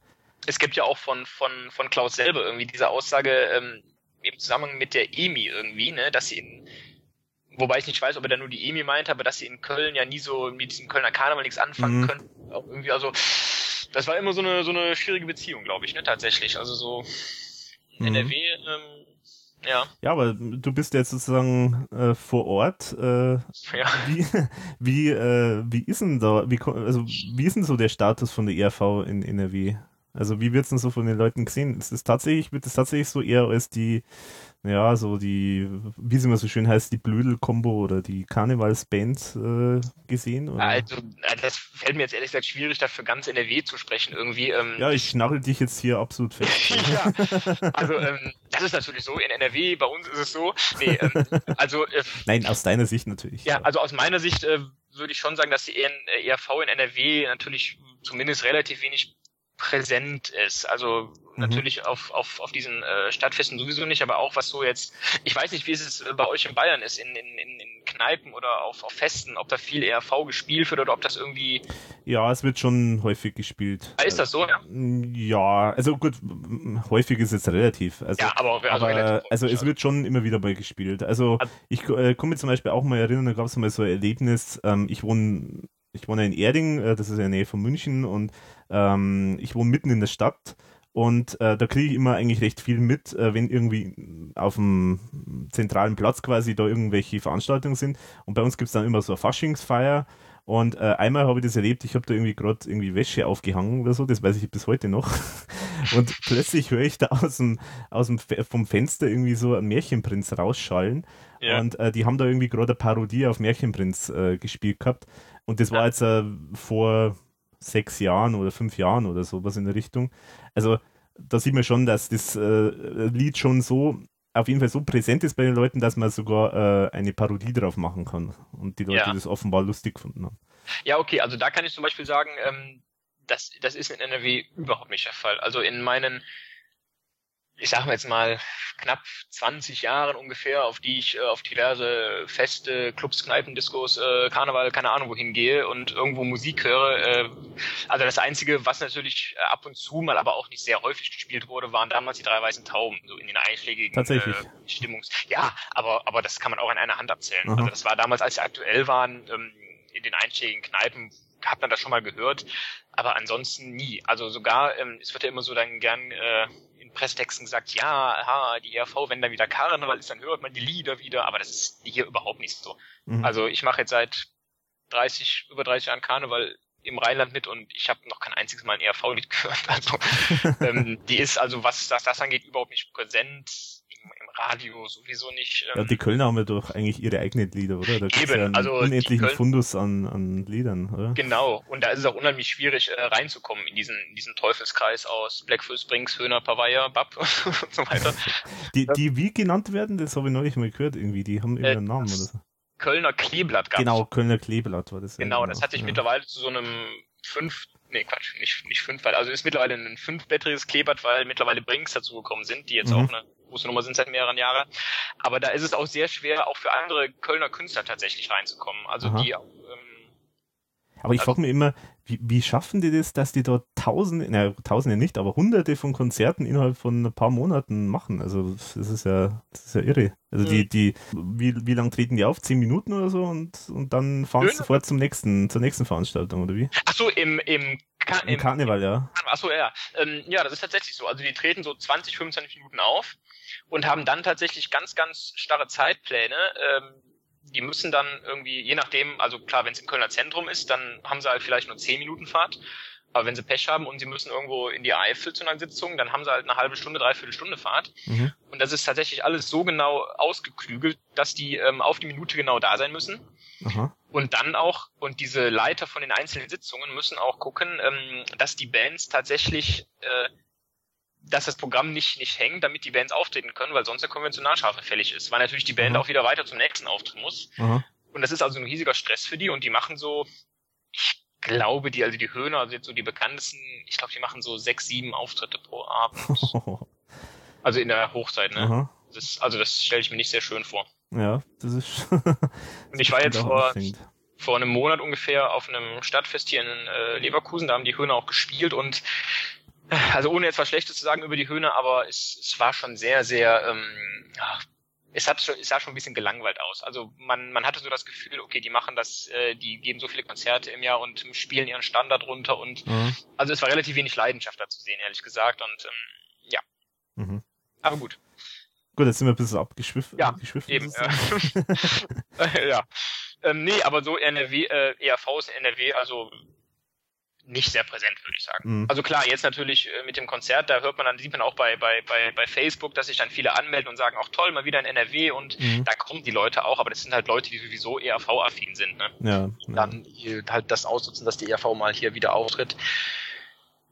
Es gibt ja auch von, von, von Klaus selber irgendwie diese Aussage ähm, im Zusammenhang mit der EMI irgendwie, ne, dass sie in, wobei ich nicht weiß, ob er da nur die EMI meint, aber dass sie in Köln ja nie so mit diesem Kölner Karneval nichts anfangen Mhm. können. Auch irgendwie, also das war immer so eine so eine schwierige Beziehung, glaube ich, ne, tatsächlich. Also so Mhm. NRW, ähm, ja, Ja, aber du bist jetzt sozusagen äh, vor Ort. Äh, ja. Wie, <laughs> wie, äh, wie ist denn da, wie, also wie ist denn so der Status von der ERV in NRW? Also wie wird es denn so von den Leuten gesehen? Ist es tatsächlich, wird es tatsächlich so eher als die, ja, so die, wie es immer so schön heißt, die Blödel-Kombo oder die Karnevalsband äh, gesehen? Oder? Also, äh, das fällt mir jetzt ehrlich gesagt schwierig, dafür ganz NRW zu sprechen irgendwie. Ähm, Ja, ich schnarre dich jetzt hier absolut fest. <laughs> ja, also ähm, das ist natürlich so. In NRW, bei uns ist es so. Nee, ähm, also äh, Nein, aus deiner Sicht natürlich. ja, also aus meiner Sicht äh, würde ich schon sagen, dass die äh, ERV in NRW natürlich zumindest relativ wenig präsent ist. Also Mhm. natürlich auf, auf, auf diesen äh, Stadtfesten sowieso nicht, aber auch was so jetzt, ich weiß nicht, wie es äh, bei euch in Bayern ist, in, in, in, in Kneipen oder auf, auf Festen, ob da viel ERV gespielt wird oder ob das irgendwie, Ja, es wird schon häufig gespielt. ist das so? Ja, Ja, also gut, häufig ist jetzt relativ. Also, ja aber, also aber relativ also es wird schon immer wieder mal gespielt. Also Also- ich äh, mich zum Beispiel auch mal erinnern, da gab es mal so ein Erlebnis, ähm, ich wohne ich wohne in Erding, äh, das ist in der Nähe von München und ähm, ich wohne mitten in der Stadt und äh, da kriege ich immer eigentlich recht viel mit, äh, wenn irgendwie auf dem zentralen Platz quasi da irgendwelche Veranstaltungen sind und bei uns gibt es dann immer so eine Faschingsfeier und äh, einmal habe ich das erlebt, ich habe da irgendwie gerade irgendwie Wäsche aufgehangen oder so, das weiß ich bis heute noch. <laughs> Und plötzlich höre ich da aus dem, aus dem vom Fenster irgendwie so einen Märchenprinz rausschallen. Ja. Und äh, die haben da irgendwie gerade eine Parodie auf Märchenprinz äh, gespielt gehabt. Und das war jetzt äh, vor sechs Jahren oder fünf Jahren oder sowas in der Richtung. Also da sieht man schon, dass das äh, Lied schon so auf jeden Fall so präsent ist bei den Leuten, dass man sogar äh, eine Parodie drauf machen kann. Und die Leute Ja. das offenbar lustig gefunden haben. Ja, okay, also da kann ich zum Beispiel sagen, ähm, das, das ist in NRW überhaupt nicht der Fall. Also in meinen, ich sag mal jetzt mal, knapp 20 Jahren ungefähr, auf die ich äh, auf diverse Feste, Clubs, Kneipen, Diskos, äh, Karneval, keine Ahnung wohin gehe und irgendwo Musik höre. Äh, also das Einzige, was natürlich äh, ab und zu mal, aber auch nicht sehr häufig gespielt wurde, waren damals die drei weißen Tauben, so in den einschlägigen Tatsächlich. Äh, Stimmungs. Ja, aber, aber das kann man auch an einer Hand abzählen. Aha. Also das war damals, als sie aktuell waren, ähm, in den einschlägigen Kneipen, hat man das schon mal gehört, aber ansonsten nie. Also sogar, ähm, es wird ja immer so dann gern äh, in Presstexten gesagt, ja, aha, die ERV, wenn dann wieder Karneval ist, dann hört man die Lieder wieder, aber das ist hier überhaupt nicht so. Mhm. Also ich mache jetzt seit 30, über 30 Jahren Karneval im Rheinland mit und ich habe noch kein einziges Mal ein ERV-Lied <laughs> gehört. Also <laughs> ähm, die ist also, was das, das angeht, überhaupt nicht präsent. Radio sowieso nicht. Ähm, ja, die Kölner haben ja doch eigentlich ihre eigenen Lieder, oder? Da eben, ja einen also unendlichen Köln, Fundus an, an Liedern, oder? Genau, und da ist es auch unheimlich schwierig äh, reinzukommen in diesen, in diesen Teufelskreis aus Blackfoot Springs, Höhner, Pavaya, Bab <laughs> und so weiter. Die, die wie genannt werden, das habe ich neulich mal gehört irgendwie, die haben irgendeinen äh, Namen oder so. Kölner Kleeblatt gab Genau, Kölner Kleeblatt war das. Genau, ja, genau. das hat sich ja. mittlerweile zu so einem fünf, nee Quatsch, nicht, nicht fünf, also ist mittlerweile ein fünfblättriges Kleeblatt, weil mittlerweile Brinks dazugekommen sind, die jetzt mhm. auch eine große Nummer sind seit mehreren Jahren. Aber da ist es auch sehr schwer, auch für andere Kölner Künstler tatsächlich reinzukommen. Also Aha. die ähm, aber ich frage mich immer, wie, wie schaffen die das, dass die dort tausende, naja, tausende nicht, aber hunderte von Konzerten innerhalb von ein paar Monaten machen? Also das ist ja, das ist ja irre. Also mhm. die, die, wie, wie lang treten die auf? Zehn Minuten oder so und, und dann fahren sie sofort zum nächsten, zur nächsten Veranstaltung, oder wie? Ach so, im, im, Ka Im, Karneval, ja. Ach so, ja. Ähm, ja, das ist tatsächlich so. Also die treten so 20, 25 Minuten auf und haben dann tatsächlich ganz, ganz starre Zeitpläne. Ähm, die müssen dann irgendwie, je nachdem, also klar, wenn es im Kölner Zentrum ist, dann haben sie halt vielleicht nur 10 Minuten Fahrt. Aber wenn sie Pech haben und sie müssen irgendwo in die Eifel zu einer Sitzung, dann haben sie halt eine halbe Stunde, dreiviertel Stunde Fahrt. Mhm. Und das ist tatsächlich alles so genau ausgeklügelt, dass die ähm, auf die Minute genau da sein müssen. Aha. Und dann auch, und diese Leiter von den einzelnen Sitzungen müssen auch gucken, ähm, dass die Bands tatsächlich äh, dass das Programm nicht, nicht hängt, damit die Bands auftreten können, weil sonst der Konventionalstrafe fällig ist, weil natürlich die Band mhm. auch wieder weiter zum nächsten Auftritt muss. Mhm. Und das ist also ein riesiger Stress für die und die machen so, ich glaube, die, also die Höhner, also jetzt so die bekanntesten, ich glaube, die machen so sechs, sieben Auftritte pro Abend. <laughs> also in der Hochzeit, ne? Mhm. Das, also das stelle ich mir nicht sehr schön vor. Ja, das ist. <laughs> und ich war jetzt vor, vor einem Monat ungefähr auf einem Stadtfest hier in äh, Leverkusen, da haben die Höhner auch gespielt und also ohne jetzt was Schlechtes zu sagen über die Höhne, aber es, es war schon sehr, sehr, ähm, ja, es hat schon, es sah schon ein bisschen gelangweilt aus. Also man, man hatte so das Gefühl, okay, die machen das, äh, die geben so viele Konzerte im Jahr und spielen ihren Standard runter und mhm. also es war relativ wenig Leidenschaft da zu sehen, ehrlich gesagt. Und ähm, ja. Mhm. Aber gut. Gut, jetzt sind wir ein bisschen abgeschwiffen. Ja, abgeschwiffen eben. Ja. <laughs> ja. Ähm, nee, aber so NRW, äh, ERVs NRW, also nicht sehr präsent, würde ich sagen. Mhm. Also klar, jetzt natürlich äh, mit dem Konzert, da hört man dann, sieht man auch bei, bei, bei, bei Facebook, dass sich dann viele anmelden und sagen, auch toll, mal wieder in NRW und mhm. da kommen die Leute auch, aber das sind halt Leute, die sowieso ERV-affin sind, ne? Ja, dann halt das ausnutzen, dass die ERV mal hier wieder auftritt.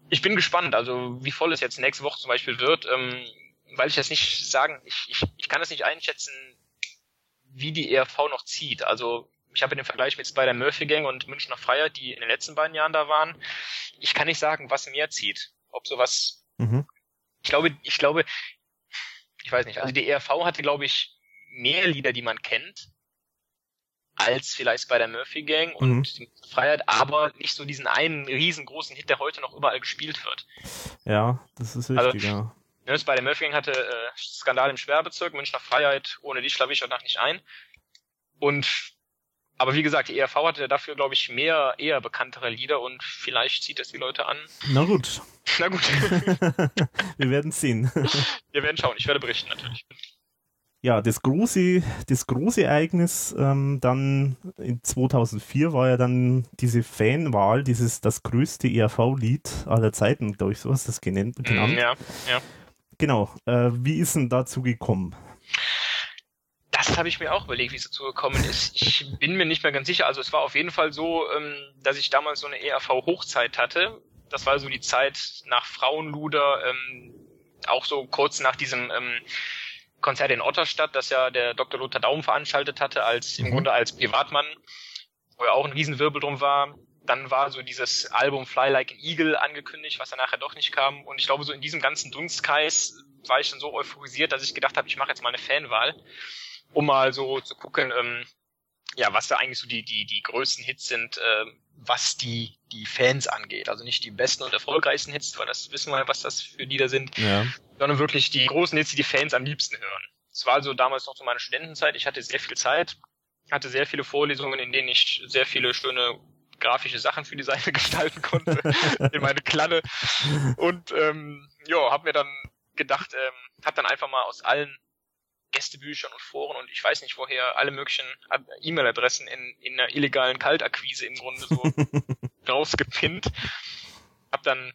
Ich bin gespannt, also wie voll es jetzt nächste Woche zum Beispiel wird, ähm, weil ich das nicht sagen, ich, ich, ich kann das nicht einschätzen, wie die ERV noch zieht. Also ich habe den Vergleich mit Spider Murphy Gang und Münchner Freiheit, die in den letzten beiden Jahren da waren. Ich kann nicht sagen, was mehr zieht. Ob sowas. Mhm. Ich glaube, ich glaube, ich weiß nicht. Also die ERV hatte, glaube ich, mehr Lieder, die man kennt, als vielleicht Spider Murphy Gang und mhm. die Freiheit, aber nicht so diesen einen riesengroßen Hit, der heute noch überall gespielt wird. Ja, das ist richtig, also, ja. Ne, Spider Murphy Gang hatte äh, Skandal im Schwerbezirk, Münchner Freiheit, ohne die schlafe ich heute Nacht nicht ein. Und aber wie gesagt, die ERV hatte dafür, glaube ich, mehr, eher bekanntere Lieder und vielleicht zieht es die Leute an. Na gut. Na gut. <laughs> Wir werden sehen. <laughs> Wir werden schauen. Ich werde berichten natürlich. Ja, das große, das große Ereignis ähm, dann in 2004 war ja dann diese Fanwahl, dieses das größte ERV-Lied aller Zeiten, glaube ich, so hast du das genannt. genannt. Ja, ja. Genau. Äh, wie ist denn dazu gekommen? Das habe ich mir auch überlegt, wie es dazu gekommen ist. Ich bin mir nicht mehr ganz sicher. Also es war auf jeden Fall so, ähm, dass ich damals so eine ERV-Hochzeit hatte. Das war so die Zeit nach Frauenluder, ähm, auch so kurz nach diesem ähm, Konzert in Otterstadt, das ja der Dr. Lothar Daum veranstaltet hatte, als im mhm. Grunde als Privatmann, wo ja auch ein Riesenwirbel drum war. Dann war so dieses Album Fly Like an Eagle angekündigt, was dann nachher doch nicht kam. Und ich glaube, so in diesem ganzen Dunstkreis war ich dann so euphorisiert, dass ich gedacht habe, ich mache jetzt mal eine Fanwahl um mal so zu gucken, ähm, ja, was da eigentlich so die, die, die größten Hits sind, äh, was die, die Fans angeht. Also nicht die besten und erfolgreichsten Hits, weil das wissen wir, was das für Lieder sind, ja. sondern wirklich die großen Hits, die die Fans am liebsten hören. Es war also damals noch zu meiner Studentenzeit. Ich hatte sehr viel Zeit, hatte sehr viele Vorlesungen, in denen ich sehr viele schöne grafische Sachen für die Seite <laughs> gestalten konnte <laughs> in meine Kladde und ähm, ja, habe mir dann gedacht, ähm, habe dann einfach mal aus allen Gästebüchern und Foren und ich weiß nicht woher alle möglichen E-Mail-Adressen in, in einer illegalen Kaltakquise im Grunde so <laughs> rausgepinnt. Hab dann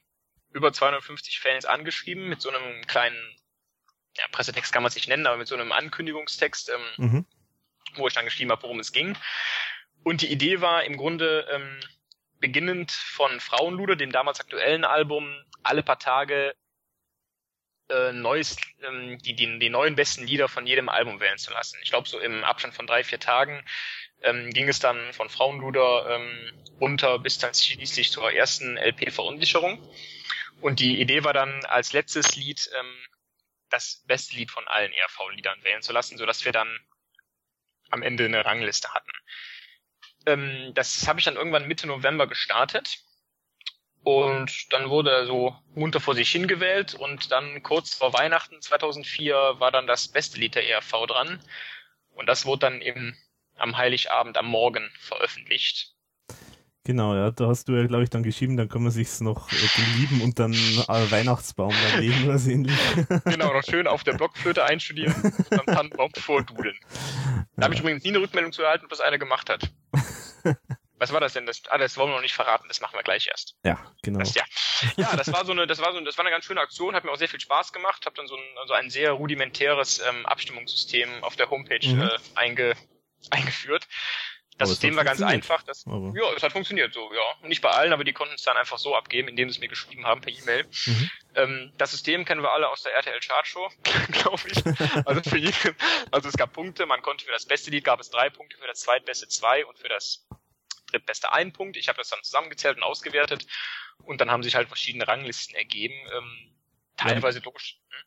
über 250 Fans angeschrieben mit so einem kleinen ja, Pressetext kann man es nicht nennen, aber mit so einem Ankündigungstext, ähm, mhm. wo ich dann geschrieben habe, worum es ging. Und die Idee war im Grunde, ähm, beginnend von Frauenluder, dem damals aktuellen Album, alle paar Tage äh, neues, ähm, die, die, die neuen besten Lieder von jedem Album wählen zu lassen. Ich glaube, so im Abstand von drei, vier Tagen ähm, ging es dann von Frauenluder ähm, runter bis dann schließlich zur ersten LP-Verunsicherung. Und die Idee war dann als letztes Lied ähm, das beste Lied von allen ERV-Liedern wählen zu lassen, sodass wir dann am Ende eine Rangliste hatten. Ähm, das habe ich dann irgendwann Mitte November gestartet. Und dann wurde er so munter vor sich hingewählt und dann kurz vor Weihnachten 2004 war dann das beste Lied der ERV dran. Und das wurde dann eben am Heiligabend am Morgen veröffentlicht. Genau, ja, da hast du ja, glaube ich, dann geschrieben, dann kann man sich's noch äh, lieben und dann äh, Weihnachtsbaum dann legen oder ähnlich. genau, noch schön auf der Blockflöte einstudieren und am Tannenbaum vordudeln. Da habe ich übrigens nie eine Rückmeldung zu erhalten, ob das einer gemacht hat. <laughs> Was war das denn? Das, ah, das wollen wir noch nicht verraten, das machen wir gleich erst. Ja, genau. Das, ja. ja, das war so eine, das war so, das war eine ganz schöne Aktion, hat mir auch sehr viel Spaß gemacht, habe dann so ein, also ein sehr rudimentäres ähm, Abstimmungssystem auf der Homepage mhm. äh, einge, eingeführt. Das aber System war ganz einfach. Das, ja, es hat funktioniert so, ja. Nicht bei allen, aber die konnten es dann einfach so abgeben, indem sie es mir geschrieben haben per E-Mail. Mhm. Ähm, das System kennen wir alle aus der RTL Chart Show, <laughs> glaube ich. Also für jeden, also es gab Punkte, man konnte für das beste Lied gab es drei Punkte, für das zweitbeste zwei und für das drittbeste einen Punkt. Ich habe das dann zusammengezählt und ausgewertet und dann haben sich halt verschiedene Ranglisten ergeben, ähm, teilweise ja. durch. Hm?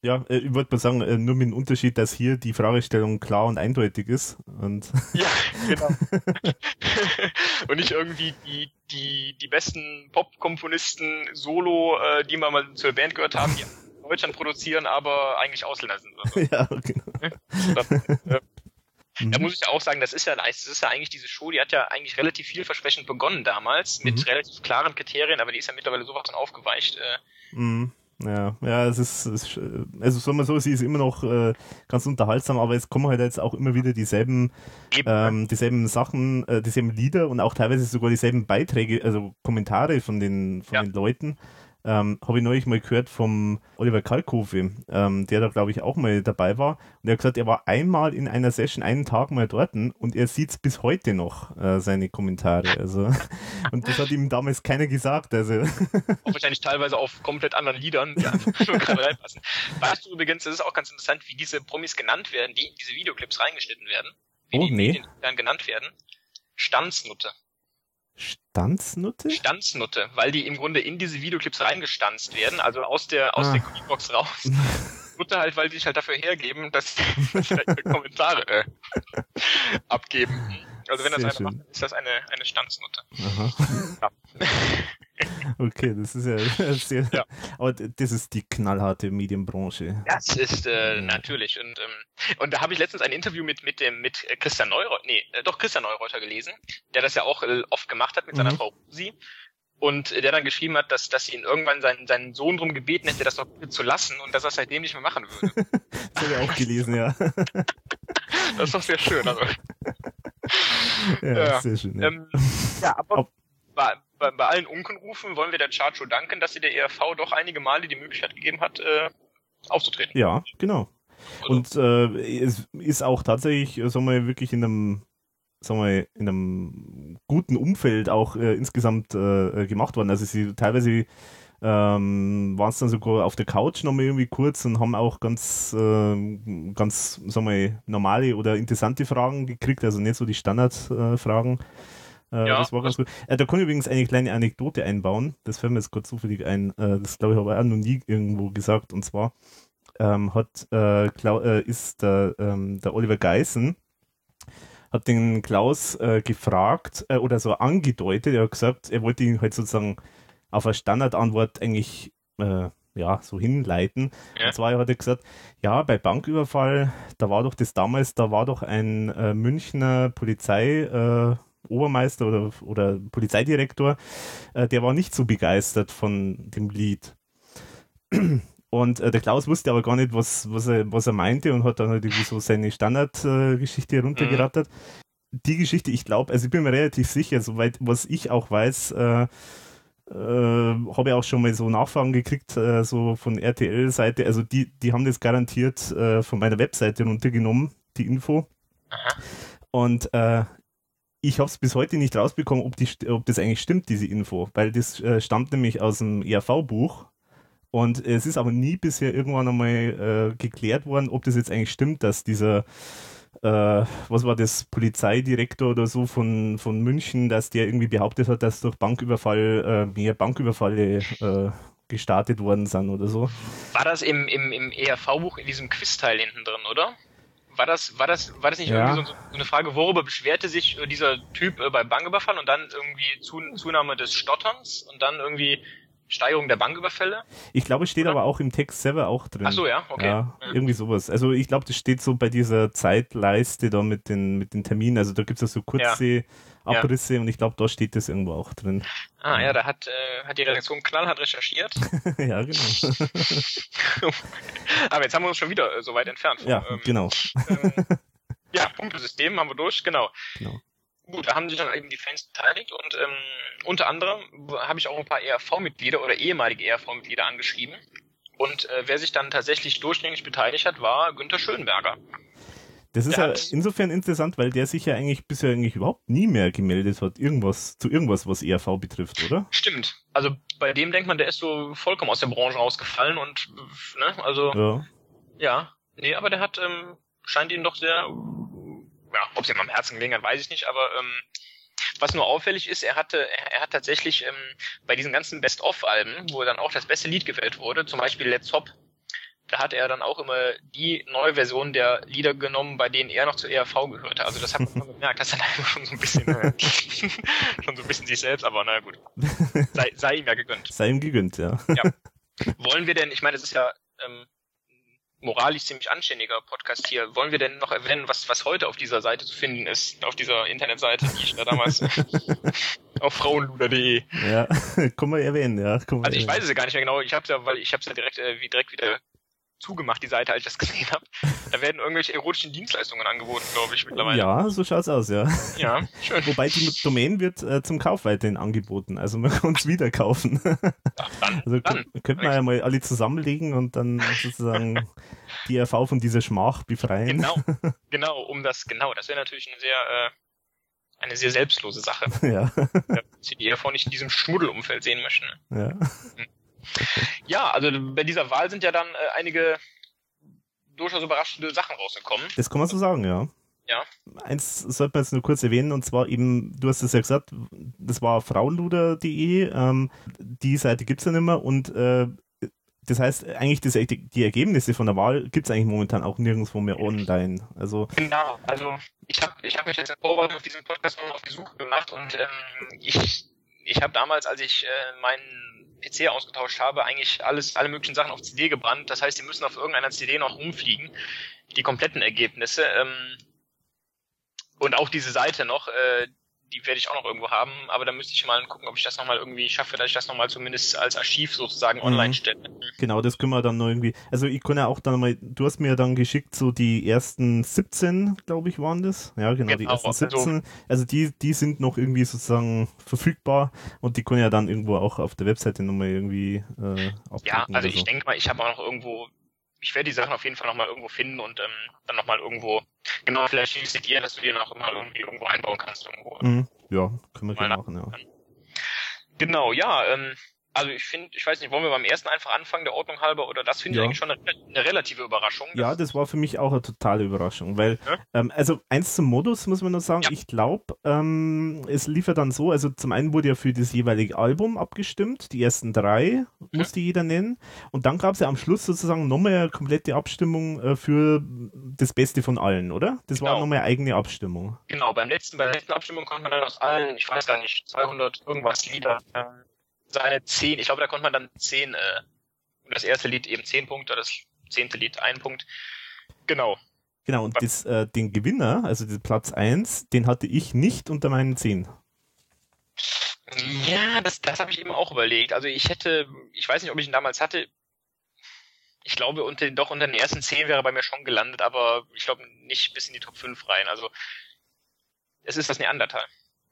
Ja, äh, ich wollte mal sagen, äh, nur mit dem Unterschied, dass hier die Fragestellung klar und eindeutig ist. Und ja, genau. <laughs> und nicht irgendwie die, die, die besten Pop-Komponisten solo, äh, die wir mal zur Band gehört haben, die in Deutschland produzieren, aber eigentlich Ausländer sind. So. <laughs> Ja, genau. Das, äh, Mhm. Da muss ich auch sagen, das ist ja, das ist ja eigentlich diese Show, die hat ja eigentlich relativ vielversprechend begonnen damals, mit mhm. relativ klaren Kriterien, aber die ist ja mittlerweile sowas dann aufgeweicht. Äh, mhm. Ja, ja, es ist, es also sagen wir so, sie ist immer noch äh, ganz unterhaltsam, aber es kommen halt jetzt auch immer wieder dieselben, ähm, dieselben Sachen, äh, dieselben Lieder und auch teilweise sogar dieselben Beiträge, also Kommentare von den, von ja. den Leuten ähm, habe ich neulich mal gehört vom Oliver Kalkofe, ähm, der da glaube ich auch mal dabei war. Und er hat gesagt, er war einmal in einer Session einen Tag mal dort und er sieht bis heute noch, äh, seine Kommentare. Also, <laughs> und das hat ihm damals keiner gesagt. Also. <laughs> Auch wahrscheinlich teilweise auf komplett anderen Liedern, die einfach <laughs> schon gerade reinpassen. Weißt du übrigens, das ist auch ganz interessant, wie diese Promis genannt werden, die in diese Videoclips reingeschnitten werden. Wie oh, die nee. dann genannt werden. Stanznutte. Stanznutte? Stanznutte, weil die im Grunde in diese Videoclips reingestanzt werden, also aus der aus ah. der Cookiebox raus. <laughs> Nutte halt, weil die sich halt dafür hergeben, dass sie Kommentare äh, abgeben. Also wenn das Sehr einer macht, ist das eine, eine Stanznutte. Aha. Ja. <laughs> Okay, das ist ja <laughs> sehr. Ja. Aber das ist die knallharte Medienbranche. Das ist äh, natürlich. Und, ähm, und da habe ich letztens ein Interview mit, mit dem mit Christian Neureuter, nee, äh, doch Christian Neureuter gelesen, der das ja auch äh, oft gemacht hat mit seiner mhm. Frau Rosi. Und der dann geschrieben hat, dass, dass ihn irgendwann seinen, seinen Sohn drum gebeten hätte, das doch zu lassen und dass er es seitdem nicht mehr machen würde. <laughs> das habe ich auch gelesen, ja. <laughs> das ist doch sehr schön. Also. Ja, ja. sehr schön. Ja, ähm, ja aber Ob bei, bei allen Unkenrufen wollen wir der Charcho danken, dass sie der ERV doch einige Male die Möglichkeit gegeben hat, äh, aufzutreten. Ja, genau. Also. Und äh, es ist auch tatsächlich, äh, sagen wir, wirklich in einem, sagen wir, in einem guten Umfeld auch äh, insgesamt äh, gemacht worden. Also sie teilweise ähm, waren es dann sogar auf der Couch nochmal irgendwie kurz und haben auch ganz, äh, ganz, sagen wir, normale oder interessante Fragen gekriegt, also nicht so die Standardfragen. Äh, äh, ja, das war ganz gut. Äh, da kann ich übrigens eine kleine Anekdote einbauen. Das fällt mir jetzt kurz zufällig ein. Äh, das glaube ich habe ich auch noch nie irgendwo gesagt. Und zwar ähm, hat äh, Klau äh, ist der, ähm, der Oliver Geißen hat den Klaus äh, gefragt oder so angedeutet. Er hat gesagt, er wollte ihn halt sozusagen auf eine Standardantwort eigentlich ja, so hinleiten. Ja. Und zwar hat er gesagt, ja, bei Banküberfall, da war doch das damals, da war doch ein äh, Münchner Polizei, äh, Obermeister oder, oder Polizeidirektor, äh, der war nicht so begeistert von dem Lied. <clears throat> Und äh, der Klaus wusste aber gar nicht, was, was, er, was er meinte und hat dann halt irgendwie so seine Standardgeschichte äh, runtergerattert. Mhm. Die Geschichte, ich glaube, also ich bin mir relativ sicher, soweit was ich auch weiß, äh, äh, habe ich auch schon mal so Nachfragen gekriegt, äh, so von RTL-Seite. Also die, die haben das garantiert äh, von meiner Webseite runtergenommen, die Info. Aha. Und äh, ich habe es bis heute nicht rausbekommen, ob, die, ob das eigentlich stimmt, diese Info, weil das äh, stammt nämlich aus dem ERV-Buch. Und es ist aber nie bisher irgendwann einmal äh, geklärt worden, ob das jetzt eigentlich stimmt, dass dieser äh, was war das, Polizeidirektor oder so von, von München, dass der irgendwie behauptet hat, dass durch Banküberfall äh, mehr Banküberfalle äh, gestartet worden sind oder so. War das im, im, im ERV-Buch in diesem Quizteil hinten drin, oder? War das, war das, war das nicht ja. irgendwie so, so, eine Frage, worüber beschwerte sich äh, dieser Typ äh, beim Banküberfall und dann irgendwie Zunahme des Stotterns und dann irgendwie Steigerung der Banküberfälle? Ich glaube, es steht Oder? aber auch im Text selber auch drin. Ach so, ja, okay. Ja, mhm. Irgendwie sowas. Also ich glaube, das steht so bei dieser Zeitleiste da mit den, mit den Terminen. Also da gibt es ja so kurze ja. Abrisse ja. und ich glaube, da steht das irgendwo auch drin. Ah ja, da hat, äh, hat die Redaktion knallhart recherchiert. <laughs> ja, genau. <laughs> aber jetzt haben wir uns schon wieder äh, so weit entfernt. Von, ja, ähm, genau. Ähm, ja, Punktesystem haben wir durch, genau. genau gut, da haben sich dann eben die Fans beteiligt und ähm, unter anderem habe ich auch ein paar ERV-Mitglieder oder ehemalige ERV-Mitglieder angeschrieben. Und äh, wer sich dann tatsächlich durchgängig beteiligt hat, war Günter Schönberger. Das ist ja insofern interessant, weil der sich ja eigentlich bisher eigentlich überhaupt nie mehr gemeldet hat, irgendwas zu irgendwas, was ERV betrifft, oder? Stimmt. Also bei dem denkt man, der ist so vollkommen aus der Branche rausgefallen und ne, also ja, ja nee, aber der hat ähm, scheint ihn doch sehr ja, ob es ihm am Herzen gelegen hat, weiß ich nicht, aber ähm, was nur auffällig ist, er hatte, er hat tatsächlich ähm, bei diesen ganzen Best-of-Alben, wo dann auch das beste Lied gewählt wurde, zum Beispiel Let's Hop, da hat er dann auch immer die neue Version der Lieder genommen, bei denen er noch zu ERV gehörte. Also das hat man gemerkt, dass er da <laughs> schon so ein bisschen, <laughs> schon so ein bisschen sich selbst, aber naja gut. Sei, sei ihm ja gegönnt. Sei ihm gegönnt, ja. ja. Wollen wir denn, ich meine, es ist ja ähm, moralisch ziemlich anständiger Podcast hier. Wollen wir denn noch erwähnen, was, was heute auf dieser Seite zu finden ist, auf dieser Internetseite, die ich da damals <laughs> auf frauenluder.de. Ja, kann man erwähnen, ja. Kann man also ich erwähnen. weiß es ja gar nicht mehr genau. Ich habe ja, weil ich habe es ja direkt, äh, wie direkt wieder zugemacht, die Seite, als ich das <laughs> gesehen habe. Da werden irgendwelche erotischen Dienstleistungen angeboten, glaube ich, mittlerweile. Ja, so schaut's aus, ja. Ja, schön. Wobei die Domain wird äh, zum Kauf weiterhin angeboten, also man <laughs> kann es wieder kaufen. Ach, dann, also dann. könnte man ja mal alle zusammenlegen und dann sozusagen <laughs> die RV von dieser Schmach befreien. Genau, genau, um das, genau, das wäre natürlich eine sehr, äh, eine sehr selbstlose Sache. Ja. Sie die RV nicht in diesem Schmuddelumfeld sehen möchten. Ja. Hm. Ja, also bei dieser Wahl sind ja dann äh, einige durchaus überraschende Sachen rausgekommen. Das kann man so sagen, ja. Ja. Eins sollte man jetzt nur kurz erwähnen, und zwar eben, du hast es ja gesagt, das war frauenluder.de, ähm, die Seite gibt es ja nicht mehr und äh, das heißt, eigentlich das, die Ergebnisse von der Wahl gibt es eigentlich momentan auch nirgendwo mehr online. Also genau, also ich habe ich hab mich jetzt in Vorbereitung auf diesen Podcast noch auf die Suche gemacht und ähm, ich, ich habe damals, als ich äh, meinen PC ausgetauscht habe, eigentlich alles, alle möglichen Sachen auf CD gebrannt. Das heißt, die müssen auf irgendeiner CD noch rumfliegen, die kompletten Ergebnisse. Ähm, und auch diese Seite noch, äh, die werde ich auch noch irgendwo haben, aber da müsste ich mal gucken, ob ich das nochmal irgendwie schaffe, dass ich das nochmal zumindest als Archiv sozusagen online mhm. stelle. Genau, das können wir dann noch irgendwie, also ich kann ja auch dann mal, du hast mir dann geschickt, so die ersten 17, glaube ich, waren das. Ja, genau, genau die ersten 17. Also, also, die, die sind noch irgendwie sozusagen verfügbar und die können ja dann irgendwo auch auf der Webseite nochmal irgendwie äh, Ja, also ich so. denke mal, ich habe auch noch irgendwo ich werde die Sachen auf jeden Fall nochmal irgendwo finden und ähm, dann nochmal irgendwo, genau, vielleicht es dir, dass du die noch immer irgendwie irgendwo einbauen kannst. Irgendwo. Mhm. Ja, können wir gerne machen, ja. Genau, ja, ähm, also ich finde, ich weiß nicht, wollen wir beim ersten einfach anfangen, der Ordnung halber, oder das finde ja. ich eigentlich schon eine, eine relative Überraschung. Ja, das war für mich auch eine totale Überraschung, weil, ja? ähm, also eins zum Modus muss man noch sagen, ja. ich glaube, ähm, es lief ja dann so, also zum einen wurde ja für das jeweilige Album abgestimmt, die ersten drei musste jeder nennen, und dann gab es ja am Schluss sozusagen nochmal eine komplette Abstimmung äh, für das Beste von allen, oder? Das genau. war nochmal eine eigene Abstimmung. Genau, beim letzten, bei der letzten Abstimmung konnte man dann aus allen, ich weiß gar nicht, 200 irgendwas Lieder äh, seine zehn, ich glaube, da konnte man dann zehn, äh, das erste Lied eben zehn Punkte, das zehnte Lied ein Punkt. Genau. Genau, und das, äh, den Gewinner, also den Platz eins, den hatte ich nicht unter meinen zehn. Ja, das, das habe ich eben auch überlegt. Also ich hätte, ich weiß nicht, ob ich ihn damals hatte. Ich glaube, unter den, doch unter den ersten zehn wäre bei mir schon gelandet, aber ich glaube nicht bis in die Top 5 rein. Also es ist das Neandertal.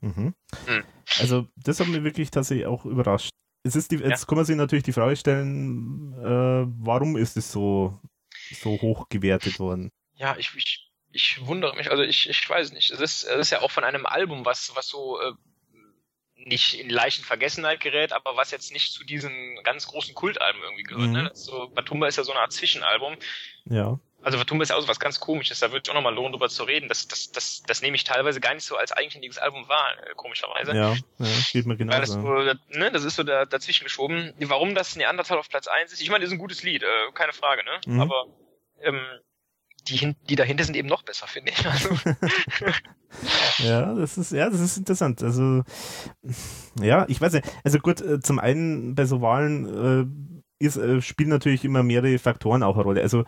Mhm. Mhm. Also das hat mich wirklich tatsächlich auch überrascht. es ist die, jetzt ja. kann man sich natürlich die Frage stellen, äh, warum ist es so, so hoch gewertet worden? Ja, ich, ich, ich wundere mich, also ich, ich weiß nicht. Es ist, es ist ja auch von einem Album, was, was so äh, nicht in leichten Vergessenheit gerät, aber was jetzt nicht zu diesen ganz großen Kultalben irgendwie gehört. Ne? Mhm. Ne? So, Batumba ist ja so eine Art Zwischenalbum. Ja. Also Batumba ist auch so was ganz komisches, da würde ich auch nochmal lohnen, drüber zu reden. Das, das, das, das nehme ich teilweise gar nicht so als eigenständiges Album wahr, äh, komischerweise. Ja, ja geht mir genau. Das, so, ne, das ist so da, dazwischen geschoben. Warum das Neandertal auf Platz eins ist, ich meine, das ist ein gutes Lied, äh, keine Frage, ne? Mhm. Aber ähm, die, die dahinter sind eben noch besser, finde ich. <laughs> Also. ja, das ist, ja, das ist interessant. Also, ja, ich weiß nicht. Also gut, äh, zum einen bei so Wahlen äh, ist, äh, spielen natürlich immer mehrere Faktoren auch eine Rolle. Also,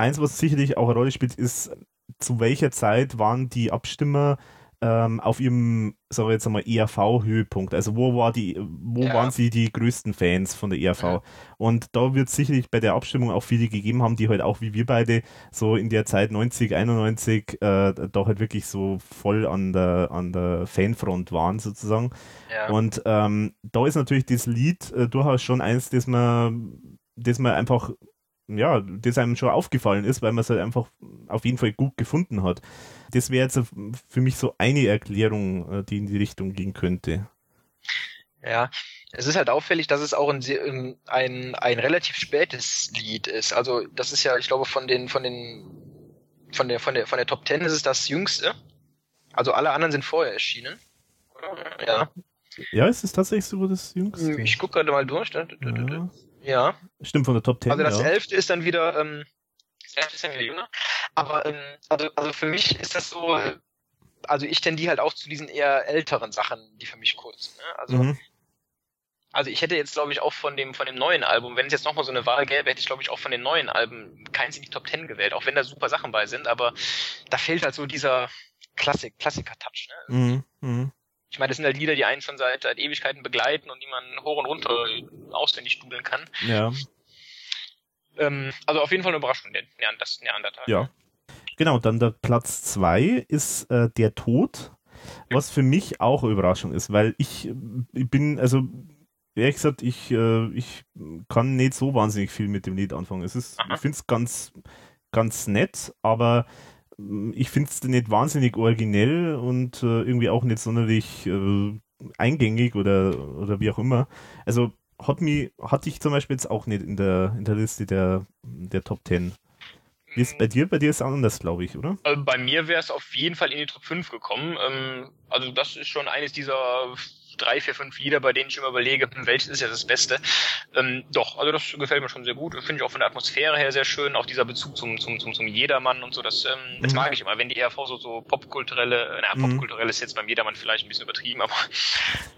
eins, was sicherlich auch eine Rolle spielt, ist, zu welcher Zeit waren die Abstimmer ähm, auf ihrem, sagen wir jetzt einmal, ERV-Höhepunkt. Also wo war die, wo ja. waren sie die größten Fans von der ERV? Ja. Und da wird sicherlich bei der Abstimmung auch viele gegeben haben, die halt auch wie wir beide so in der Zeit 90, 91 äh, da halt wirklich so voll an der, an der Fanfront waren sozusagen. Ja. Und ähm, da ist natürlich das Lied äh, durchaus schon eins, das man, das man einfach ja, das einem schon aufgefallen ist, weil man es halt einfach auf jeden Fall gut gefunden hat. Das wäre jetzt für mich so eine Erklärung, äh, die in die Richtung gehen könnte. Ja, es ist halt auffällig, dass es auch ein, ein, ein relativ spätes Lied ist. Also das ist ja, ich glaube, von den, von den, von der, von der, von der Top Ten ist es das jüngste. Also alle anderen sind vorher erschienen. Ja. Ja, ist es tatsächlich so das jüngste? Ich gucke gerade mal durch. Ja. Ja. Stimmt, von der Top 10. Also das ja. elfte ist dann wieder, ähm, das elfte ist dann wieder jünger. Aber ähm, also, also für mich ist das so, also ich tendiere halt auch zu diesen eher älteren Sachen, die für mich kurz. Ne? Also, mhm. also ich hätte jetzt, glaube ich, auch von dem, von dem neuen Album, wenn es jetzt nochmal so eine Wahl gäbe, hätte ich, glaube ich, auch von den neuen Alben keins in die Top 10 gewählt, auch wenn da super Sachen bei sind, aber da fehlt halt so dieser Klassik, Klassiker-Touch. Ne? Mhm. Mhm ich meine, das sind halt Lieder, die einen schon seit, seit Ewigkeiten begleiten und die man hoch und runter auswendig studeln kann. Ja. Ähm, also auf jeden Fall eine Überraschung, der, das Neandertal. Ja. Genau, dann der Platz zwei ist äh, Der Tod, was für mich auch eine Überraschung ist, weil ich, ich bin, also ehrlich gesagt, ich, äh, ich kann nicht so wahnsinnig viel mit dem Lied anfangen. Es ist, Aha. ich finde es ganz, ganz nett, aber ich finde es nicht wahnsinnig originell und äh, irgendwie auch nicht sonderlich äh, eingängig oder, oder wie auch immer. Also hat mich, hatte ich zum Beispiel jetzt auch nicht in der, in der Liste der, der Top 10. Wie ist bei dir? Bei dir ist es anders, glaube ich, oder? Also bei mir wäre es auf jeden Fall in die Top 5 gekommen. Ähm, also das ist schon eines dieser drei, vier, fünf Lieder, bei denen ich immer überlege, hm, welches ist ja das Beste. Ähm, doch, also das gefällt mir schon sehr gut. Finde ich auch von der Atmosphäre her sehr schön. Auch dieser Bezug zum, zum, zum, zum Jedermann und so, das, ähm, das mhm. mag ich immer. Wenn die ERV so, so popkulturelle, naja, mhm. popkulturell ist jetzt beim Jedermann vielleicht ein bisschen übertrieben, aber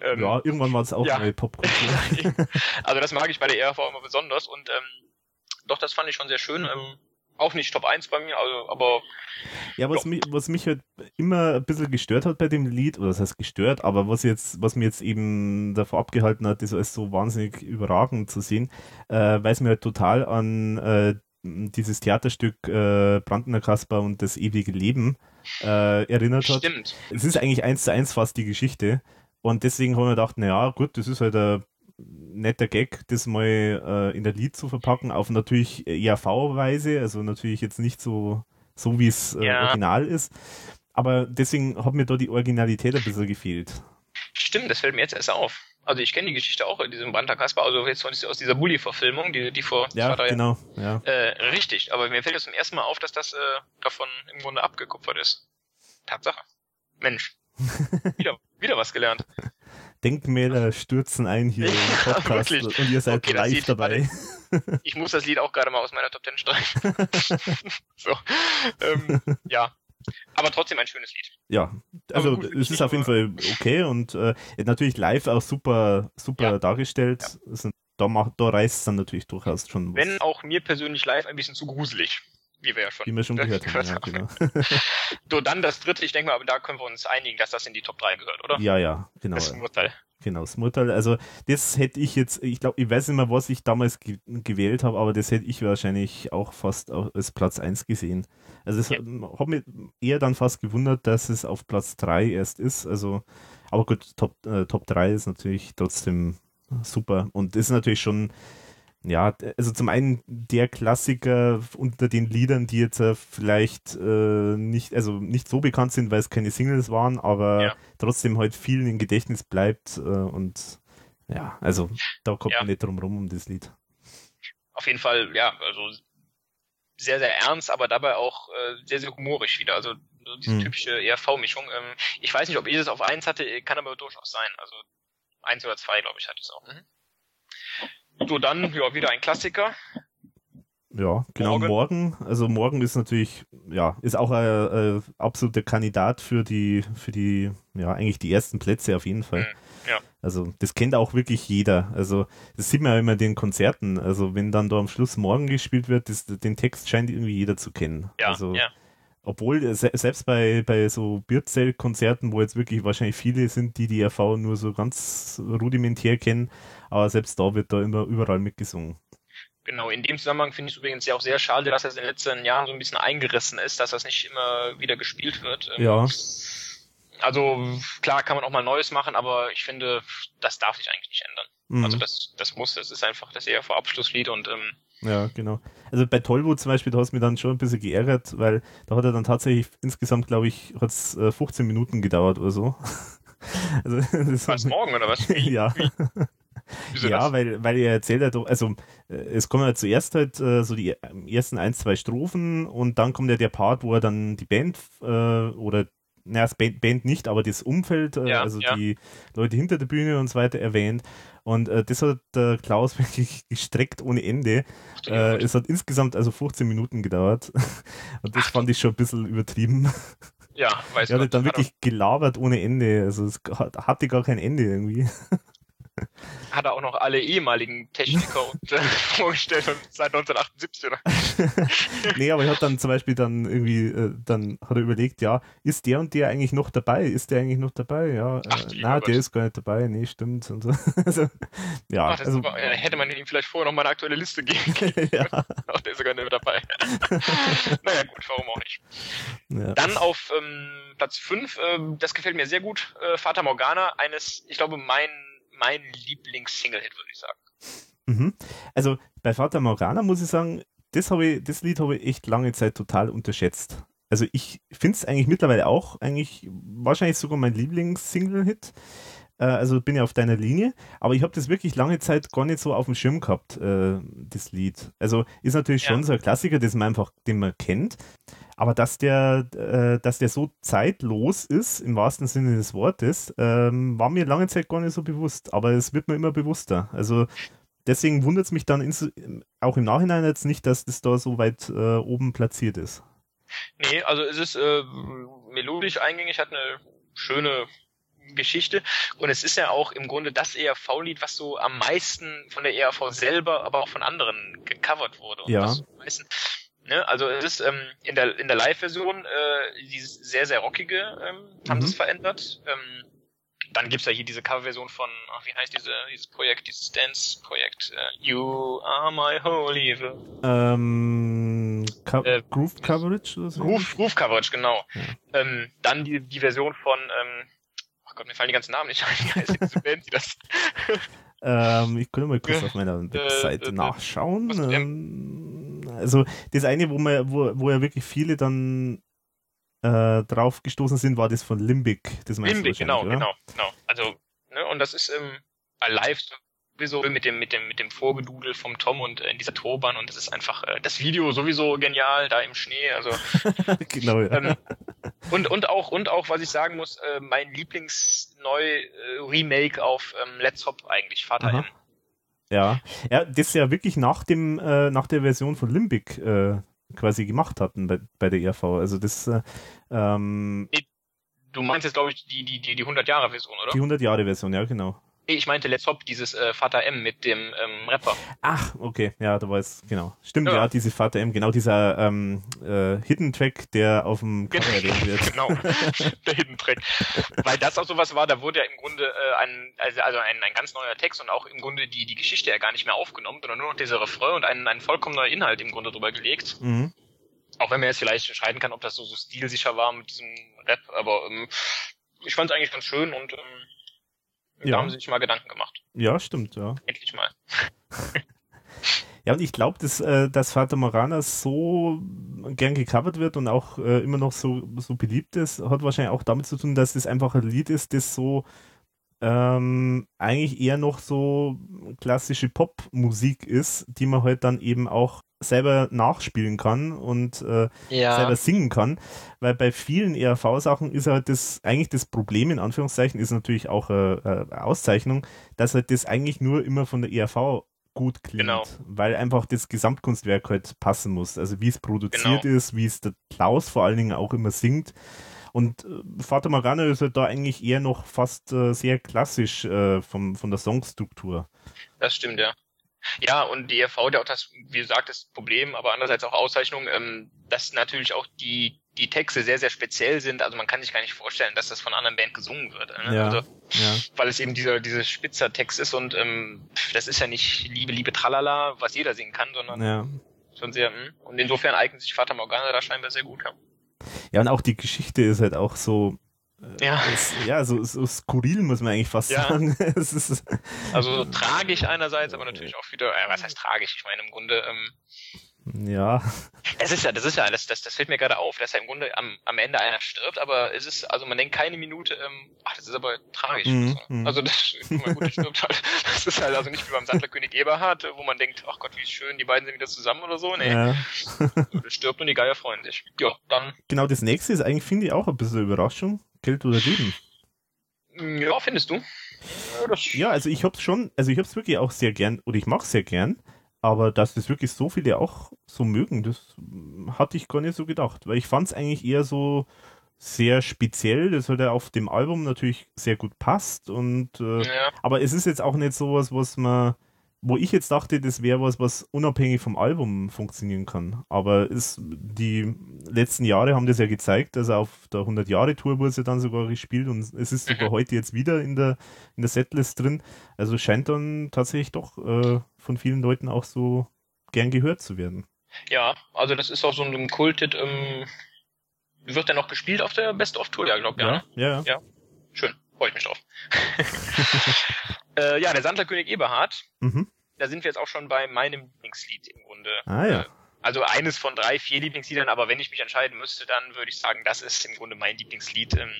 ähm, Ja, irgendwann war es auch ja. eine Popkultur. <laughs> also das mag ich bei der ERV immer besonders und ähm, doch, das fand ich schon sehr schön. Ähm, auch nicht Top 1 bei mir, also, aber. Ja, was, mich, was mich halt immer ein bisschen gestört hat bei dem Lied, oder das heißt gestört, aber was jetzt, was mir jetzt eben davor abgehalten hat, das als so wahnsinnig überragend zu sehen, äh, weil es mir halt total an äh, dieses Theaterstück äh, Brandner Kasper und das ewige Leben äh, erinnert hat. Stimmt. Es ist eigentlich eins zu eins fast die Geschichte. Und deswegen haben wir gedacht, naja, gut, das ist halt ein netter Gag, das mal äh, in der Lied zu verpacken, auf natürlich ERV-Weise, also natürlich jetzt nicht so, so wie es äh, ja. original ist. Aber deswegen hat mir da die Originalität ein bisschen gefehlt. Stimmt, das fällt mir jetzt erst auf. Also ich kenne die Geschichte auch in diesem Brandter Kasper, also jetzt aus dieser Bully-Verfilmung, die, die vor ja, genau, ja. Äh, richtig, aber mir fällt jetzt zum ersten Mal auf, dass das äh, davon im Grunde abgekupfert ist. Tatsache. Mensch. <laughs> wieder, wieder was gelernt. Denkmäler stürzen ein hier im <laughs> Podcast ja, und ihr seid okay, live dabei. Warte, ich muss das Lied auch gerade mal aus meiner Top Ten streichen. <laughs> so, ähm, ja. Aber trotzdem ein schönes Lied. Ja, also gut, es ist auf jeden Fall okay und äh, natürlich live auch super, super ja. dargestellt. Ja. Da, macht, da reißt es dann natürlich durchaus schon was. Wenn auch mir persönlich live ein bisschen zu gruselig wie wir ja schon, wie wir schon gehört, haben. Ja, genau. <laughs> so, dann das dritte, ich denke mal, aber da können wir uns einigen, dass das in die Top 3 gehört, oder? Ja, ja, genau. Das Urteil. Genau, das Urteil. Also das hätte ich jetzt, ich glaube, ich weiß nicht mehr, was ich damals ge gewählt habe, aber das hätte ich wahrscheinlich auch fast als Platz 1 gesehen. Also es ja. hat, hat mich eher dann fast gewundert, dass es auf Platz 3 erst ist. Also, aber gut, Top, äh, Top 3 ist natürlich trotzdem super. Und das ist natürlich schon, ja, also zum einen der Klassiker unter den Liedern, die jetzt äh, vielleicht äh, nicht, also nicht so bekannt sind, weil es keine Singles waren, aber ja. trotzdem halt vielen im Gedächtnis bleibt äh, und ja, also da kommt ja. man nicht drum rum um das Lied. Auf jeden Fall, ja, also sehr, sehr ernst, aber dabei auch äh, sehr, sehr humorisch wieder. Also so diese hm. typische ERV-Mischung. Ähm, ich weiß nicht, ob ich es auf eins hatte, kann aber durchaus sein. Also eins oder zwei, glaube ich, hatte ich es auch. Mhm. So, dann, ja, wieder ein Klassiker. Ja, genau, morgen. morgen. Also morgen ist natürlich, ja, ist auch ein, ein absoluter Kandidat für die, für die, ja, eigentlich die ersten Plätze auf jeden Fall. Mhm, ja. Also das kennt auch wirklich jeder. Also das sieht man ja immer in den Konzerten. Also wenn dann da am Schluss morgen gespielt wird, das, den Text scheint irgendwie jeder zu kennen. Ja, also, ja obwohl selbst bei, bei so Bierzelt-Konzerten, wo jetzt wirklich wahrscheinlich viele sind, die die RV nur so ganz rudimentär kennen, aber selbst da wird da immer überall mitgesungen. Genau, in dem Zusammenhang finde ich es übrigens ja auch sehr schade, dass das in den letzten Jahren so ein bisschen eingerissen ist, dass das nicht immer wieder gespielt wird. Ähm, ja. Also klar kann man auch mal Neues machen, aber ich finde, das darf sich eigentlich nicht ändern. Mhm. Also das, das muss, das ist einfach das eher vor Abschlusslied und ähm, ja, genau. Also bei Tollwood zum Beispiel, da hast du mich dann schon ein bisschen geärgert, weil da hat er dann tatsächlich insgesamt, glaube ich, hat es äh, 15 Minuten gedauert oder so. <laughs> also, das was morgen oder was? <laughs> ja. ja, weil, weil er erzählt hat, also äh, es kommen ja zuerst halt äh, so die ersten ein, zwei Strophen und dann kommt ja der Part, wo er dann die Band äh, oder naja, das Band, Band nicht, aber das Umfeld, äh, ja, also ja. die Leute hinter der Bühne und so weiter erwähnt. Und äh, das hat der Klaus <laughs> wirklich gestreckt ohne Ende. Äh, es hat insgesamt also 15 Minuten gedauert. <laughs> Und das Ach. fand ich schon ein bisschen übertrieben. Ja, weiß Er hat dann wirklich gelabert ohne Ende. Also es hatte gar kein Ende irgendwie <laughs> hat er auch noch alle ehemaligen Techniker <laughs> und, äh, vorgestellt seit 1978, oder? <laughs> nee, aber ich habe dann zum Beispiel dann irgendwie, äh, dann hat er überlegt, ja, ist der und der eigentlich noch dabei? Ist der eigentlich noch dabei? Ja, äh, Ach, na, der ist gar nicht dabei. Nee, stimmt. Und so. <laughs> also, ja, Ach, also, super. hätte man ihm vielleicht vorher noch mal eine aktuelle Liste geben können. ja. Ach, der ist sogar nicht mehr dabei. naja, gut, warum auch nicht. Ja. Dann auf ähm, Platz 5, äh, das gefällt mir sehr gut, äh, Fata Morgana, eines, ich glaube, mein mein Lieblings-Single-Hit, würde ich sagen. Mhm. Also bei Fata Morgana muss ich sagen, das, ich, das Lied habe ich echt lange Zeit total unterschätzt. Also ich finde es eigentlich mittlerweile auch eigentlich wahrscheinlich sogar mein Lieblings-Single-Hit. Äh, also bin ja auf deiner Linie, aber ich habe das wirklich lange Zeit gar nicht so auf dem Schirm gehabt, äh, das Lied. Also ist natürlich ja. schon so ein Klassiker, das man einfach, den man kennt. Aber dass der, äh, dass der so zeitlos ist, im wahrsten Sinne des Wortes, ähm, war mir lange Zeit gar nicht so bewusst. Aber es wird mir immer bewusster. Also deswegen wundert es mich dann auch im Nachhinein jetzt nicht, dass das da so weit äh, oben platziert ist. Nee, also es ist äh, melodisch eingängig, hat eine schöne Geschichte. Und es ist ja auch im Grunde das ERV-Lied, was so am meisten von der ERV selber, aber auch von anderen gecovert wurde. Und ja. was meisten Ne? Also es ist ähm, in der in der Live-Version äh, dieses sehr sehr rockige ähm, haben mhm. sie es verändert. Ähm, dann gibt's ja hier diese Coverversion von, ach, wie heißt diese, dieses Projekt, dieses Dance-Projekt? Uh, you are my holy evil. Ähm, Co äh, Groove Coverage? Oder so? Groove, Groove Coverage, genau. Ja. Ähm, dann die, die Version von, ähm, oh Gott, mir fallen die ganzen Namen nicht ein. Wie heißt diese Band, die das? ähm, ich könnte mal kurz auf meiner äh, Webseite äh, nachschauen. Ähm, also das eine, wo man, wo, wo ja wirklich viele dann äh, drauf gestoßen sind, war das von Limbic. Das Limbic, genau, oder? genau, genau. Also, ne, und das ist ähm, live sowieso mit dem, mit dem, mit dem Vorgedudel vom Tom und äh, in dieser Turban und das ist einfach äh, das Video sowieso genial, da im Schnee, also <laughs> genau, ja. Ähm, und, und auch, und auch, was ich sagen muss, äh, mein Lieblings-Neu-Remake auf ähm, Let's Hop eigentlich, Vater Aha. M. Ja. ja, das ja wirklich nach dem, äh, nach der Version von Limbic äh, quasi gemacht hatten bei, bei der ERV. Also das äh, ähm, Du meinst jetzt, glaube ich, die, die, die, die 100-Jahre-Version, oder? Die 100-Jahre-Version, ja, genau. Ich meinte Let's Hop, dieses äh, Vater M mit dem ähm, Rapper. Ach, okay, ja, da war es, genau. Stimmt, ja, ja diese Vater M, genau dieser ähm, äh, Hidden Track, der auf dem Cover erwähnt <laughs> wird. genau, <laughs> der Hidden Track. Weil das auch sowas war, da wurde ja im Grunde äh, ein, also, also ein, ein ganz neuer Text und auch im Grunde die, die Geschichte ja gar nicht mehr aufgenommen, sondern nur noch dieser Refrain und ein, ein vollkommen neuer Inhalt im Grunde drüber gelegt. Mhm. Auch wenn man jetzt vielleicht entscheiden kann, ob das so, so stilsicher war mit diesem Rap, aber ähm, ich fand es eigentlich ganz schön und ähm, Ja. Da haben sie sich mal Gedanken gemacht. Ja, stimmt, ja. Endlich mal. <laughs> Ja, und ich glaube, dass, äh, dass Fata Morgana so gern gecovert wird und auch äh, immer noch so, so beliebt ist, hat wahrscheinlich auch damit zu tun, dass es einfach ein Lied ist, das so ähm, eigentlich eher noch so klassische Popmusik ist, die man halt dann eben auch selber nachspielen kann und äh, ja. selber singen kann, weil bei vielen ERV-Sachen ist halt das eigentlich das Problem in Anführungszeichen ist natürlich auch eine, äh, äh, Auszeichnung, dass halt das eigentlich nur immer von der ERV gut klingt, genau. weil einfach das Gesamtkunstwerk halt passen muss. Also wie es produziert genau. ist, wie es der Klaus vor allen Dingen auch immer singt. Und äh, Fata Morgana ist halt da eigentlich eher noch fast äh, sehr klassisch äh, vom, von der Songstruktur. Das stimmt, ja. Ja, und die ERV, der auch das, wie gesagt, das Problem, aber andererseits auch Auszeichnung, ähm, dass natürlich auch die, die Texte sehr, sehr speziell sind. Also man kann sich gar nicht vorstellen, dass das von einer anderen Band gesungen wird. Ne? Ja, also, ja. Weil es eben dieser, dieser spitzer Text ist und ähm, das ist ja nicht Liebe, Liebe, Tralala, was jeder singen kann, sondern ja. schon sehr, mh. Hm. und insofern eignet sich Fata Morgana da scheinbar sehr gut. Ja. ja, und auch die Geschichte ist halt auch so, ja. Ist, ja, so, so skurril muss man eigentlich fast ja. sagen. <laughs> also so tragisch einerseits, aber natürlich auch wieder, äh, was heißt tragisch? Ich meine im Grunde, ähm, ja. Es ist ja, das ist ja, das, das, das fällt mir gerade auf, dass ja im Grunde am, am Ende einer stirbt, aber es ist, also man denkt keine Minute, ähm, ach, das ist aber tragisch. Mhm. mhm. Also das, mal gut, stirbt halt. <laughs> Das ist halt also nicht wie beim Sandlerkönig Eberhard, wo man denkt, ach Gott, wie schön, die beiden sind wieder zusammen oder so. Nee. Ja. <laughs> das stirbt und die Geier freuen sich. Ja, dann. Genau, das nächste ist eigentlich, finde ich, auch ein bisschen Überraschung. Geld oder Leben. Ja, findest du? Ja, also ich hab's schon, also ich hab's wirklich auch sehr gern, oder ich mach's sehr gern, aber dass das wirklich so viele auch so mögen, das hatte ich gar nicht so gedacht, weil ich fand's eigentlich eher so sehr speziell, das ja auf dem Album natürlich sehr gut passt und äh, ja. aber es ist jetzt auch nicht sowas, was man wo ich jetzt dachte, das wäre was, was unabhängig vom Album funktionieren kann. Aber es, die letzten Jahre haben das ja gezeigt, also auf der 100-Jahre-Tour wurde es ja dann sogar gespielt und es ist sogar mhm. heute jetzt wieder in der, in der Setlist drin. Also scheint dann tatsächlich doch äh, von vielen Leuten auch so gern gehört zu werden. Ja, also das ist auch so ein Kultit, ähm, wird der noch gespielt auf der Best-of-Tour? Ja, glaube ja, ja, ja. Ja, schön, freue ich mich drauf. <laughs> <laughs> Äh, ja, der Sandlerkönig Eberhard. Mhm. Da sind wir jetzt auch schon bei meinem Lieblingslied im Grunde. Ah ja. Äh, also eines von drei, vier Lieblingsliedern, aber wenn ich mich entscheiden müsste, dann würde ich sagen, das ist im Grunde mein Lieblingslied. Ähm,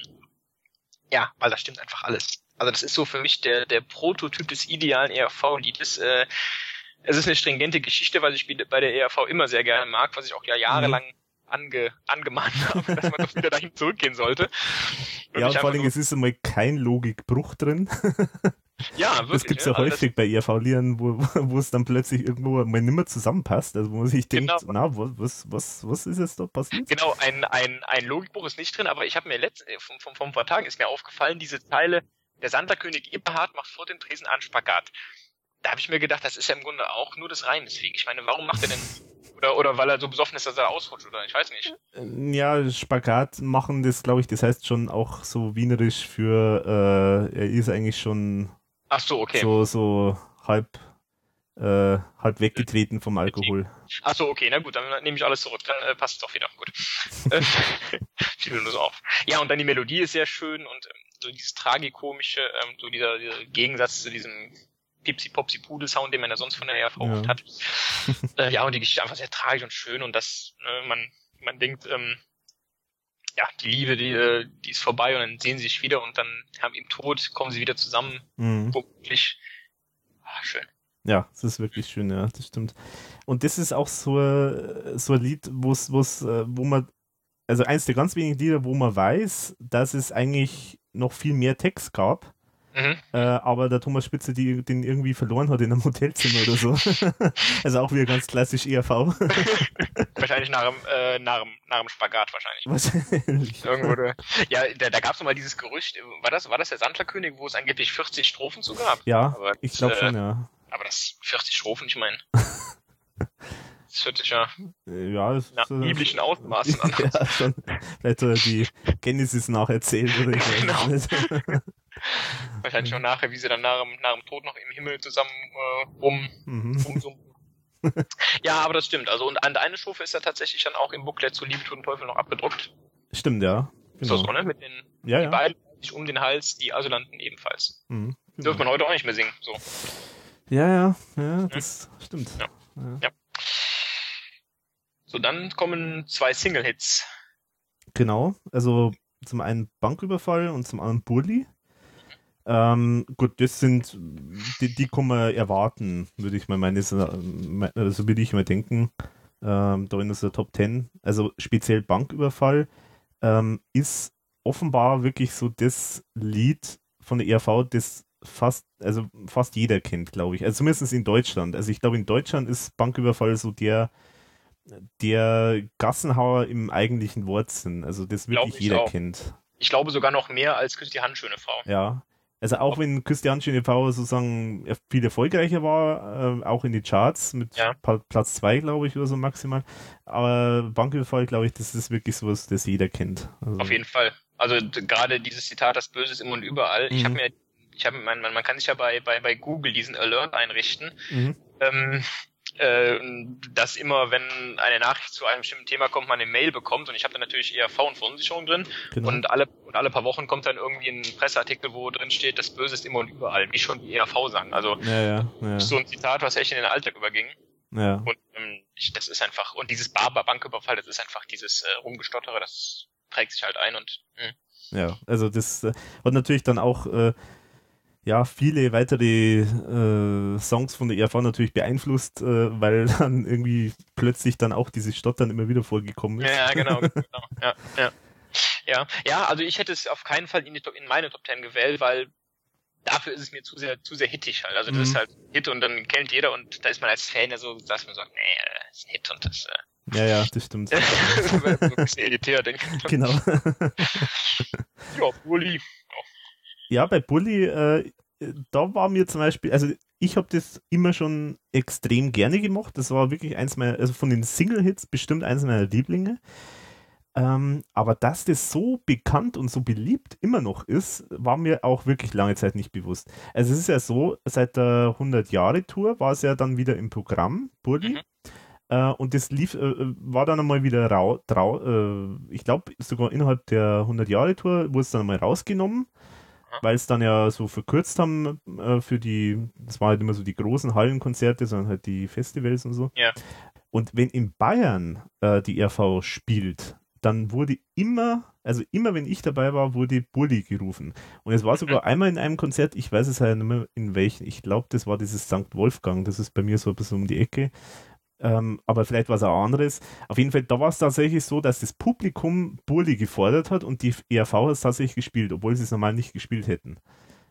ja, weil da stimmt einfach alles. Also das ist so für mich der, der Prototyp des idealen ERV-Liedes. Äh, es ist eine stringente Geschichte, was ich bei der ERV immer sehr gerne mag, was ich auch ja jahrelang mhm ange, angemahnt <laughs> habe, dass man doch wieder dahin zurückgehen sollte. Und ja, und vor allem, es ist einmal kein Logikbruch drin. <laughs> Ja, wirklich. Das gibt's ja, also häufig bei ERV-Liedern, wo, <laughs> wo es dann plötzlich irgendwo mal nicht mehr zusammenpasst. Also wo man sich denkt, genau. na, was, was, was ist jetzt da passiert? Genau, ein, ein, ein Logikbruch ist nicht drin, aber ich habe mir letzt, äh, vom, vom, vom paar Tagen ist mir aufgefallen, diese Zeile, der Sandlerkönig Eberhard macht vor dem Tresen einen Spagat. Da habe ich mir gedacht, das ist ja im Grunde auch nur das Reim deswegen. Ich meine, warum macht er denn <laughs> oder, oder weil er so besoffen ist, dass er ausrutscht, oder ich weiß nicht. Äh, ja, Spagat machen, das glaube ich, das heißt schon auch so wienerisch für, äh, er ist eigentlich schon Ach so, okay. So, so halb, äh, halb weggetreten vom Alkohol. Ach so, okay, na gut, dann nehme ich alles zurück, dann äh, passt es auch wieder. Gut. Fiel nur so auf. Ja, und dann die Melodie ist sehr schön und ähm, so dieses tragikomische, ähm, so dieser, dieser Gegensatz zu diesem Pipsi Popsi Pudel Sound, den man ja sonst von der ERV ja. oft hat. <laughs> äh, ja, und die Geschichte einfach sehr tragisch und schön und das, äh, man, man denkt, ähm, ja, die Liebe, die, äh, die ist vorbei und dann sehen sie sich wieder und dann haben im Tod kommen sie wieder zusammen. Mhm. Wirklich ah, schön. Ja, das ist wirklich schön, ja, das stimmt. Und das ist auch so, so ein Lied, wo's, wo's, äh, wo man, also eins der ganz wenigen Lieder, wo man weiß, dass es eigentlich noch viel mehr Text gab Mhm. Äh, aber der Thomas Spitze die, den irgendwie verloren hat in einem Hotelzimmer oder so. <laughs> also auch wieder ganz klassisch ERV. <laughs> wahrscheinlich nach dem, äh, nach, dem, nach dem Spagat wahrscheinlich. Wahrscheinlich. Irgendwo, ja, da, da gab es mal dieses Gerücht, war das, war das der Sandlerkönig, wo es angeblich 40 Strophen zu gab? Ja, aber ich glaube äh, schon, ja. Aber das 40 Strophen, ich meine. <laughs> Das hört sich ja, ja das nach biblischen Ausmaßen an. ja, schon. Vielleicht die Genesis nacherzählen oder ich genau. weiß nicht. Wahrscheinlich noch nachher, wie sie dann nach, nach dem Tod noch im Himmel zusammen äh, rum, mhm. rumsumpen. <laughs> ja, aber das stimmt. Also und an eine Strophe ist ja tatsächlich dann auch im Booklet zu Liebe, Tod und Teufel noch abgedruckt. Stimmt, ja. Genau. So, ne? Mit den ja, die ja. beiden sich um den Hals, die Asylanten ebenfalls. Mhm. Dürfte man heute auch nicht mehr singen. So. Ja, ja, ja, das hm? stimmt. Ja. Ja. ja. So, dann kommen zwei Single-Hits. Genau, also zum einen Banküberfall und zum anderen Bully. Ähm, gut, das sind, die, die kann man erwarten, würde ich mal meinen, so also würde ich mal denken, ähm, da in der Top 10. Also speziell Banküberfall ähm, ist offenbar wirklich so das Lied von der ERV, das fast, also fast jeder kennt, glaube ich. Also zumindest in Deutschland. Also ich glaube, in Deutschland ist Banküberfall so der, der Gassenhauer im eigentlichen Wortsinn. Also das wirklich jeder auch. kennt. Ich glaube sogar noch mehr als Küss die Hand, schöne Frau. Ja. Also auch wenn Christian Schöne Frau sozusagen viel erfolgreicher war, äh, auch in die Charts mit ja. Platz 2, glaube ich, oder so maximal. Aber Banküberfall, glaube ich, das ist wirklich sowas, das jeder kennt. Also Auf jeden Fall. Also gerade dieses Zitat, das Böse ist immer und überall. Mhm. Ich habe mir, ich habe, man, man, man kann sich ja bei, bei, bei Google diesen Alert einrichten. Mhm. Ähm, äh, dass immer, wenn eine Nachricht zu einem bestimmten Thema kommt, man eine Mail bekommt und ich habe da natürlich eher V und Verunsicherung drin genau. und alle und alle paar Wochen kommt dann irgendwie ein Presseartikel, wo drin steht, das Böse ist immer und überall, wie schon die ERV sagen. Also ja, ja, ja. so ein Zitat, was echt in den Alltag überging. Ja. Und ähm, ich, das ist einfach, und dieses Barber-Banküberfall, das ist einfach dieses äh, Rumgestottere, das prägt sich halt ein und mh. Hm. Ja, also das äh, hat natürlich dann auch äh, ja, viele weitere äh, Songs von der ERV natürlich beeinflusst, äh, weil <laughs> dann irgendwie plötzlich dann auch dieses Stottern immer wieder vorgekommen ist. Ja, genau, <laughs> genau. Ja, ja. Ja, ja, also ich hätte es auf keinen Fall in, die, in meine Top Ten gewählt, weil dafür ist es mir zu sehr, zu sehr hittig halt. Also das mhm. ist halt Hit und dann kennt jeder und da ist man als Fan ja so, dass man sagt, nee, das ist ein Hit und das. Äh, ja, ja, das stimmt. <laughs> so ein bisschen elitär, denke ich. Genau. ja, Bulli ja, bei Bully, äh, da war mir zum Beispiel, also ich habe das immer schon extrem gerne gemacht. Das war wirklich eins meiner, also von den Single-Hits bestimmt eins meiner Lieblinge. Ähm, aber dass das so bekannt und so beliebt immer noch ist, war mir auch wirklich lange Zeit nicht bewusst. Also es ist ja so, seit der 100-Jahre-Tour war es ja dann wieder im Programm, Bully. Mhm. Äh, und das lief, äh, war dann einmal wieder rau, trau, äh, ich glaube sogar innerhalb der 100-Jahre-Tour wurde es dann einmal rausgenommen weil es dann ja so verkürzt haben äh, für die, das waren halt immer so die großen Hallenkonzerte, sondern halt die Festivals und so. Ja. Und wenn in Bayern äh, die RV spielt, dann wurde immer, also immer wenn ich dabei war, wurde Bulli gerufen. Und es war sogar mhm. einmal in einem Konzert, ich weiß es halt nicht mehr in welchen, ich glaube, das war dieses St. Wolfgang, das ist bei mir so ein bisschen um die Ecke. Ähm, aber vielleicht war es auch anderes. Auf jeden Fall, da war es tatsächlich so, dass das Publikum Burli gefordert hat und die ERV hat es tatsächlich gespielt, obwohl sie es normal nicht gespielt hätten.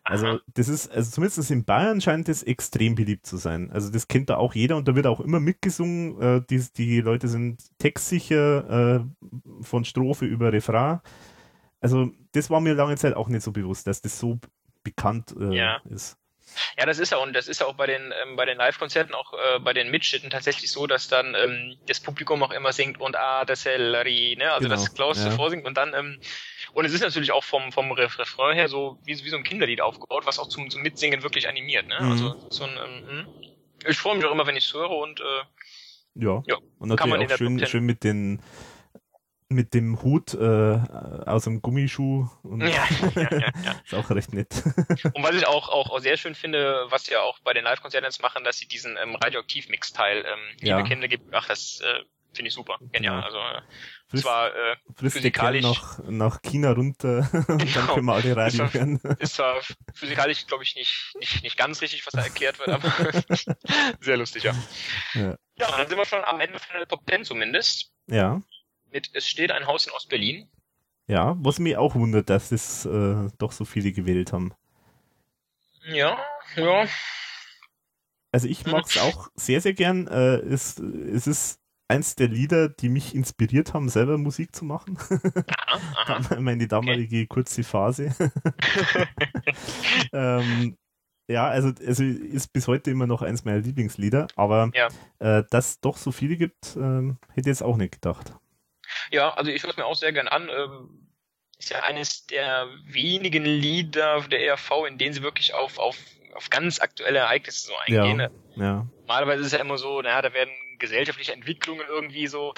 Also das ist, also zumindest in Bayern scheint es extrem beliebt zu sein. Also das kennt da auch jeder und da wird auch immer mitgesungen. Äh, die, die Leute sind textsicher äh, von Strophe über Refrain. Also das war mir lange Zeit auch nicht so bewusst, dass das so bekannt äh, ja. ist. Ja, das ist ja und das ist ja auch bei den ähm, bei den Live-Konzerten auch äh, bei den Mitschnitten tatsächlich so, dass dann ähm, das Publikum auch immer singt und ah der Sellerie, ne? Also genau, das Klaus ja. zuvor singt und dann ähm, und es ist natürlich auch vom vom Refrain her so wie, wie so ein Kinderlied aufgebaut, was auch zum, zum Mitsingen wirklich animiert, ne? Also mhm. Also so ein ähm, hm. ich freue mich auch immer, wenn ich es höre und äh, ja. ja. Und natürlich auch schön, schön mit den mit dem Hut äh, aus einem Gummischuh. Und ja, ja, ja, ja. ist auch recht nett. Und was ich auch, auch, auch sehr schön finde, was sie ja auch bei den Live-Konzerten jetzt machen, dass sie diesen ähm, Radioaktiv-Mix-Teil, ähm, ja. liebe Kinder gibt, ach, das äh, finde ich super, genial. Ja. Also äh, Frisst, zwar äh, physikalisch nach, nach China runter <laughs> und genau. dann können wir alle Radio ist hören. Ist zwar physikalisch, glaube ich, nicht, nicht, nicht ganz richtig, was da erklärt wird, aber <laughs> sehr lustig, ja. ja. Ja, dann sind wir schon am Ende von der Top 10 zumindest. Ja mit Es steht ein Haus in Ostberlin. Ja, was mich auch wundert, dass das äh, doch so viele gewählt haben. Ja, ja. Also ich mag es auch sehr, sehr gern. Äh, es, es ist eins der Lieder, die mich inspiriert haben, selber Musik zu machen. Aha, <laughs> aha. Meine damalige okay. kurze Phase. <laughs> ähm, ja, also, also ist bis heute immer noch eins meiner Lieblingslieder, aber ja. äh, dass es doch so viele gibt, äh, hätte ich jetzt auch nicht gedacht. Ja, also ich höre es mir auch sehr gern an. Ähm, ist ja eines der wenigen Lieder der ERV, in denen sie wirklich auf, auf, auf ganz aktuelle Ereignisse so eingehen. Ja, ja. Normalerweise ist es ja immer so, naja, da werden gesellschaftliche Entwicklungen irgendwie so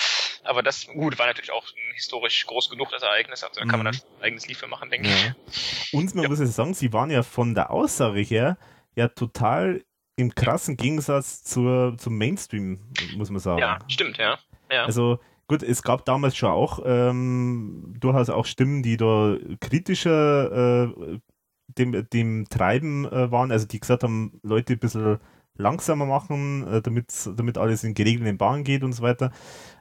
Aber das, gut, war natürlich auch historisch groß genug, das Ereignis. Also da kann man Mhm. da schon ein eigenes Lied für machen, denke Ja. ich. Und man Ja. muss ja sagen, sie waren ja von der Aussage her ja total im krassen Gegensatz zur, zum Mainstream, muss man sagen. Ja, stimmt, ja. Ja. Also gut, es gab damals schon auch ähm, durchaus auch Stimmen, die da kritischer äh, dem, dem Treiben äh, waren, also die gesagt haben, Leute ein bisschen langsamer machen, äh, damit, damit alles in geregelten Bahnen geht und so weiter.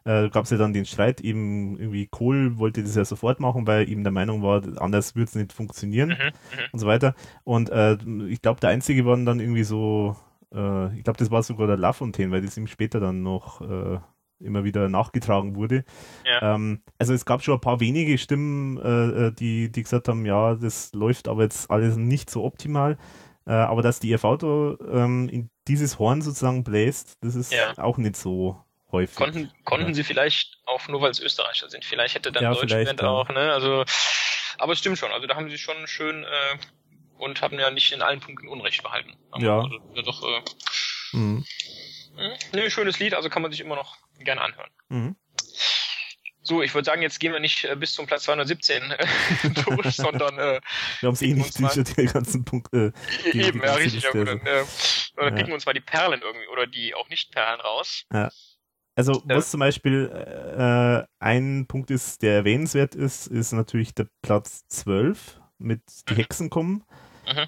Äh, gab es ja dann den Streit, eben irgendwie Kohl wollte das ja sofort machen, weil eben der Meinung war, anders wird es nicht funktionieren Mhm, mhm. und so weiter. Und äh, ich glaube, der Einzige war dann irgendwie so, äh, ich glaube, das war sogar der Lafontaine, weil das ihm später dann noch äh, immer wieder nachgetragen wurde. Ja. Ähm, also es gab schon ein paar wenige Stimmen, äh, äh, die, die gesagt haben, ja, das läuft aber jetzt alles nicht so optimal. Äh, aber dass die EV da ähm, in dieses Horn sozusagen bläst, das ist Ja. auch nicht so häufig. Konnten, konnten Ja. sie vielleicht auch nur, weil es Österreicher sind. Vielleicht hätte dann Ja, Deutschland auch, ne? Also, aber es stimmt schon. Also da haben sie schon schön äh, und haben ja nicht in allen Punkten Unrecht behalten. Aber, Ja. Also, doch, äh, Mhm. hm, ne, schönes Lied, also kann man sich immer noch gerne anhören. Mhm. So, ich würde sagen, jetzt gehen wir nicht äh, bis zum Platz 217 äh, <laughs> durch, sondern äh, Wir haben es eh nicht, mal- die, ganzen Punkte. Die eben, ja, richtig, ja gut. also. Dann, äh, oder Ja. picken uns mal die Perlen irgendwie oder die auch nicht Perlen raus. Also, Ja. was zum Beispiel äh, ein Punkt ist, der erwähnenswert ist, ist natürlich der Platz 12 mit Die Mhm. Hexen kommen. Mhm.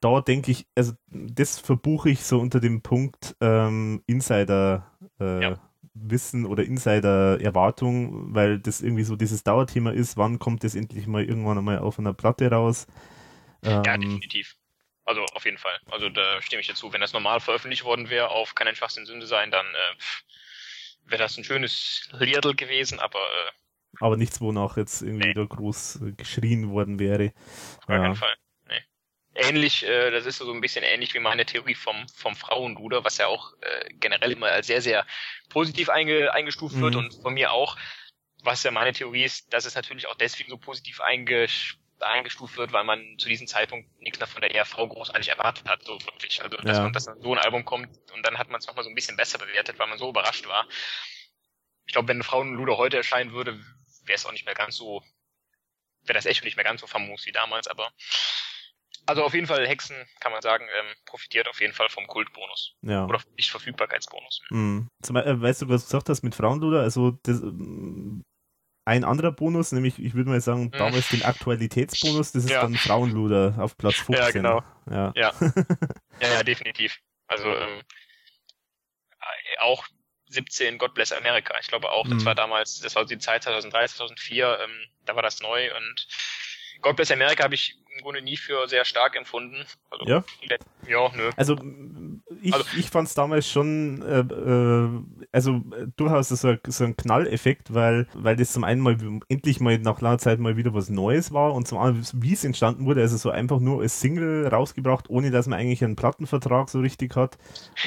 Da denke ich, also das verbuche ich so unter dem Punkt ähm, Insider äh, Ja. Wissen oder Insider Erwartung, weil das irgendwie so dieses Dauerthema ist, wann kommt das endlich mal irgendwann einmal auf einer Platte raus. Ja, Ähm, definitiv. Also auf jeden Fall. Also da stimme ich dir zu. Wenn das normal veröffentlicht worden wäre, auf Kein Schwachsinn Sünde sein, dann äh, wäre das ein schönes Liedl gewesen, aber äh, aber nichts, wonach jetzt irgendwie Nee. da groß geschrien worden wäre. auf Ja. keinen Fall. Ähnlich, äh, das ist so ein bisschen ähnlich wie meine Theorie vom, vom Frauenluder, was ja auch äh, generell immer als sehr, sehr positiv einge, eingestuft wird Mhm. und von mir auch. Was ja meine Theorie ist, dass es natürlich auch deswegen so positiv eingesch eingestuft wird, weil man zu diesem Zeitpunkt nichts mehr von der ERV großartig erwartet hat, so wirklich. Also, dass Ja. man, dass so ein Album kommt und dann hat man es nochmal so ein bisschen besser bewertet, weil man so überrascht war. Ich glaube, wenn Frauenluder heute erscheinen würde, wäre es auch nicht mehr ganz so, wäre das Echo nicht mehr ganz so famos wie damals, aber also auf jeden Fall Hexen, kann man sagen, ähm, profitiert auf jeden Fall vom Kultbonus. Ja. Oder vom Nicht-Verfügbarkeitsbonus. Mhm. Zum, äh, weißt du, was du gesagt hast mit Frauenluder? Also das, ähm, ein anderer Bonus, nämlich ich würde mal sagen, Mhm. damals den Aktualitätsbonus, das ist Ja. dann Frauenluder auf Platz 15. Ja, genau. Ja. Ja. <laughs> Ja, ja, definitiv. Also ähm, äh, auch 17 God Bless America. Ich glaube auch, das Mhm. war damals, das war die Zeit 2003, 2004, ähm, da war das neu und God Bless America habe ich im Grunde nie für sehr stark empfunden. Also, Ja? Ja, nö. Also ich, Also- ich fand es damals schon äh, äh, also äh, durchaus so, ein- so ein Knalleffekt, weil, weil das zum einen mal endlich mal nach langer Zeit mal wieder was Neues war und zum anderen, wie es entstanden wurde, also so einfach nur als Single rausgebracht, ohne dass man eigentlich einen Plattenvertrag so richtig hat.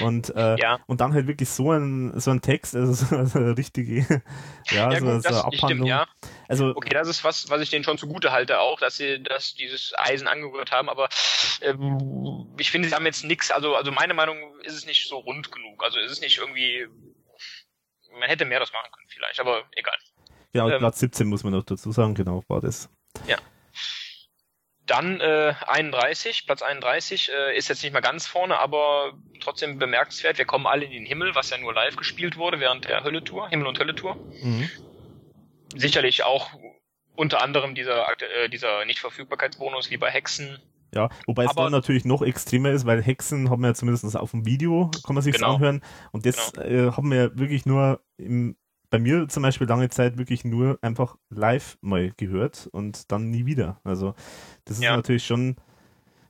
Und, äh, Ja. und dann halt wirklich so ein, so ein Text, also so, so eine richtige ja, Ja, so, gut, so eine stimmt, Abhandlung. ja. Also Okay, das ist was, was ich denen schon zugute halte auch, dass sie dass dieses Eisen angerührt haben, aber ähm, ich finde, sie haben jetzt nichts, also, also meine Meinung ist es nicht so rund genug. Also ist es nicht irgendwie, man hätte mehr das machen können vielleicht, aber egal. genau, ähm, Platz 17 muss man noch dazu sagen, genau, war das. Dann äh, 31, Platz 31 äh, ist jetzt nicht mal ganz vorne, aber trotzdem bemerkenswert. Wir kommen alle in den Himmel, was ja nur live gespielt wurde während der Hölle-Tour, Himmel- und Hölle-Tour. Mhm. Sicherlich auch unter anderem dieser, äh, dieser Nicht-Verfügbarkeitsbonus wie bei Hexen. Ja, wobei es Aber- da natürlich noch extremer ist, weil Hexen haben wir ja zumindest auf dem Video, kann man sich Genau. anhören. Und das äh, haben wir wirklich nur im, bei mir zum Beispiel lange Zeit wirklich nur einfach live mal gehört und dann nie wieder. Also das ist Ja. natürlich schon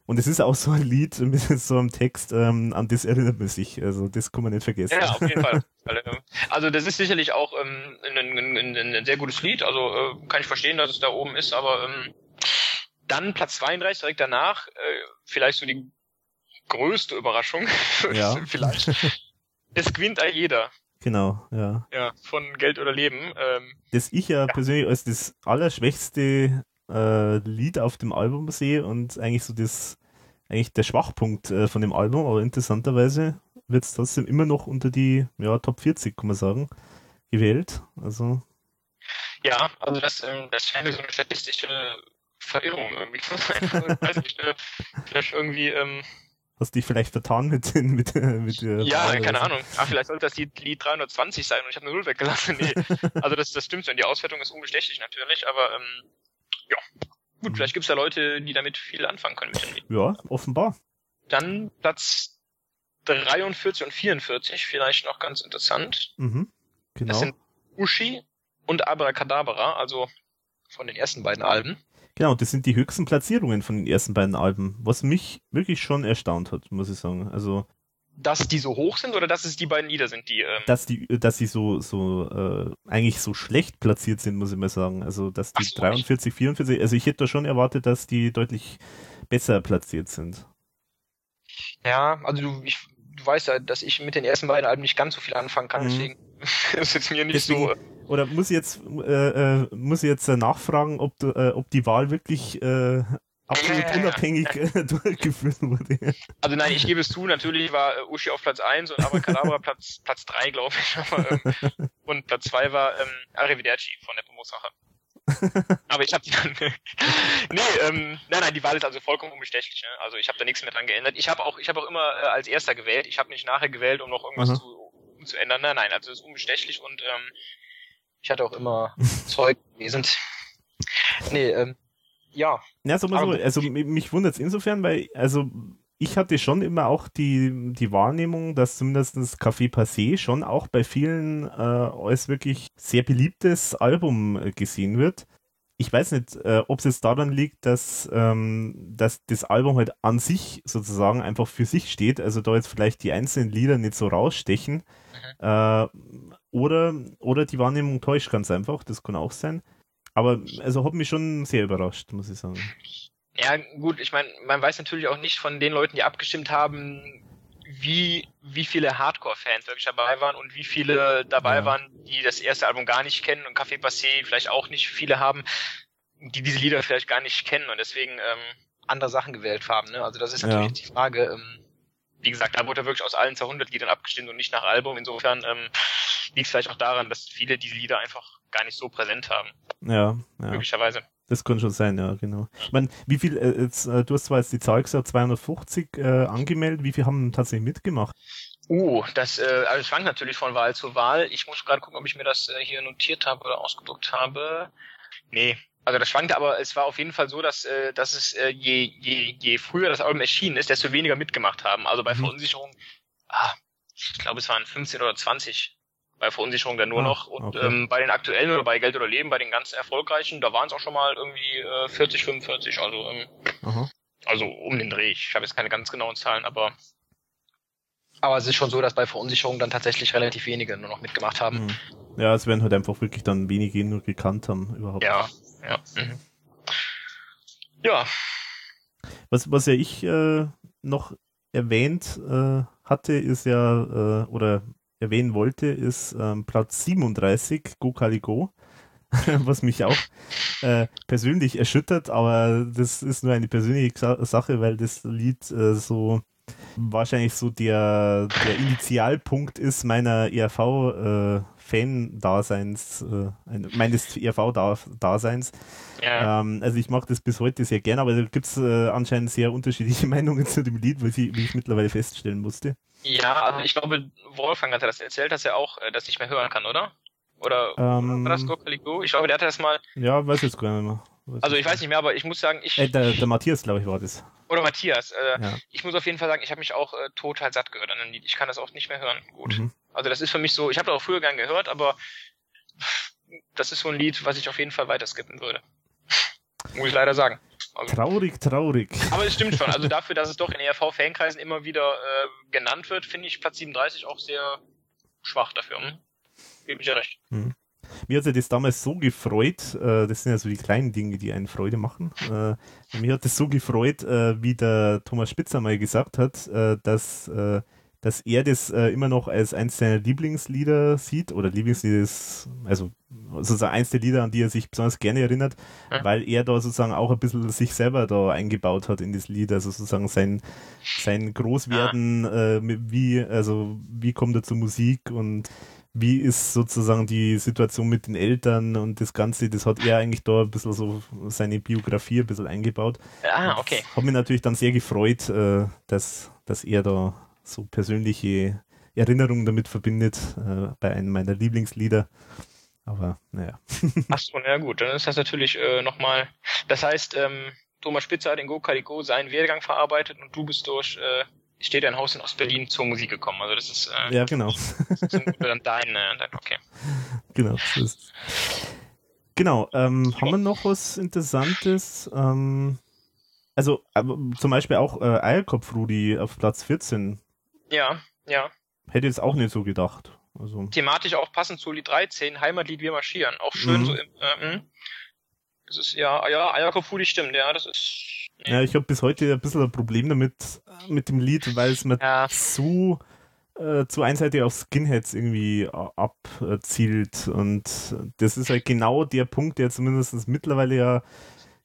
und es ist auch so ein Lied mit so einem Text, ähm, an das erinnert man sich. Also das kann man nicht vergessen. Ja, auf jeden Fall. <laughs> Weil, äh, Also das ist sicherlich auch ähm, ein, ein, ein, ein sehr gutes Lied. Also äh, kann ich verstehen, dass es da oben ist, aber ähm, dann Platz 32 direkt danach, äh, vielleicht so die größte Überraschung, <laughs> Ja. vielleicht. Es gewinnt all jeder. Genau, ja. Ja, von Geld oder Leben. Ähm, Das ich ja, persönlich als das allerschwächste äh, Lied auf dem Album sehe und eigentlich so das, eigentlich der Schwachpunkt äh, von dem Album, aber interessanterweise wird es trotzdem immer noch unter die ja, Top 40, kann man sagen, gewählt. Also. Ja, also das, ähm, das scheint so eine statistische Verirrung irgendwie zu sein. Ich weiß nicht, äh, vielleicht irgendwie, ähm, Hast dich vielleicht vertan mit den, mit, mit der Ja, Wahl keine? Ahnung. Ach, vielleicht sollte das Lied, Lied 320 sein und ich habe eine Null weggelassen. Nee. <laughs> Also das, das stimmt so. Und die Auswertung ist unbestechlich natürlich, aber ähm, ja. Gut, vielleicht gibt's da Leute, die damit viel anfangen können mit dem Lied. Ja, offenbar. Dann Platz 43 und 44, vielleicht noch ganz interessant. Mhm. Genau. Das sind Ushi und Abracadabra, also von den ersten beiden Alben. Genau, das sind die höchsten Platzierungen von den ersten beiden Alben, was mich wirklich schon erstaunt hat, muss ich sagen. Also, Dass die so hoch sind oder dass es die beiden Lieder sind, die ähm, dass die, dass sie so, so äh, eigentlich so schlecht platziert sind, muss ich mal sagen. Also, dass die so, 43, 44, also ich hätte da schon erwartet, dass die deutlich besser platziert sind. Ja, also du, ich, du weißt ja, dass ich mit den ersten beiden Alben nicht ganz so viel anfangen kann, Mhm. deswegen <laughs> ist jetzt mir nicht Deswegen- so. Oder muss ich jetzt, äh, äh, muss ich jetzt äh, nachfragen, ob, du, äh, ob die Wahl wirklich äh, absolut Ja. unabhängig äh, <laughs> durchgeführt wurde? Also nein, ich gebe es zu, natürlich war äh, Uschi auf Platz 1 und Abracadabra Platz, Platz 3, glaube ich. <laughs> Aber, ähm, und Platz 2 war ähm, Arrivederci von der Pomosache. Aber ich habe die dann. <laughs> nee, ähm, nein, nein, die Wahl ist also vollkommen unbestechlich. Ne? Also ich habe da nichts mehr dran geändert. Ich habe auch, ich habe auch immer äh, als erster gewählt. Ich habe nicht nachher gewählt, um noch irgendwas Aha. zu, umzuändern. Nein, nein, also es ist unbestechlich und ähm, ich hatte auch immer <laughs> Zeug gelesen. Nee, ähm, ja. Ja, so, Aber- also mi- mich wundert es insofern, weil, also ich hatte schon immer auch die, die Wahrnehmung, dass zumindest Café Passé schon auch bei vielen äh, als wirklich sehr beliebtes Album äh, gesehen wird. Ich weiß nicht, äh, ob es jetzt daran liegt, dass, ähm, dass das Album halt an sich sozusagen einfach für sich steht, also da jetzt vielleicht die einzelnen Lieder nicht so rausstechen. Äh, oder, oder die Wahrnehmung täuscht ganz einfach, das kann auch sein. Aber also hat mich schon sehr überrascht, muss ich sagen. Ja, gut, ich meine, man weiß natürlich auch nicht von den Leuten, die abgestimmt haben, wie, wie viele Hardcore-Fans wirklich dabei waren und wie viele dabei Ja. waren, die das erste Album gar nicht kennen und Café Passé vielleicht auch nicht viele haben, die diese Lieder vielleicht gar nicht kennen und deswegen ähm, andere Sachen gewählt haben. Ne? Also das ist natürlich Ja. die Frage. Ähm, wie gesagt, da wurde wirklich aus allen 200 Liedern abgestimmt und nicht nach Album. Insofern ähm, liegt es vielleicht auch daran, dass viele diese Lieder einfach gar nicht so präsent haben, Ja, ja. möglicherweise. Das kann schon sein, ja, genau. Ich meine, wie viel, äh, jetzt, äh, du hast zwar jetzt die Zahl gesagt, 250 äh, angemeldet, wie viel haben tatsächlich mitgemacht? Uh, das äh, also schwankt natürlich von Wahl zu Wahl. Ich muss gerade gucken, ob ich mir das äh, hier notiert habe oder ausgedruckt habe. Nee, also das schwankte, aber es war auf jeden Fall so, dass, äh, dass es äh, je, je, je früher das Album erschienen ist, desto weniger mitgemacht haben. Also bei Mhm. Verunsicherung, ah, ich glaube es waren 15 oder 20 bei Verunsicherung dann nur Ah, noch. Und okay. ähm, bei den aktuellen oder bei Geld oder Leben, bei den ganz erfolgreichen, da waren es auch schon mal irgendwie äh, 40, 45. Also ähm, Aha. also um den Dreh. Ich habe jetzt keine ganz genauen Zahlen, aber. Aber es ist schon so, dass bei Verunsicherung dann tatsächlich relativ wenige nur noch mitgemacht haben. Mhm. Ja, es werden halt einfach wirklich dann wenige nur gekannt haben überhaupt. Ja, ja. Mhm. Ja, Was, was ja ich äh, noch erwähnt äh, hatte, ist ja, äh, oder erwähnen wollte, ist ähm, Platz 37, Go Kali Go, <laughs> was mich auch äh, persönlich erschüttert, aber das ist nur eine persönliche Sa Sache, weil das Lied äh, so wahrscheinlich so der, der Initialpunkt ist meiner ERV-Fan-Daseins, äh, ein- meines ERV-Daseins. ja. Ähm, also ich mache das bis heute sehr gern, aber da gibt es äh, anscheinend sehr unterschiedliche <laughs> Meinungen zu dem Lied, wie ich, wie ich mittlerweile feststellen musste. Ja, also ich glaube, Wolfgang hatte das erzählt, dass er auch äh, das nicht mehr hören kann, oder? Oder Ähm, war das Go Caligo? Ich glaube, der hatte das mal. Ja, weiß jetzt gar nicht mehr. Weiß Also ich weiß nicht mehr, aber ich muss sagen, ich. Äh, der, der Matthias, glaube ich, war das. oder Matthias, äh, Ja. ich muss auf jeden Fall sagen, ich habe mich auch äh, total satt gehört an dem Lied. Ich kann das auch nicht mehr hören. Gut. Mhm. Also das ist für mich so, ich habe das auch früher gern gehört, aber das ist so ein Lied, was ich auf jeden Fall weiter skippen würde. <laughs> Muss ich leider sagen. Also, Traurig, traurig. aber es stimmt schon. Also <laughs> dafür, dass es doch in ERV-Fankreisen immer wieder äh, genannt wird, finde ich Platz 37 auch sehr schwach dafür. Hm? Gebe ich ja recht. Mir hat ja das damals so gefreut, äh, das sind ja so die kleinen Dinge, die einen Freude machen. Äh, mir hat das so gefreut, äh, wie der Thomas Spitzer mal gesagt hat, dass, dass er das äh, immer noch als eins seiner Lieblingslieder sieht, oder Lieblingslieder ist, also sozusagen eins der Lieder, an die er sich besonders gerne erinnert, Ja. weil er da sozusagen auch ein bisschen sich selber da eingebaut hat in das Lied, also sozusagen sein, sein Großwerden, äh, mit wie, also wie kommt er zur Musik und wie ist sozusagen die Situation mit den Eltern und das Ganze, das hat er eigentlich da ein bisschen so seine Biografie ein bisschen eingebaut. Ah, okay. Hat mich natürlich dann sehr gefreut, äh, dass, dass er da so persönliche Erinnerungen damit verbindet, äh, bei einem meiner Lieblingslieder. Aber naja. <laughs> Ach so, na gut, dann ist das natürlich äh, nochmal. Das heißt, ähm, Thomas Spitzer hat in Go Calico seinen Werdegang verarbeitet und du bist durch äh, steht ein Haus in Ostberlin zur Musik gekommen. Also das ist äh, ja genau. Das ist dann dein, äh, dein okay. <laughs> Genau. Ist, genau. Ähm, haben wir noch was Interessantes? Ähm, also aber zum Beispiel auch äh, Eierkopf Rudi auf Platz 14. Ja, ja. Hätte jetzt auch nicht so gedacht. Also. Thematisch auch passend zu Lied 13, Heimatlied Wir marschieren. Auch schön mhm. so im, äh, hm. das ist ja, ja, Eierkopf Rudi stimmt, ja, das ist ja, ich habe bis heute ein bisschen ein Problem damit, mit dem Lied, weil es mir ja. zu, äh, zu einseitig auf Skinheads irgendwie abzielt. Und das ist halt genau der Punkt, der zumindest mittlerweile ja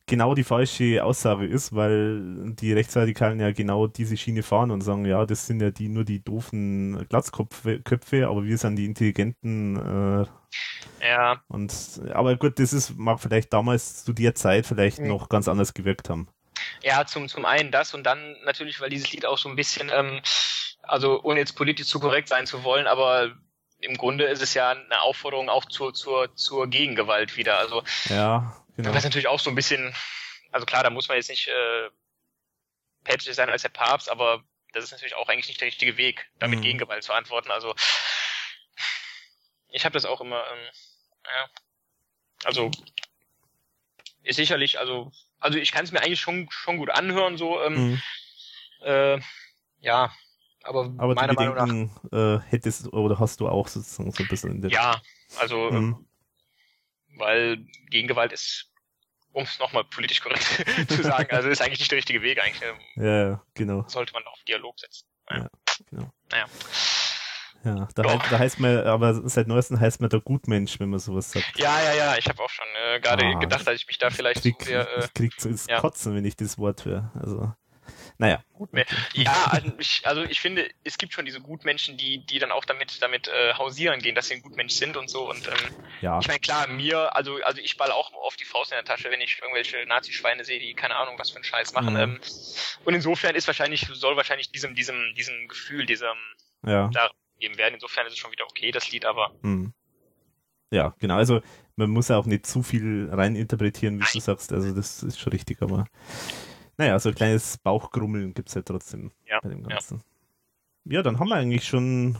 genau die falsche Aussage ist, weil die Rechtsradikalen ja genau diese Schiene fahren und sagen, ja, das sind ja die nur die doofen Glatzköpfe, aber wir sind die intelligenten. Äh, ja. Und aber gut, das ist mag vielleicht damals zu der Zeit vielleicht mhm. noch ganz anders gewirkt haben. Ja, zum, zum einen das und dann natürlich, weil dieses Lied auch so ein bisschen, ähm, also ohne jetzt politisch zu korrekt sein zu wollen, aber im Grunde ist es ja eine Aufforderung auch zur, zur, zur Gegengewalt wieder. Also ja, genau. das ist natürlich auch so ein bisschen, also klar, da muss man jetzt nicht äh, päpstlich sein als der Papst, aber das ist natürlich auch eigentlich nicht der richtige Weg, damit mhm. Gegengewalt zu antworten. Also ich habe das auch immer, ähm, ja, also ist sicherlich, also also ich kann es mir eigentlich schon schon gut anhören so. Ähm, mhm. äh, ja, aber, aber meiner Meinung nach äh, hättest oder hast du auch sozusagen so ein bisschen in der Ja, also ähm, mhm. Weil Gegengewalt ist, um es nochmal politisch korrekt <laughs> zu sagen, also ist eigentlich nicht der richtige Weg eigentlich. Ähm, ja, genau. Sollte man auf Dialog setzen. Ja, genau. Naja. Ja, da, heißt, da heißt man, aber seit neuestem heißt man der Gutmensch, wenn man sowas sagt. Ja, ja, ja, ich habe auch schon äh, gerade ah, gedacht, dass ich mich da vielleicht krieg, so sehr, äh, ich krieg so ins ja. Kotzen, wenn ich das Wort höre. Also, naja. Ja, also ich, also ich finde, es gibt schon diese Gutmenschen, die, die dann auch damit, damit äh, hausieren gehen, dass sie ein Gutmensch sind und so. Und ähm, ja. ich meine, klar, mir, also, also ich ball auch oft die Faust in der Tasche, wenn ich irgendwelche Nazi-Schweine sehe, die keine Ahnung, was für einen Scheiß machen. Mhm. Ähm, und insofern ist wahrscheinlich, soll wahrscheinlich diesem, diesem, diesem Gefühl, diesem ja. da geben werden. Insofern ist es schon wieder okay, das Lied, aber. Hm. Ja, genau. Also man muss ja auch nicht zu viel reininterpretieren, wie Nein. du sagst. Also das ist schon richtig, aber naja, so ein kleines Bauchgrummeln gibt es ja trotzdem ja, bei dem Ganzen. Ja. ja, dann haben wir eigentlich schon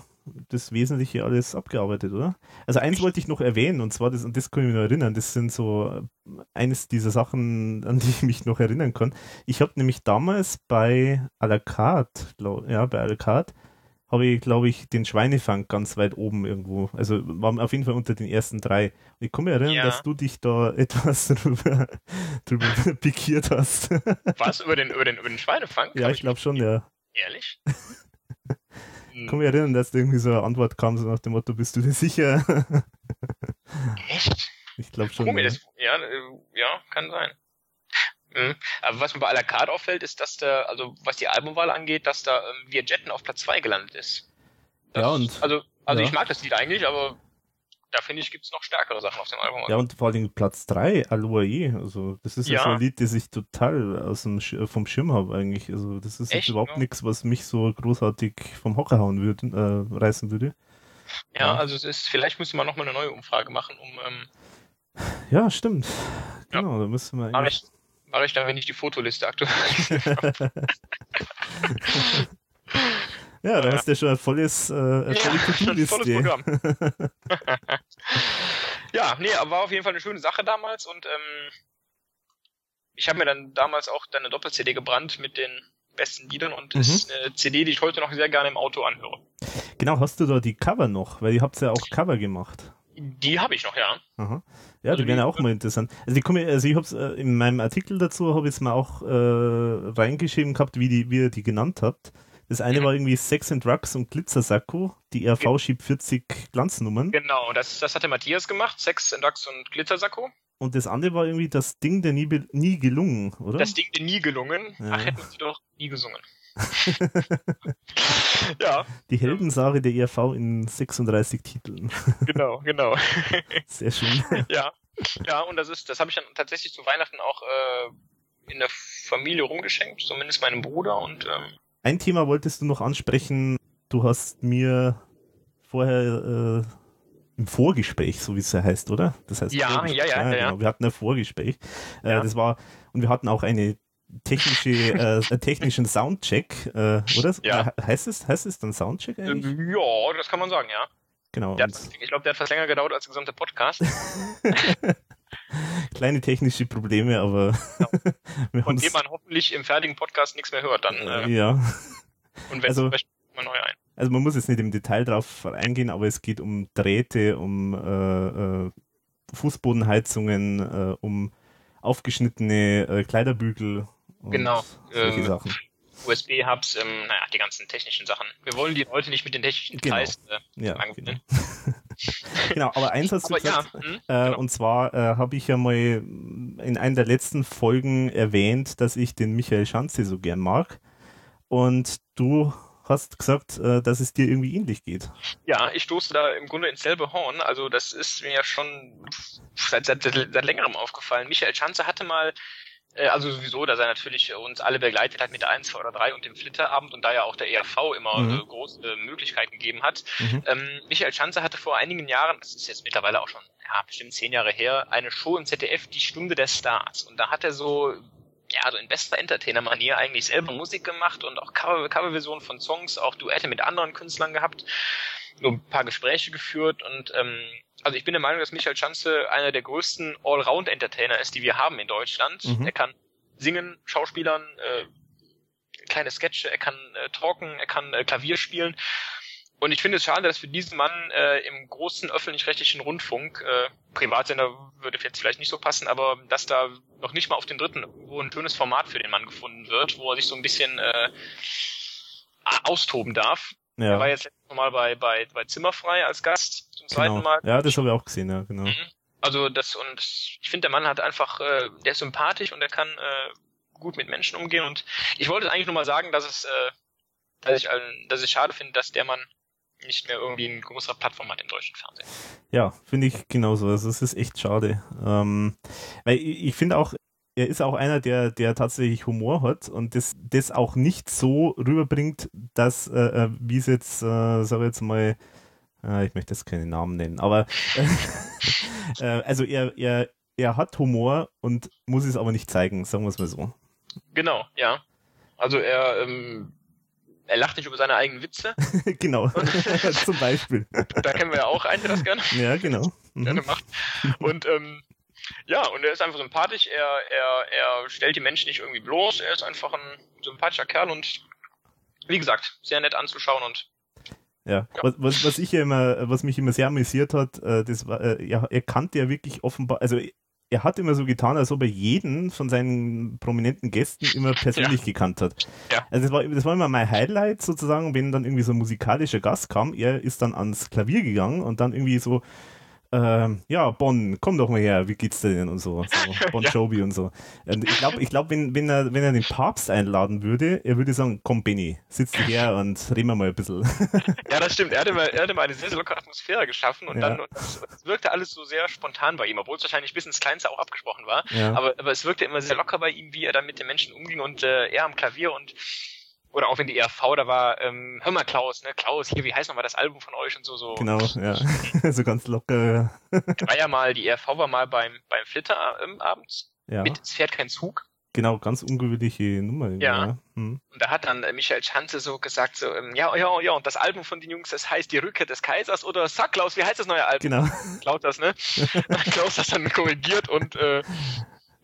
das Wesentliche alles abgearbeitet, oder? Also eins wollte ich noch erwähnen, und zwar, das, und das kann ich mich noch erinnern, das sind so eines dieser Sachen, an die ich mich noch erinnern kann. Ich habe nämlich damals bei à la carte, glaub, ja, bei à la carte, habe ich, glaube ich, den Schweinefang ganz weit oben irgendwo. Also war auf jeden Fall unter den ersten drei. Ich mich erinnern, ja. dass du dich da <laughs> etwas drüber, drüber <laughs> pikiert hast. Was? Über den, über den, über den Schweinefang? Ja, ich glaube schon, ja. Ehrlich? Ich <laughs> kann mich erinnern, dass da irgendwie so eine Antwort kam, so nach dem Motto, bist du dir sicher? Echt? Ich glaube schon. Ja. Das, ja, äh, ja, kann sein. Mhm. Aber was mir bei à la carte auffällt, ist, dass da, also was die Albumwahl angeht, dass da ähm, Wir Jetten auf Platz 2 gelandet ist. Das, ja, und. Also, also ja. ich mag das Lied eigentlich, aber da finde ich, gibt es noch stärkere Sachen auf dem Album. Ja, und vor allem Platz 3, Aloe. Also, das ist ja. ja so ein Lied, das ich total aus dem Sch vom Schirm habe, eigentlich. Also, das ist Echt, überhaupt ja. nichts, was mich so großartig vom Hocker hauen würde, äh, reißen würde. Ja, ja, also, es ist, vielleicht müsste man nochmal eine neue Umfrage machen, um. Ähm, ja, stimmt. Genau, da müsste man. Eigentlich mache ich dann, wenn ich die Fotoliste aktualisiere. <laughs> ja, da hast du ja schon ein volles, äh, ein ja, volles <laughs> Programm. <laughs> ja, nee, aber war auf jeden Fall eine schöne Sache damals und ähm, ich habe mir dann damals auch deine Doppel-CD gebrannt mit den besten Liedern und mhm. ist eine CD, die ich heute noch sehr gerne im Auto anhöre. Genau, hast du da die Cover noch? Weil ihr habt ja auch Cover gemacht. Die habe ich noch, ja. Aha. Ja, also die wären auch mal interessant. Also, die, also ich habe es äh, in meinem Artikel dazu habe ich es mal auch äh, reingeschrieben gehabt, wie, die, wie ihr die genannt habt. Das eine mhm. war irgendwie Sex and Drugs und Glitzersacko, die RV schiebt 40 Glanznummern. Genau, das, das hatte Matthias gemacht, Sex and Drugs und Glitzersacko. Und das andere war irgendwie das Ding der nie, nie gelungen, oder? Das Ding der nie gelungen. Ja. Ach, hätten sie doch nie gesungen. <laughs> ja. Die Heldensage der ERV in 36 Titeln. Genau, genau. <laughs> Sehr schön. Ja. Ja, und das ist, das habe ich dann tatsächlich zu Weihnachten auch äh, in der Familie rumgeschenkt, zumindest meinem Bruder und ähm, Ein Thema wolltest du noch ansprechen. Du hast mir vorher äh, im Vorgespräch, so wie es ja heißt, oder? Das heißt Ja, ja, ja, ja. Genau. Wir hatten ein Vorgespräch. Äh, Ja. Das war und wir hatten auch eine technische, äh, einen technischen Soundcheck, äh, oder? Ja. Äh, heißt es, heißt es dann Soundcheck eigentlich? ähm, ja, das kann man sagen, ja. genau. Hat, ich glaube, der hat fast länger gedauert als der gesamte Podcast. <laughs> kleine technische Probleme, aber <laughs> wir Von dem man hoffentlich im fertigen Podcast nichts mehr hört dann. Äh, ja. und wenn also- mal neu ein. Also man muss jetzt nicht im Detail drauf eingehen, aber es geht um Drähte, um äh, äh, Fußbodenheizungen, äh, um aufgeschnittene äh, Kleiderbügel Genau, solche ähm, Sachen. USB-Hubs, ähm, naja, die ganzen technischen Sachen. Wir wollen die Leute nicht mit den technischen Genau. Details äh, Ja, genau. <laughs> genau, aber eins hast du Aber ja, gesagt, hm, äh, genau. und zwar äh, habe ich ja mal in einer der letzten Folgen erwähnt, dass ich den Michael Schanze so gern mag und du hast gesagt, äh, dass es dir irgendwie ähnlich geht. Ja, ich stoße da im Grunde ins selbe Horn. Also das ist mir ja schon seit, seit, seit, längerem aufgefallen. Michael Schanze hatte mal, also sowieso, dass er natürlich uns alle begleitet hat mit der 1, 2 oder 3 und dem Flitterabend und da ja auch der ERV immer Mhm. äh, große äh, Möglichkeiten gegeben hat. Mhm. Ähm, Michael Schanze hatte vor einigen Jahren, das ist jetzt mittlerweile auch schon, ja, bestimmt zehn Jahre her, eine Show im ZDF, die Stunde der Stars. Und da hat er so, ja, so in bester Entertainer-Manier eigentlich selber Musik gemacht und auch Cover Coverversionen von Songs, auch Duette mit anderen Künstlern gehabt, so ein paar Gespräche geführt und ähm, also ich bin der Meinung, dass Michael Schanze einer der größten Allround-Entertainer ist, die wir haben in Deutschland. Mhm. Er kann singen, Schauspielern, äh, kleine Sketche, er kann äh, talken, er kann äh, Klavier spielen. Und ich finde es schade, dass für diesen Mann äh, im großen öffentlich-rechtlichen Rundfunk, äh, Privatsender würde jetzt vielleicht nicht so passen, aber dass da noch nicht mal auf den dritten wo ein schönes Format für den Mann gefunden wird, wo er sich so ein bisschen äh, austoben darf. Er war Ja, jetzt letztes Mal bei, bei, bei Zimmerfrei als Gast zum zweiten genau. Mal. Ja, das habe ich auch gesehen, ja, genau. Mhm. Also das und ich finde, der Mann hat einfach, äh, der ist sympathisch und der kann äh, gut mit Menschen umgehen. Und ich wollte eigentlich nur mal sagen, dass es, äh, dass ich, äh, dass ich schade finde, dass der Mann nicht mehr irgendwie eine größere Plattform hat im deutschen Fernsehen. Ja, finde ich genauso. Also es ist echt schade. Ähm, weil ich, ich finde auch, er ist auch einer, der, der tatsächlich Humor hat und das, das auch nicht so rüberbringt, dass, äh, äh, wie es jetzt, äh, sag ich jetzt mal, äh, ich möchte jetzt keinen Namen nennen, aber <laughs> äh, also er, er, er hat Humor und muss es aber nicht zeigen, sagen wir es mal so. Genau, ja. Also er, ähm, er lacht nicht über seine eigenen Witze. <laughs> genau, <laughs> zum Beispiel. Da kennen wir ja auch einen, der das gerne Ja, genau. gerne Mhm. macht. Und ähm, ja, und er ist einfach sympathisch, er, er, er stellt die Menschen nicht irgendwie bloß, er ist einfach ein sympathischer Kerl und wie gesagt, sehr nett anzuschauen und Ja, was, was, was ich ja immer, was mich immer sehr amüsiert hat, äh, das war, äh, ja, er kannte ja wirklich offenbar, also er hat immer so getan, als ob er jeden von seinen prominenten Gästen immer persönlich gekannt hat. Ja. Also das war, das war immer mein Highlight sozusagen, wenn dann irgendwie so ein musikalischer Gast kam, er ist dann ans Klavier gegangen und dann irgendwie so, ähm, ja, Bonn, komm doch mal her, wie geht's dir denn und so, so <laughs> Bon Ja. Jovi und so. Und ich glaube, ich glaub, wenn, wenn, er, wenn er den Papst einladen würde, er würde sagen, komm Benny, sitz her und reden wir mal ein bisschen. <laughs> Ja, das stimmt. Er hatte, mal, er hatte mal eine sehr, sehr lockere Atmosphäre geschaffen und Ja. dann und das, das wirkte alles so sehr spontan bei ihm, obwohl es wahrscheinlich bis ins Kleinste auch abgesprochen war. Ja. Aber, aber es wirkte immer sehr locker bei ihm, wie er dann mit den Menschen umging und äh, er am Klavier und oder auch wenn die ERV da war, ähm, hör mal Klaus, ne, Klaus, hier, wie heißt nochmal das Album von euch und so, so. Genau, ja. <laughs> so ganz locker. Er war ja mal, die ERV war mal beim, beim Flitter ähm, abends Ja, mit Es fährt kein Zug. genau, ganz ungewöhnliche Nummer. Ja. Hm. Und da hat dann äh, Michael Schanze so gesagt, so, ähm, ja, ja, ja, und das Album von den Jungs, das heißt Die Rückkehr des Kaisers oder Sag Klaus, wie heißt das neue Album? Genau. Klaus das, ne? <laughs> Klaus das dann korrigiert und äh,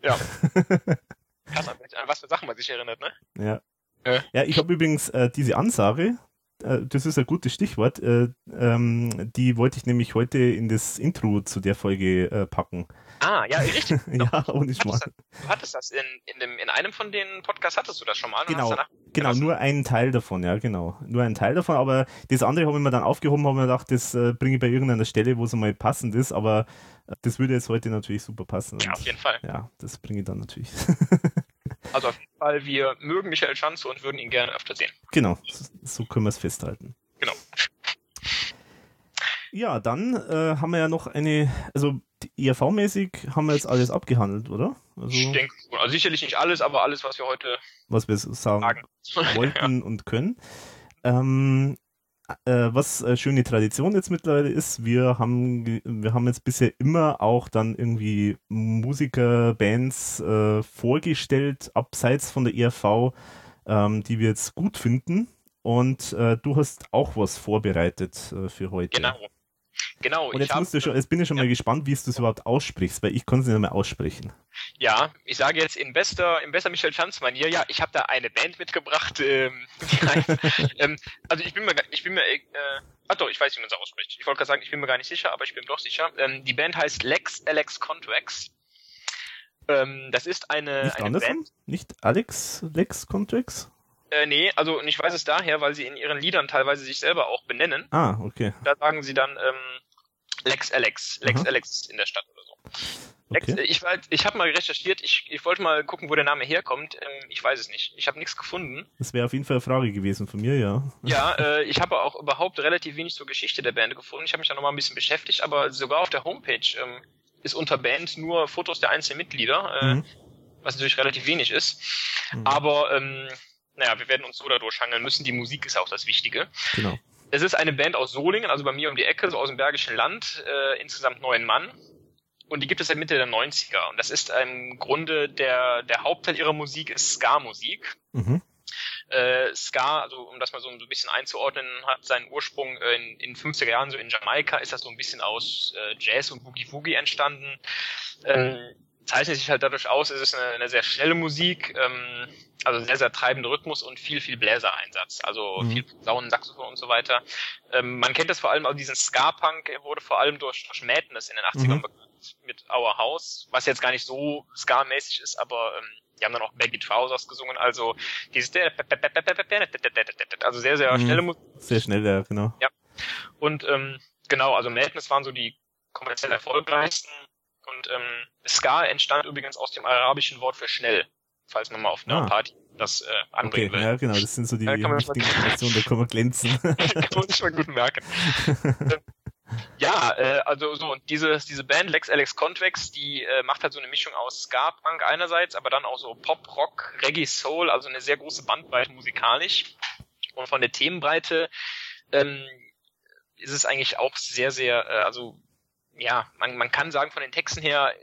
ja. <laughs> Krass, an was für Sachen man sich erinnert, ne? Ja. Ja. Ja, ich habe übrigens äh, diese Ansage, äh, das ist ein gutes Stichwort, äh, ähm, die wollte ich nämlich heute in das Intro zu der Folge äh, packen. Ah, ja, <laughs> richtig. ja, <laughs> ohne Schmarrn. du hattest das in, in, dem, in einem von den Podcasts hattest du das schon mal. und Genau. Genau, gelassen. nur einen Teil davon, ja, genau. Nur einen Teil davon, aber das andere habe ich mir dann aufgehoben, habe mir gedacht, das äh, bringe ich bei irgendeiner Stelle, wo es mal passend ist, aber äh, das würde jetzt heute natürlich super passen. Ja, auf jeden Fall. Ja, das bringe ich dann natürlich. <laughs> Also auf jeden Fall, wir mögen Michael Schanze und würden ihn gerne öfter sehen. Genau, so können wir es festhalten. Genau. Ja, dann äh, haben wir ja noch eine, also IRV-mäßig haben wir jetzt alles abgehandelt, oder? Also, ich denke, also sicherlich nicht alles, aber alles, was wir heute was wir sagen, sagen. <laughs> wollten ja. und können. Ähm, äh, was äh, schöne Tradition jetzt mittlerweile ist, wir haben, wir haben jetzt bisher immer auch dann irgendwie Musiker, Bands äh, vorgestellt, abseits von der ERV, ähm, die wir jetzt gut finden. Und äh, du hast auch was vorbereitet äh, für heute. Genau. Genau. Und jetzt, hab, du schon, jetzt bin ich schon ja. mal gespannt, wie du es überhaupt aussprichst, weil ich konnte es nicht mehr aussprechen. Ja, ich sage jetzt in bester, in bester Michel Schanz Manier, ja, ich habe da eine Band mitgebracht. Ähm, <laughs> ähm, also ich bin mir, ich bin mir, äh, ach doch, ich weiß, wie man es ausspricht. Ich wollte gerade sagen, ich bin mir gar nicht sicher, aber ich bin doch sicher. Ähm, die Band heißt Lex Alex Contracts. Ähm, das ist eine, nicht eine Band. Nicht Alex Lex Contracts? Äh, nee, also und ich weiß es daher, weil sie in ihren Liedern teilweise sich selber auch benennen. Ah, okay. Da sagen sie dann ähm, Lex Alex, Lex Aha. Alex in der Stadt oder so. Lex, okay. ich ich habe mal recherchiert, ich, ich wollte mal gucken, wo der Name herkommt. Ähm, ich weiß es nicht. Ich habe nichts gefunden. Das wäre auf jeden Fall eine Frage gewesen von mir, ja. Ja, <laughs> äh, ich habe auch überhaupt relativ wenig zur Geschichte der Band gefunden. Ich habe mich da nochmal ein bisschen beschäftigt, aber sogar auf der Homepage ähm, ist unter Band nur Fotos der einzelnen Mitglieder, äh, mhm. was natürlich relativ wenig ist. Mhm. Aber ähm, naja, wir werden uns so da durchhangeln müssen. Die Musik ist auch das Wichtige. Genau. Es ist eine Band aus Solingen, also bei mir um die Ecke, so aus dem Bergischen Land, äh, insgesamt neun Mann. Und die gibt es seit Mitte der 90er. Und das ist im Grunde der, der Hauptteil ihrer Musik ist Ska-Musik. Mhm. Äh, Ska, also um das mal so ein bisschen einzuordnen, hat seinen Ursprung äh, in, in 50er Jahren so in Jamaika, ist das so ein bisschen aus äh, Jazz und Boogie Woogie entstanden. Ähm, zeichnet sich halt dadurch aus, es ist eine, eine sehr schnelle Musik, ähm, also sehr, sehr treibender Rhythmus und viel, viel Bläsereinsatz, also mhm. viel Saunen, Saxophon und so weiter. Ähm, man kennt das vor allem, also diesen Ska-Punk wurde vor allem durch, durch Madness in den 80ern mhm. bekannt, mit Our House, was jetzt gar nicht so Ska-mäßig ist, aber ähm, die haben dann auch Baggy Trousers gesungen, also dieses also sehr, sehr schnelle Musik. Sehr schnell, ja, genau. Ja. Und ähm, genau, also Madness waren so die kommerziell erfolgreichsten und ähm, Ska entstand übrigens aus dem arabischen Wort für schnell, falls man mal auf einer ah. Party das äh, anbringen okay, will. Ja, genau, das sind so die wichtigen Informationen, da kann man glänzen. <laughs> kann man sich mal gut merken. <laughs> ja, äh, also so, und diese, diese Band Lex Alex Convex, die äh, macht halt so eine Mischung aus Ska-Punk einerseits, aber dann auch so Pop, Rock, Reggae, Soul, also eine sehr große Bandbreite musikalisch. Und von der Themenbreite ähm, ist es eigentlich auch sehr, sehr, äh, also ja, man, man kann sagen, von den Texten her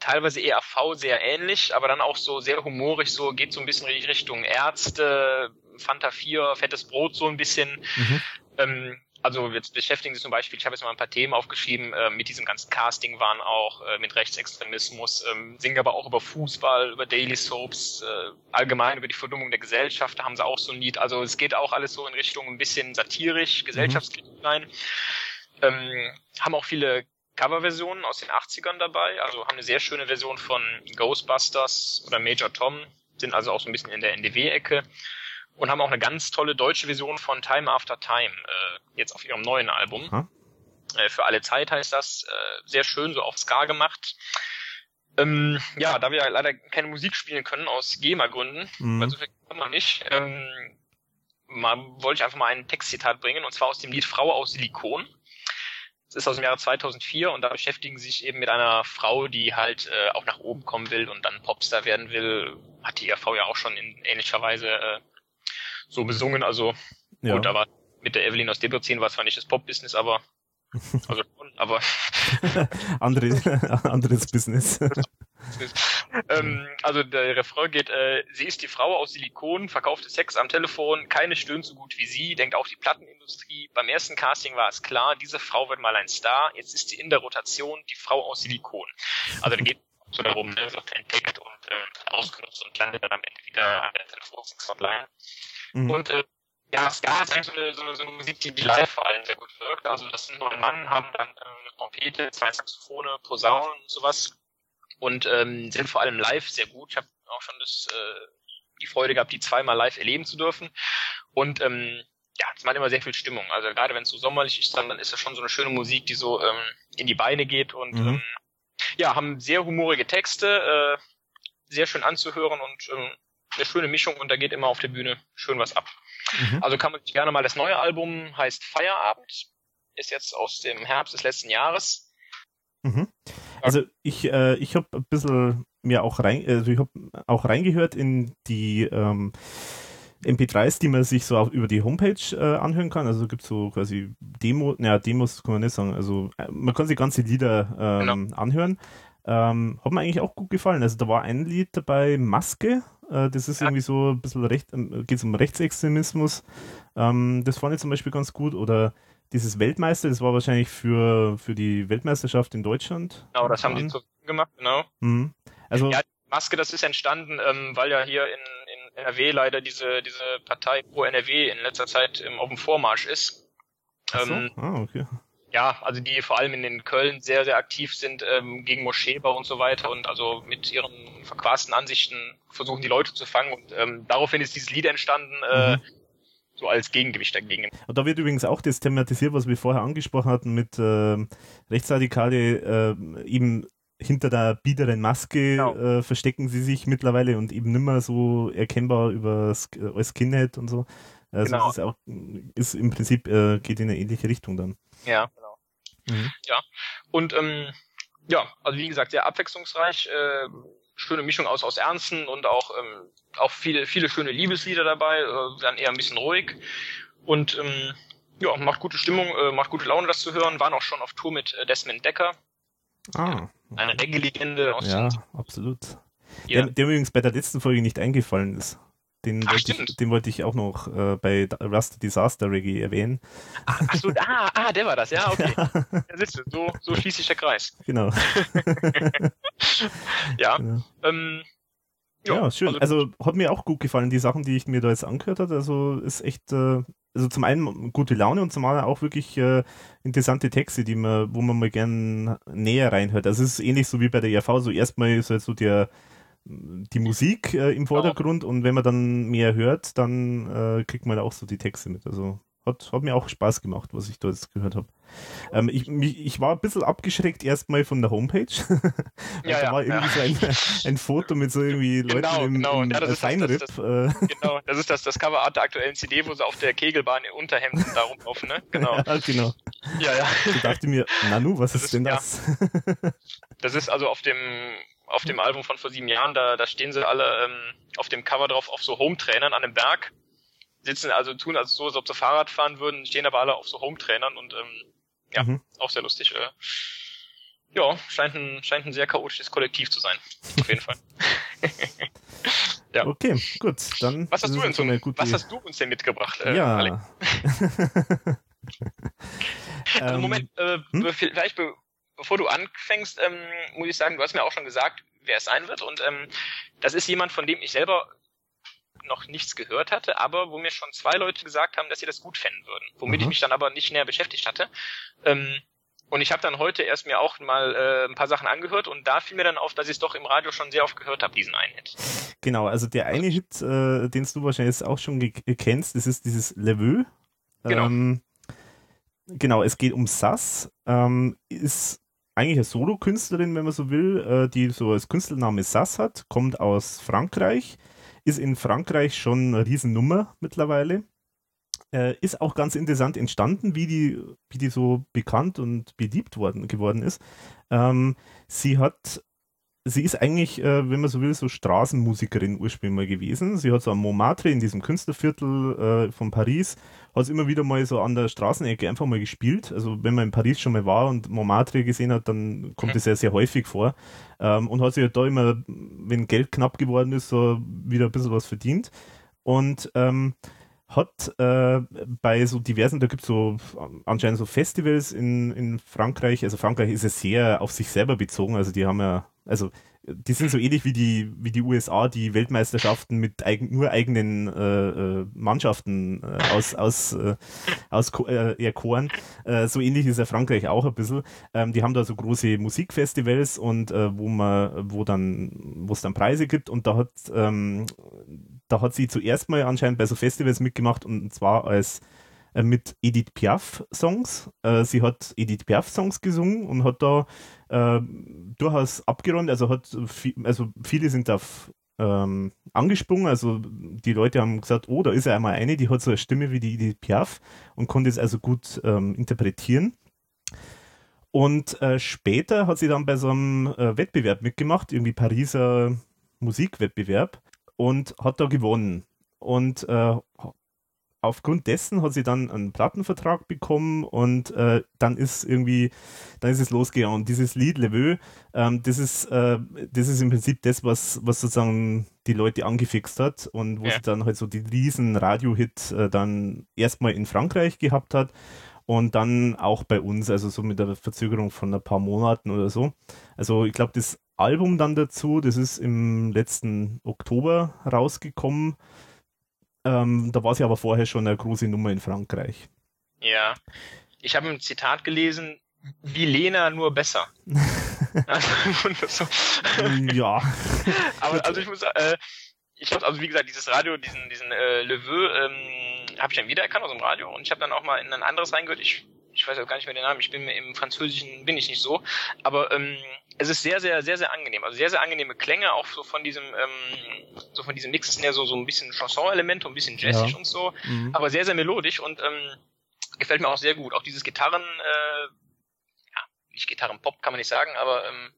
teilweise eher V sehr ähnlich, aber dann auch so sehr humorisch, so geht so ein bisschen in die Richtung Ärzte, Fanta 4, fettes Brot so ein bisschen. Mhm. Ähm, also jetzt beschäftigen sich zum Beispiel, ich habe jetzt mal ein paar Themen aufgeschrieben, äh, mit diesem ganzen Casting waren auch, äh, mit Rechtsextremismus, ähm, singen aber auch über Fußball, über Daily Soaps, äh, allgemein über die Verdummung der Gesellschaft, da haben sie auch so ein Lied. Also es geht auch alles so in Richtung ein bisschen satirisch, gesellschaftskritisch rein. Mhm. Ähm, haben auch viele Coverversionen aus den 80ern dabei, also haben eine sehr schöne Version von Ghostbusters oder Major Tom, sind also auch so ein bisschen in der NDW-Ecke und haben auch eine ganz tolle deutsche Version von Time After Time, äh, jetzt auf ihrem neuen Album. Hm? Äh, für alle Zeit heißt das, äh, sehr schön so auf Ska gemacht. Ähm, ja, da wir leider keine Musik spielen können aus GEMA-Gründen, mhm. weil so viel kann man nicht, ähm, mal, wollte ich einfach mal ein Textzitat bringen, und zwar aus dem Lied Frau aus Silikon. Es ist aus dem Jahre 2004 und da beschäftigen sie sich eben mit einer Frau, die halt äh, auch nach oben kommen will und dann Popstar werden will. Hat die ERV ja auch schon in ähnlicher Weise äh, so besungen. Also ja. gut, aber mit der Evelyn aus Debrecen war zwar nicht das Pop-Business, aber <laughs> also schon, aber <laughs> <laughs> Andere, anderes Business. Ähm, also der Refrain geht, äh, sie ist die Frau aus Silikon, verkaufte Sex am Telefon, keine stöhnt so gut wie sie, denkt auch die Plattenindustrie. Beim ersten Casting war es klar, diese Frau wird mal ein Star, jetzt ist sie in der Rotation, die Frau aus Silikon. Also da geht so darum, ne, wird entdeckt und äh, ausgenutzt und landet dann am Ende wieder an der Telefonsex-Hotline. Mhm. Und äh, ja, Ska ist eigentlich so eine, so eine, so eine Musik, die, die live vor allem sehr gut wirkt. Also das sind neun Mann, haben dann äh, eine Trompete, zwei Saxophone, Posaunen und sowas und ähm, sind vor allem live sehr gut. Ich habe auch schon das, äh, die Freude gehabt, die zweimal live erleben zu dürfen. Und ähm, ja, es macht immer sehr viel Stimmung. Also gerade wenn es so sommerlich ist, dann, dann ist das schon so eine schöne Musik, die so ähm, in die Beine geht und mhm. ähm, ja, haben sehr humorige Texte, äh, sehr schön anzuhören und ähm, eine schöne Mischung und da geht immer auf der Bühne schön was ab. Mhm. Also kann man sich gerne mal das neue Album heißt Feierabend, ist jetzt aus dem Herbst des letzten Jahres. Mhm. Also ich, äh, ich habe ein bisschen mir auch rein, also ich habe auch reingehört in die ähm, MP3s, die man sich so auch über die Homepage äh, anhören kann. Also gibt es so quasi Demo, naja, Demos kann man nicht sagen. Also äh, man kann sich ganze Lieder ähm, genau. anhören. Ähm, hat mir eigentlich auch gut gefallen. Also da war ein Lied dabei, Maske. Äh, das ist ja. irgendwie so ein bisschen recht, äh, geht es um Rechtsextremismus. Ähm, das fand ich zum Beispiel ganz gut. Oder dieses Weltmeister, das war wahrscheinlich für, für die Weltmeisterschaft in Deutschland. Genau, das haben die zu gemacht, genau. Mhm. Also, ja, Maske, das ist entstanden, ähm, weil ja hier in, in NRW leider diese, diese Partei pro NRW in letzter Zeit ähm, auf dem Vormarsch ist. So? Ähm, ah, okay. Ja, also die vor allem in den Köln sehr, sehr aktiv sind ähm, gegen Moscheebau und so weiter und also mit ihren verquasten Ansichten versuchen die Leute zu fangen und ähm, daraufhin ist dieses Lied entstanden, äh, mhm. So als Gegengewicht dagegen. Und da wird übrigens auch das thematisiert, was wir vorher angesprochen hatten mit äh, Rechtsradikale äh, eben hinter der biederen Maske genau. äh, verstecken sie sich mittlerweile und eben nimmer so erkennbar über als Skinhead und so. Also genau. ist auch ist im Prinzip äh, geht in eine ähnliche Richtung dann. Ja, genau. Mhm. Ja. Und ähm, ja, also wie gesagt, sehr abwechslungsreich, äh, schöne Mischung aus aus Ernsten und auch ähm, auch viele viele schöne Liebeslieder dabei, äh, dann eher ein bisschen ruhig und ähm, ja, macht gute Stimmung, äh, macht gute Laune, das zu hören. Waren auch schon auf Tour mit äh, Desmond Decker. Ah. Eine Reggae-Legende aus Ja, absolut. Ja. Der, der übrigens bei der letzten Folge nicht eingefallen ist. Den, ach, wollte, ich, den wollte ich auch noch äh, bei Rust Disaster Reggae erwähnen. Ach, ach so, ah, ah, der war das, ja, okay. <laughs> Ja. Ja, so, so schließt sich der Kreis. Genau. <laughs> ja. Genau. Ähm, ja, ja, schön. Also, also, hat mir auch gut gefallen, die Sachen, die ich mir da jetzt angehört habe. Also ist echt, äh, also zum einen gute Laune und zum anderen auch wirklich äh, interessante Texte, die man, wo man mal gern näher reinhört. Also es ist ähnlich so wie bei der ERV, so erstmal ist halt so der die Musik äh, im Vordergrund genau. und wenn man dann mehr hört, dann äh, kriegt man auch so die Texte mit. Also hat, hat mir auch Spaß gemacht, was ich da jetzt gehört habe. Ähm, ich, mich, ich war ein bisschen abgeschreckt erstmal von der Homepage. <laughs> ja, da war ja, irgendwie ja. so ein, <laughs> ein, Foto mit so irgendwie Leuten genau, im, genau. im ja, das Feinripp. Das, das, <laughs> das, genau, das ist das, das Coverart der aktuellen CD, wo sie auf der Kegelbahn in Unterhemden da rumlaufen, ne? Genau. ja, genau. Ja, ja. Ich dachte mir, Nanu, was ist, ist, denn das? Das ist also auf dem auf dem Album von vor sieben Jahren, da, da stehen sie alle ähm, auf dem Cover drauf auf so Home-Trainern an einem Berg sitzen also tun also so, als ob sie Fahrrad fahren würden, stehen aber alle auf so Home-Trainern und ähm, ja, mhm. auch sehr lustig. Äh, ja, scheint ein, scheint ein sehr chaotisches Kollektiv zu sein. Auf jeden Fall. <laughs> ja. Okay, gut. Dann was hast, du, denn so was hast du uns denn mitgebracht? Äh, ja. <laughs> also Moment, äh, hm? vielleicht be bevor du anfängst, ähm, muss ich sagen, du hast mir auch schon gesagt, wer es sein wird. Und ähm, das ist jemand, von dem ich selber noch nichts gehört hatte, aber wo mir schon zwei Leute gesagt haben, dass sie das gut fänden würden, womit mhm. ich mich dann aber nicht näher beschäftigt hatte. Ähm, und ich habe dann heute erst mir auch mal äh, ein paar Sachen angehört und da fiel mir dann auf, dass ich es doch im Radio schon sehr oft gehört habe, diesen einen Hit. Genau, also der eine Hit, äh, den du wahrscheinlich jetzt auch schon kennst, das ist dieses Le Vœu. Genau. Ähm, genau, es geht um Sass. Ähm, ist eigentlich eine Solo-Künstlerin, wenn man so will, äh, die so als Künstlername Sass hat, kommt aus Frankreich, ist in Frankreich schon eine Riesennummer mittlerweile. Äh, ist auch ganz interessant entstanden, wie die, wie die so bekannt und beliebt worden, geworden ist. Ähm, sie hat sie ist eigentlich, äh, wenn man so will, so Straßenmusikerin ursprünglich mal gewesen. Sie hat so am Montmartre in diesem Künstlerviertel äh, von Paris, hat immer wieder mal so an der Straßenecke einfach mal gespielt. Also wenn man in Paris schon mal war und Montmartre gesehen hat, dann kommt es mhm. ja sehr häufig vor. Ähm, und hat sich halt da immer, wenn Geld knapp geworden ist, so wieder ein bisschen was verdient. Und ähm, hat äh, bei so diversen, da gibt es so anscheinend so Festivals in, in Frankreich, also Frankreich ist ja sehr auf sich selber bezogen, also die haben ja also die sind so ähnlich wie die, wie die USA, die Weltmeisterschaften mit eigen, nur eigenen äh, äh Mannschaften äh, aus, aus, äh, aus äh, erkoren. Äh, so ähnlich ist ja Frankreich auch ein bisschen. Ähm, die haben da so große Musikfestivals und äh, wo man, wo dann, wo es dann Preise gibt und da hat, ähm, da hat sie zuerst mal anscheinend bei so Festivals mitgemacht und zwar als mit Edith Piaf Songs. Äh, sie hat Edith Piaf Songs gesungen und hat da äh, durchaus abgeräumt. Also hat viel, also viele sind auf ähm, angesprungen. Also die Leute haben gesagt, oh, da ist ja einmal eine, die hat so eine Stimme wie die Edith Piaf und konnte es also gut ähm, interpretieren. Und äh, später hat sie dann bei so einem äh, Wettbewerb mitgemacht, irgendwie Pariser Musikwettbewerb und hat da gewonnen. Und äh, aufgrund dessen hat sie dann einen Plattenvertrag bekommen und äh, dann ist irgendwie, dann ist es losgegangen. Dieses Lied Le Vœu, ähm, das ist, äh, das ist im Prinzip das, was, was sozusagen die Leute angefixt hat und wo ja. sie dann halt so die riesen Radio-Hit äh, dann erstmal in Frankreich gehabt hat und dann auch bei uns, also so mit der Verzögerung von ein paar Monaten oder so. Also ich glaube, das Album dann dazu, das ist im letzten Oktober rausgekommen. Ähm, da war sie aber vorher schon eine große Nummer in Frankreich. Ja. Ich habe ein Zitat gelesen, wie Lena nur besser. <laughs> so. ja. <laughs> Aber also ich muss äh, ich habe also wie gesagt dieses Radio, diesen diesen äh, Le Vœu, ähm, habe ich dann wiedererkannt aus dem Radio und ich habe dann auch mal in ein anderes reingehört. Ich ich weiß auch gar nicht mehr den Namen. Ich bin mir im Französischen bin ich nicht so, aber ähm, es ist sehr, sehr, sehr, sehr angenehm. Also sehr, sehr angenehme Klänge, auch so von diesem, ähm, so von diesem Mix ist ja so, so ein bisschen Chanson-Elemente, ein bisschen jazzig ja. und so, mhm. aber sehr, sehr melodisch und ähm, gefällt mir auch sehr gut. Auch dieses Gitarren, äh, ja, nicht Gitarrenpop kann man nicht sagen, aber ähm,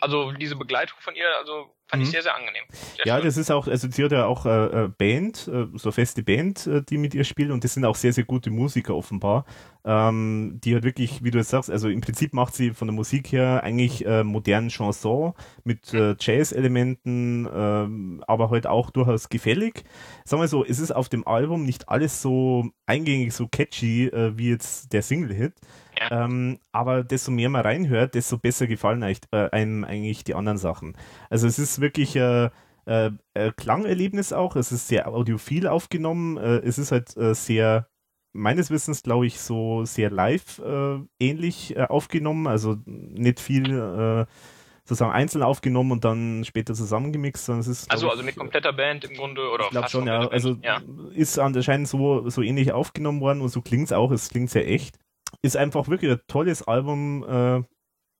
also diese Begleitung von ihr, also fand mhm. ich sehr, sehr angenehm. Sehr ja, schön. das ist auch, also sie hat ja auch äh, äh, Band, äh, so feste Band, äh, die mit ihr spielt und das sind auch sehr, sehr gute Musiker offenbar. Ähm, die hat wirklich, wie du jetzt sagst, also im Prinzip macht sie von der Musik her eigentlich äh, modernen Chanson mit äh, Jazz-Elementen, äh, aber halt auch durchaus gefällig. Sagen wir so, es ist auf dem Album nicht alles so eingängig, so catchy äh, wie jetzt der Single-Hit. Ja. Ähm, aber desto mehr man reinhört, desto besser gefallen äh, einem eigentlich die anderen Sachen. Also es ist wirklich äh, äh, Klangerlebnis auch. Es ist sehr audiophil aufgenommen. Äh, es ist halt äh, sehr meines Wissens, glaube ich, so sehr live äh, ähnlich äh, aufgenommen. Also nicht viel äh, sozusagen einzeln aufgenommen und dann später zusammengemixt, sondern es ist. Also, also mit kompletter Band im Grunde oder Ich glaube schon, ja. Also ja. ist anscheinend so, so ähnlich aufgenommen worden und so klingt es auch. Es klingt sehr echt. Ist einfach wirklich ein tolles Album. Äh,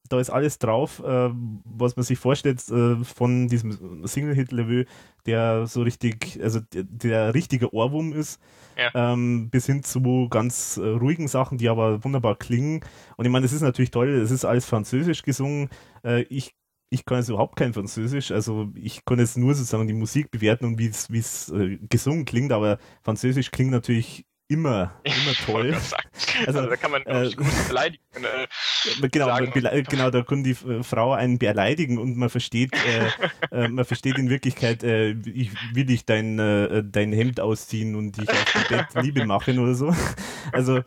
da ist alles drauf, äh, was man sich vorstellt äh, von diesem Single-Hit-Level, der so richtig, also der, der richtige Ohrwurm ist, ja. ähm, bis hin zu ganz äh, ruhigen Sachen, die aber wunderbar klingen. Und ich meine, es ist natürlich toll, es ist alles französisch gesungen. Äh, ich ich kann jetzt überhaupt kein Französisch, also ich kann jetzt nur sozusagen die Musik bewerten und wie es äh, gesungen klingt, aber Französisch klingt natürlich immer, immer toll. Also, also, da kann man äh, gut beleidigen. Äh, genau, sagen. genau, da kann die äh, Frau einen beleidigen und man versteht, äh, <laughs> äh, man versteht in Wirklichkeit, äh, ich will dich dein, äh, dein Hemd ausziehen und dich auf dem Bett Liebe machen oder so. Also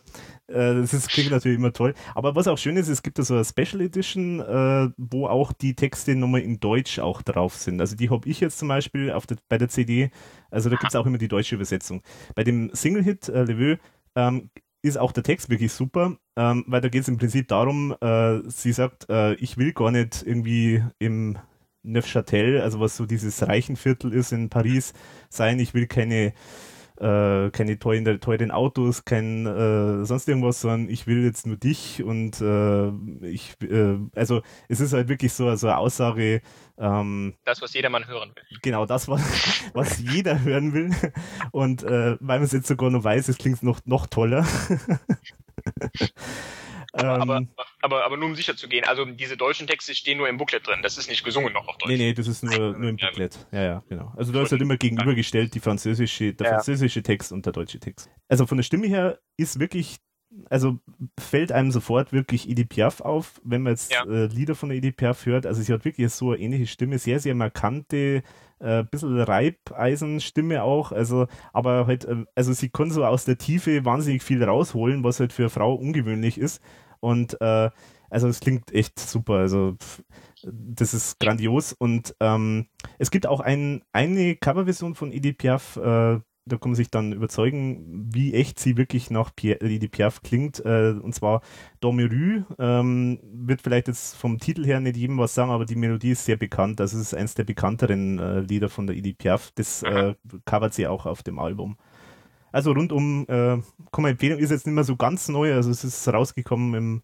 das ist, klingt natürlich immer toll. Aber was auch schön ist, es gibt da so eine Special Edition, äh, wo auch die Texte nochmal in Deutsch auch drauf sind. Also die habe ich jetzt zum Beispiel auf der, bei der CD. Also da gibt es auch immer die deutsche Übersetzung. Bei dem Single-Hit äh, Le Vœu, ähm, ist auch der Text wirklich super, ähm, weil da geht es im Prinzip darum, äh, sie sagt, äh, ich will gar nicht irgendwie im Neufchâtel, also was so dieses Reichenviertel ist in Paris, sein, ich will keine äh, keine teuren, teuren Autos, kein äh, sonst irgendwas, sondern ich will jetzt nur dich und äh, ich, äh, also es ist halt wirklich so, so eine Aussage. Ähm, das, was jedermann hören will. Genau, das, was, <laughs> was jeder hören will. Und äh, weil man es jetzt sogar noch weiß, es klingt noch, noch toller. <laughs> Aber, ähm, aber, aber, nur um sicher zu gehen, also diese deutschen Texte stehen nur im Booklet drin, das ist nicht gesungen noch auf Deutsch. Nee, nee, das ist nur, nur im Booklet. Ja, ja, genau. Also da ist halt immer gegenübergestellt die französische, der ja. französische Text und der deutsche Text. Also von der Stimme her ist wirklich also fällt einem sofort wirklich Edith Piaf auf, wenn man jetzt ja. äh, Lieder von Edith Piaf hört. Also sie hat wirklich so eine ähnliche Stimme, sehr, sehr markante, äh, bisschen Reibeisenstimme auch. Also, aber halt, äh, also sie kann so aus der Tiefe wahnsinnig viel rausholen, was halt für eine Frau ungewöhnlich ist. Und äh, also es klingt echt super. Also das ist grandios. Und ähm, es gibt auch ein, eine Coverversion von Edith Piaf, äh, da kann man sich dann überzeugen, wie echt sie wirklich nach Pierre, Piaf klingt. Äh, und zwar Dormerue ähm, wird vielleicht jetzt vom Titel her nicht jedem was sagen, aber die Melodie ist sehr bekannt. Also es ist eines der bekannteren äh, Lieder von der Edith Piaf. Das äh, covert sie auch auf dem Album. Also rundum, äh, kann man empfehlen, ist jetzt nicht mehr so ganz neu, also es ist rausgekommen im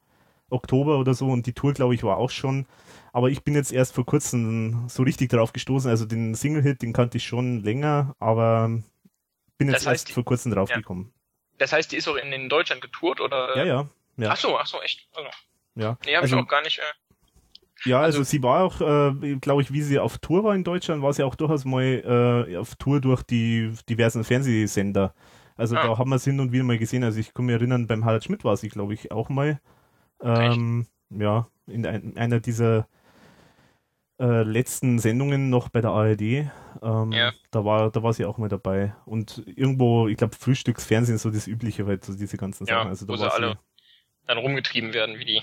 Oktober oder so und die Tour, glaube ich, war auch schon. Aber ich bin jetzt erst vor kurzem so richtig drauf gestoßen. Also den Single-Hit, den kannte ich schon länger, aber bin jetzt das heißt, erst vor kurzem drauf ja. gekommen. Das heißt, die ist auch in, in Deutschland getourt, oder? Ja, ja. ja. Ach so, ach so, echt. Also. Ja. Nee, habe also, ich auch gar nicht. Äh, ja, also, also, sie war auch, äh, glaube ich, wie sie auf Tour war in Deutschland, war sie auch durchaus mal äh, auf Tour durch die diversen Fernsehsender. Also ah. da haben wir es hin und wieder mal gesehen. Also ich kann mich erinnern, beim Harald Schmidt war sie, glaube ich, auch mal. Ähm, ja, in ein, einer dieser äh, letzten Sendungen noch bei der ARD. Ähm, ja. da, war, da war sie auch mal dabei. Und irgendwo, ich glaube, Frühstücksfernsehen so das Übliche, halt, so diese ganzen ja, Sachen. Also da wo sie alle dann rumgetrieben werden, wie die.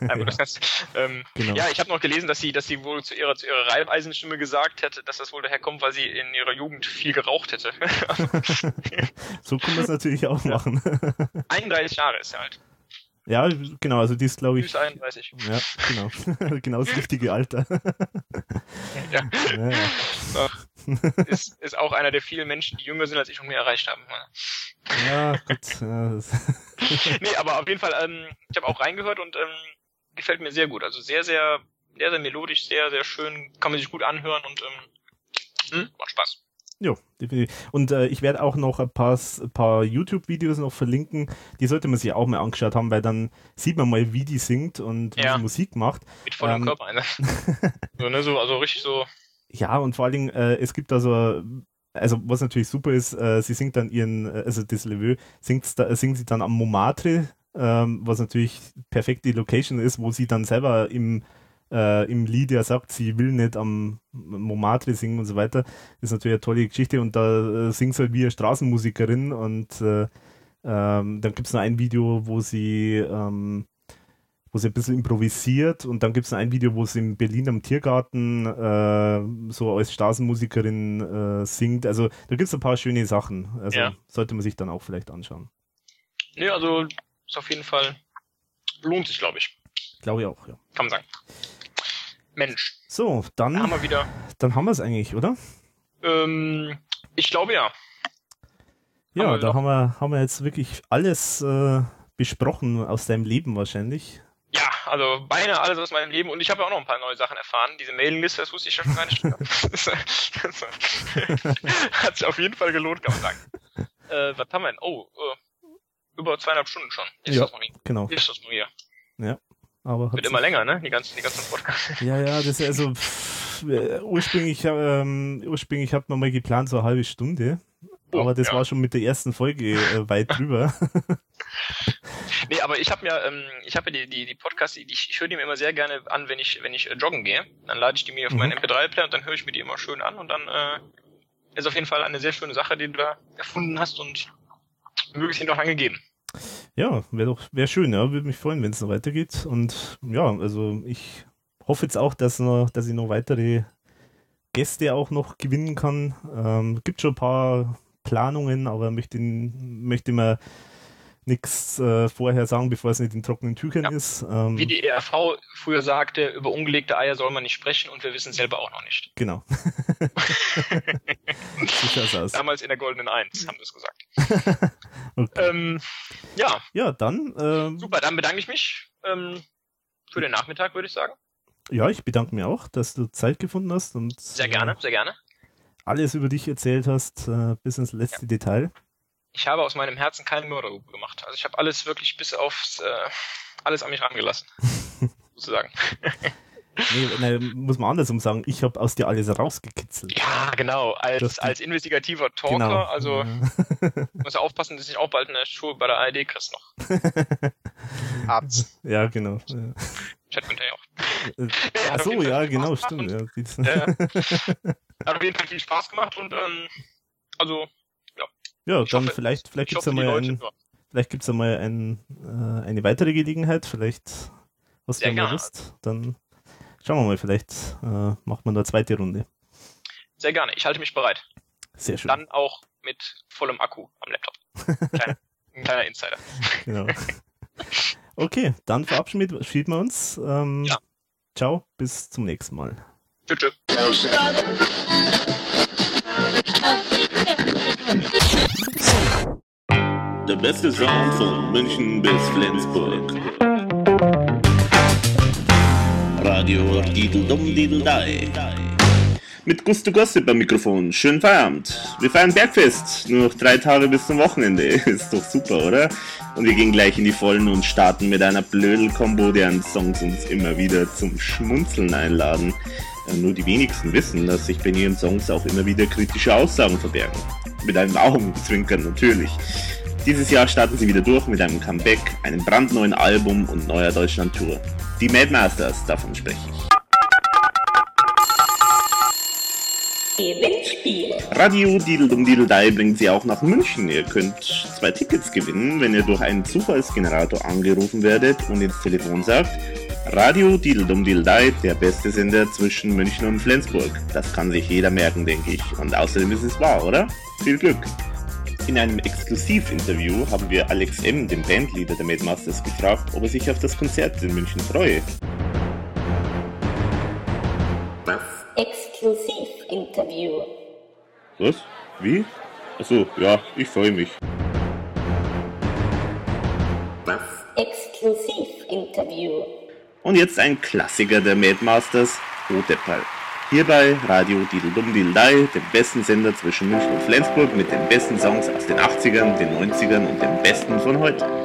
<laughs> das heißt, ähm, genau. Ja, ich habe noch gelesen, dass sie, dass sie wohl zu ihrer, zu ihrer Reibeisenstimme gesagt hätte, dass das wohl daher kommt, weil sie in ihrer Jugend viel geraucht hätte. <laughs> so kann man es natürlich auch machen. 31 Jahre ist sie halt. Ja, genau, also die ist, glaube ich. 31. Ja, genau. <laughs> genau das richtige Alter. <laughs> ja. ja, ja. Ist, ist auch einer der vielen Menschen, die jünger sind als ich und mehr erreicht haben. Ja, gut. Ja, <laughs> nee, aber auf jeden Fall, ähm, ich habe auch reingehört und ähm, gefällt mir sehr gut. Also sehr, sehr, sehr, sehr melodisch, sehr, sehr schön, kann man sich gut anhören und ähm, hm, macht Spaß. Ja, definitiv. Und äh, ich werde auch noch ein paar, paar YouTube-Videos noch verlinken. Die sollte man sich auch mal angeschaut haben, weil dann sieht man mal, wie die singt und wie ja. sie Musik macht. Mit vollem ähm, Körper, ne? <laughs> so, ne? So, also richtig so. Ja, und vor allen Dingen, äh, es gibt also, also was natürlich super ist, äh, sie singt dann ihren, äh, also das Leveux, singt, da, singt sie dann am Montmartre, ähm, was natürlich perfekt die Location ist, wo sie dann selber im äh, im Lied ja sagt, sie will nicht am Montmartre singen und so weiter. Das ist natürlich eine tolle Geschichte und da äh, singt sie halt wie eine Straßenmusikerin und äh, ähm, dann gibt es noch ein Video, wo sie ähm, wo sie ein bisschen improvisiert und dann gibt es noch ein Video, wo sie in Berlin am Tiergarten äh, so als Straßenmusikerin äh, singt. Also da gibt es ein paar schöne Sachen. Also ja. sollte man sich dann auch vielleicht anschauen. Ja, also ist auf jeden Fall lohnt sich, glaube ich. Glaube ich auch, ja. Kann man sagen. Mensch. So, dann, haben wir wieder. Dann haben wir es eigentlich, oder? Ähm, ich glaube ja. Ja, haben da haben wir, haben wir jetzt wirklich alles äh, besprochen aus deinem Leben wahrscheinlich. Ja, also beinahe alles aus meinem Leben und ich habe ja auch noch ein paar neue Sachen erfahren. Diese Mailingliste, das wusste ich ja schon gar nicht. <laughs> <laughs> Hat sich auf jeden Fall gelohnt, kann man sagen. <laughs> Äh, was haben wir denn? Oh, äh, über zweieinhalb Stunden schon. Ist ja, das noch hier? genau. Ist das nur hier? Ja. Aber Wird immer länger, ne? Die ganzen, die ganzen Podcasts. <laughs> Ja, ja, das ist also pff, äh, ursprünglich, ähm, ursprünglich hat man mal geplant so eine halbe Stunde. Oh, aber das ja. war schon mit der ersten Folge äh, weit <laughs> drüber. <laughs> nee, aber ich habe mir, ähm, ich habe ja die, die, die Podcasts, die, ich, ich höre die mir immer sehr gerne an, wenn ich, wenn ich äh, joggen gehe. Dann lade ich die mir auf mhm. meinen MP3-Player und dann höre ich mir die immer schön an und dann äh, ist auf jeden Fall eine sehr schöne Sache, die du da erfunden hast und möglichst noch lange geben. Ja, wäre doch wär schön, ja. Würde mich freuen, wenn es noch weitergeht. Und ja, also ich hoffe jetzt auch, dass, noch, dass ich noch weitere Gäste auch noch gewinnen kann. Ähm, gibt schon ein paar Planungen, aber möchte, möchte mal nichts äh, vorher sagen, bevor es nicht in trockenen Tüchern ja. ist. Ähm, Wie die ERV früher sagte, über ungelegte Eier soll man nicht sprechen und wir wissen selber auch noch nicht. Genau. <laughs> Damals in der Goldenen Eins haben wir es gesagt. <laughs> okay. ähm, ja. Ja, dann. Ähm, Super, dann bedanke ich mich ähm, für den Nachmittag, würde ich sagen. Ja, ich bedanke mich auch, dass du Zeit gefunden hast und sehr gerne, sehr gerne. Alles über dich erzählt hast, äh, bis ins letzte ja. Detail. Ich habe aus meinem Herzen keine Mördergrube gemacht. Also ich habe alles wirklich bis aufs äh, alles an mich rangelassen, <laughs> sozusagen. Nee, nee, muss man andersrum sagen, ich habe aus dir alles rausgekitzelt. Ja, genau, als, als investigativer Talker, genau. also <laughs> muss ja aufpassen, dass ich auch bald eine Schuhe bei der ARD kriegst noch. <laughs> Abends. Ja, genau. Ja. Chat könnt ihr ja auch. Äh, Ach so, ja, genau, stimmt. Ja. ja. Hat auf jeden Fall viel Spaß gemacht und ähm, also, ja. Ich dann hoffe, vielleicht, vielleicht gibt es ja mal ein, vielleicht gibt's ja mal ein, äh, eine weitere Gelegenheit, vielleicht hast du ja mal Lust, dann Schauen wir mal, vielleicht äh, macht man eine zweite Runde. Sehr gerne, ich halte mich bereit. Sehr schön. Dann auch mit vollem Akku am Laptop. Kleiner, <laughs> ein kleiner Insider. Genau. Okay, dann verabschieden wir uns. Ähm, ja. Ciao, bis zum nächsten Mal. Tschüss. tschüss. Beste Sound von München bis Flensburg. Radio Dideldum Dideldei. Mit Gusto Gossip am Mikrofon. Schönen Feierabend. Wir feiern Bergfest. Nur noch drei Tage bis zum Wochenende. <laughs> Ist doch super, oder? Und wir gehen gleich in die Vollen und starten mit einer Blödel-Kombo, deren Songs uns immer wieder zum Schmunzeln einladen. Nur die wenigsten wissen, dass sich bei ihren Songs auch immer wieder kritische Aussagen verbergen. Mit einem Augenzwinkern natürlich. Dieses Jahr starten sie wieder durch mit einem Comeback, einem brandneuen Album und neuer Deutschland-Tour. Die Mad Masters, davon spreche ich. Gewinnspiel. Radio Dideldum Dideldei bringt sie auch nach München. Ihr könnt zwei Tickets gewinnen, wenn ihr durch einen Zufallsgenerator angerufen werdet und ins Telefon sagt, Radio Dideldum Dideldei, der beste Sender zwischen München und Flensburg. Das kann sich jeder merken, denke ich. Und außerdem ist es wahr, oder? Viel Glück! In einem Exklusivinterview haben wir Alex M., den Bandleader der Madmasters, gefragt, ob er sich auf das Konzert in München freue. Das Exklusivinterview. Was? Wie? Achso, ja, ich freue mich. Das Exklusivinterview. Und jetzt ein Klassiker der Madmasters, Oteppal. Hier bei Radio Dideldum Dideldei, dem besten Sender zwischen München und Flensburg mit den besten Songs aus den 80ern, den 90ern und den besten von heute.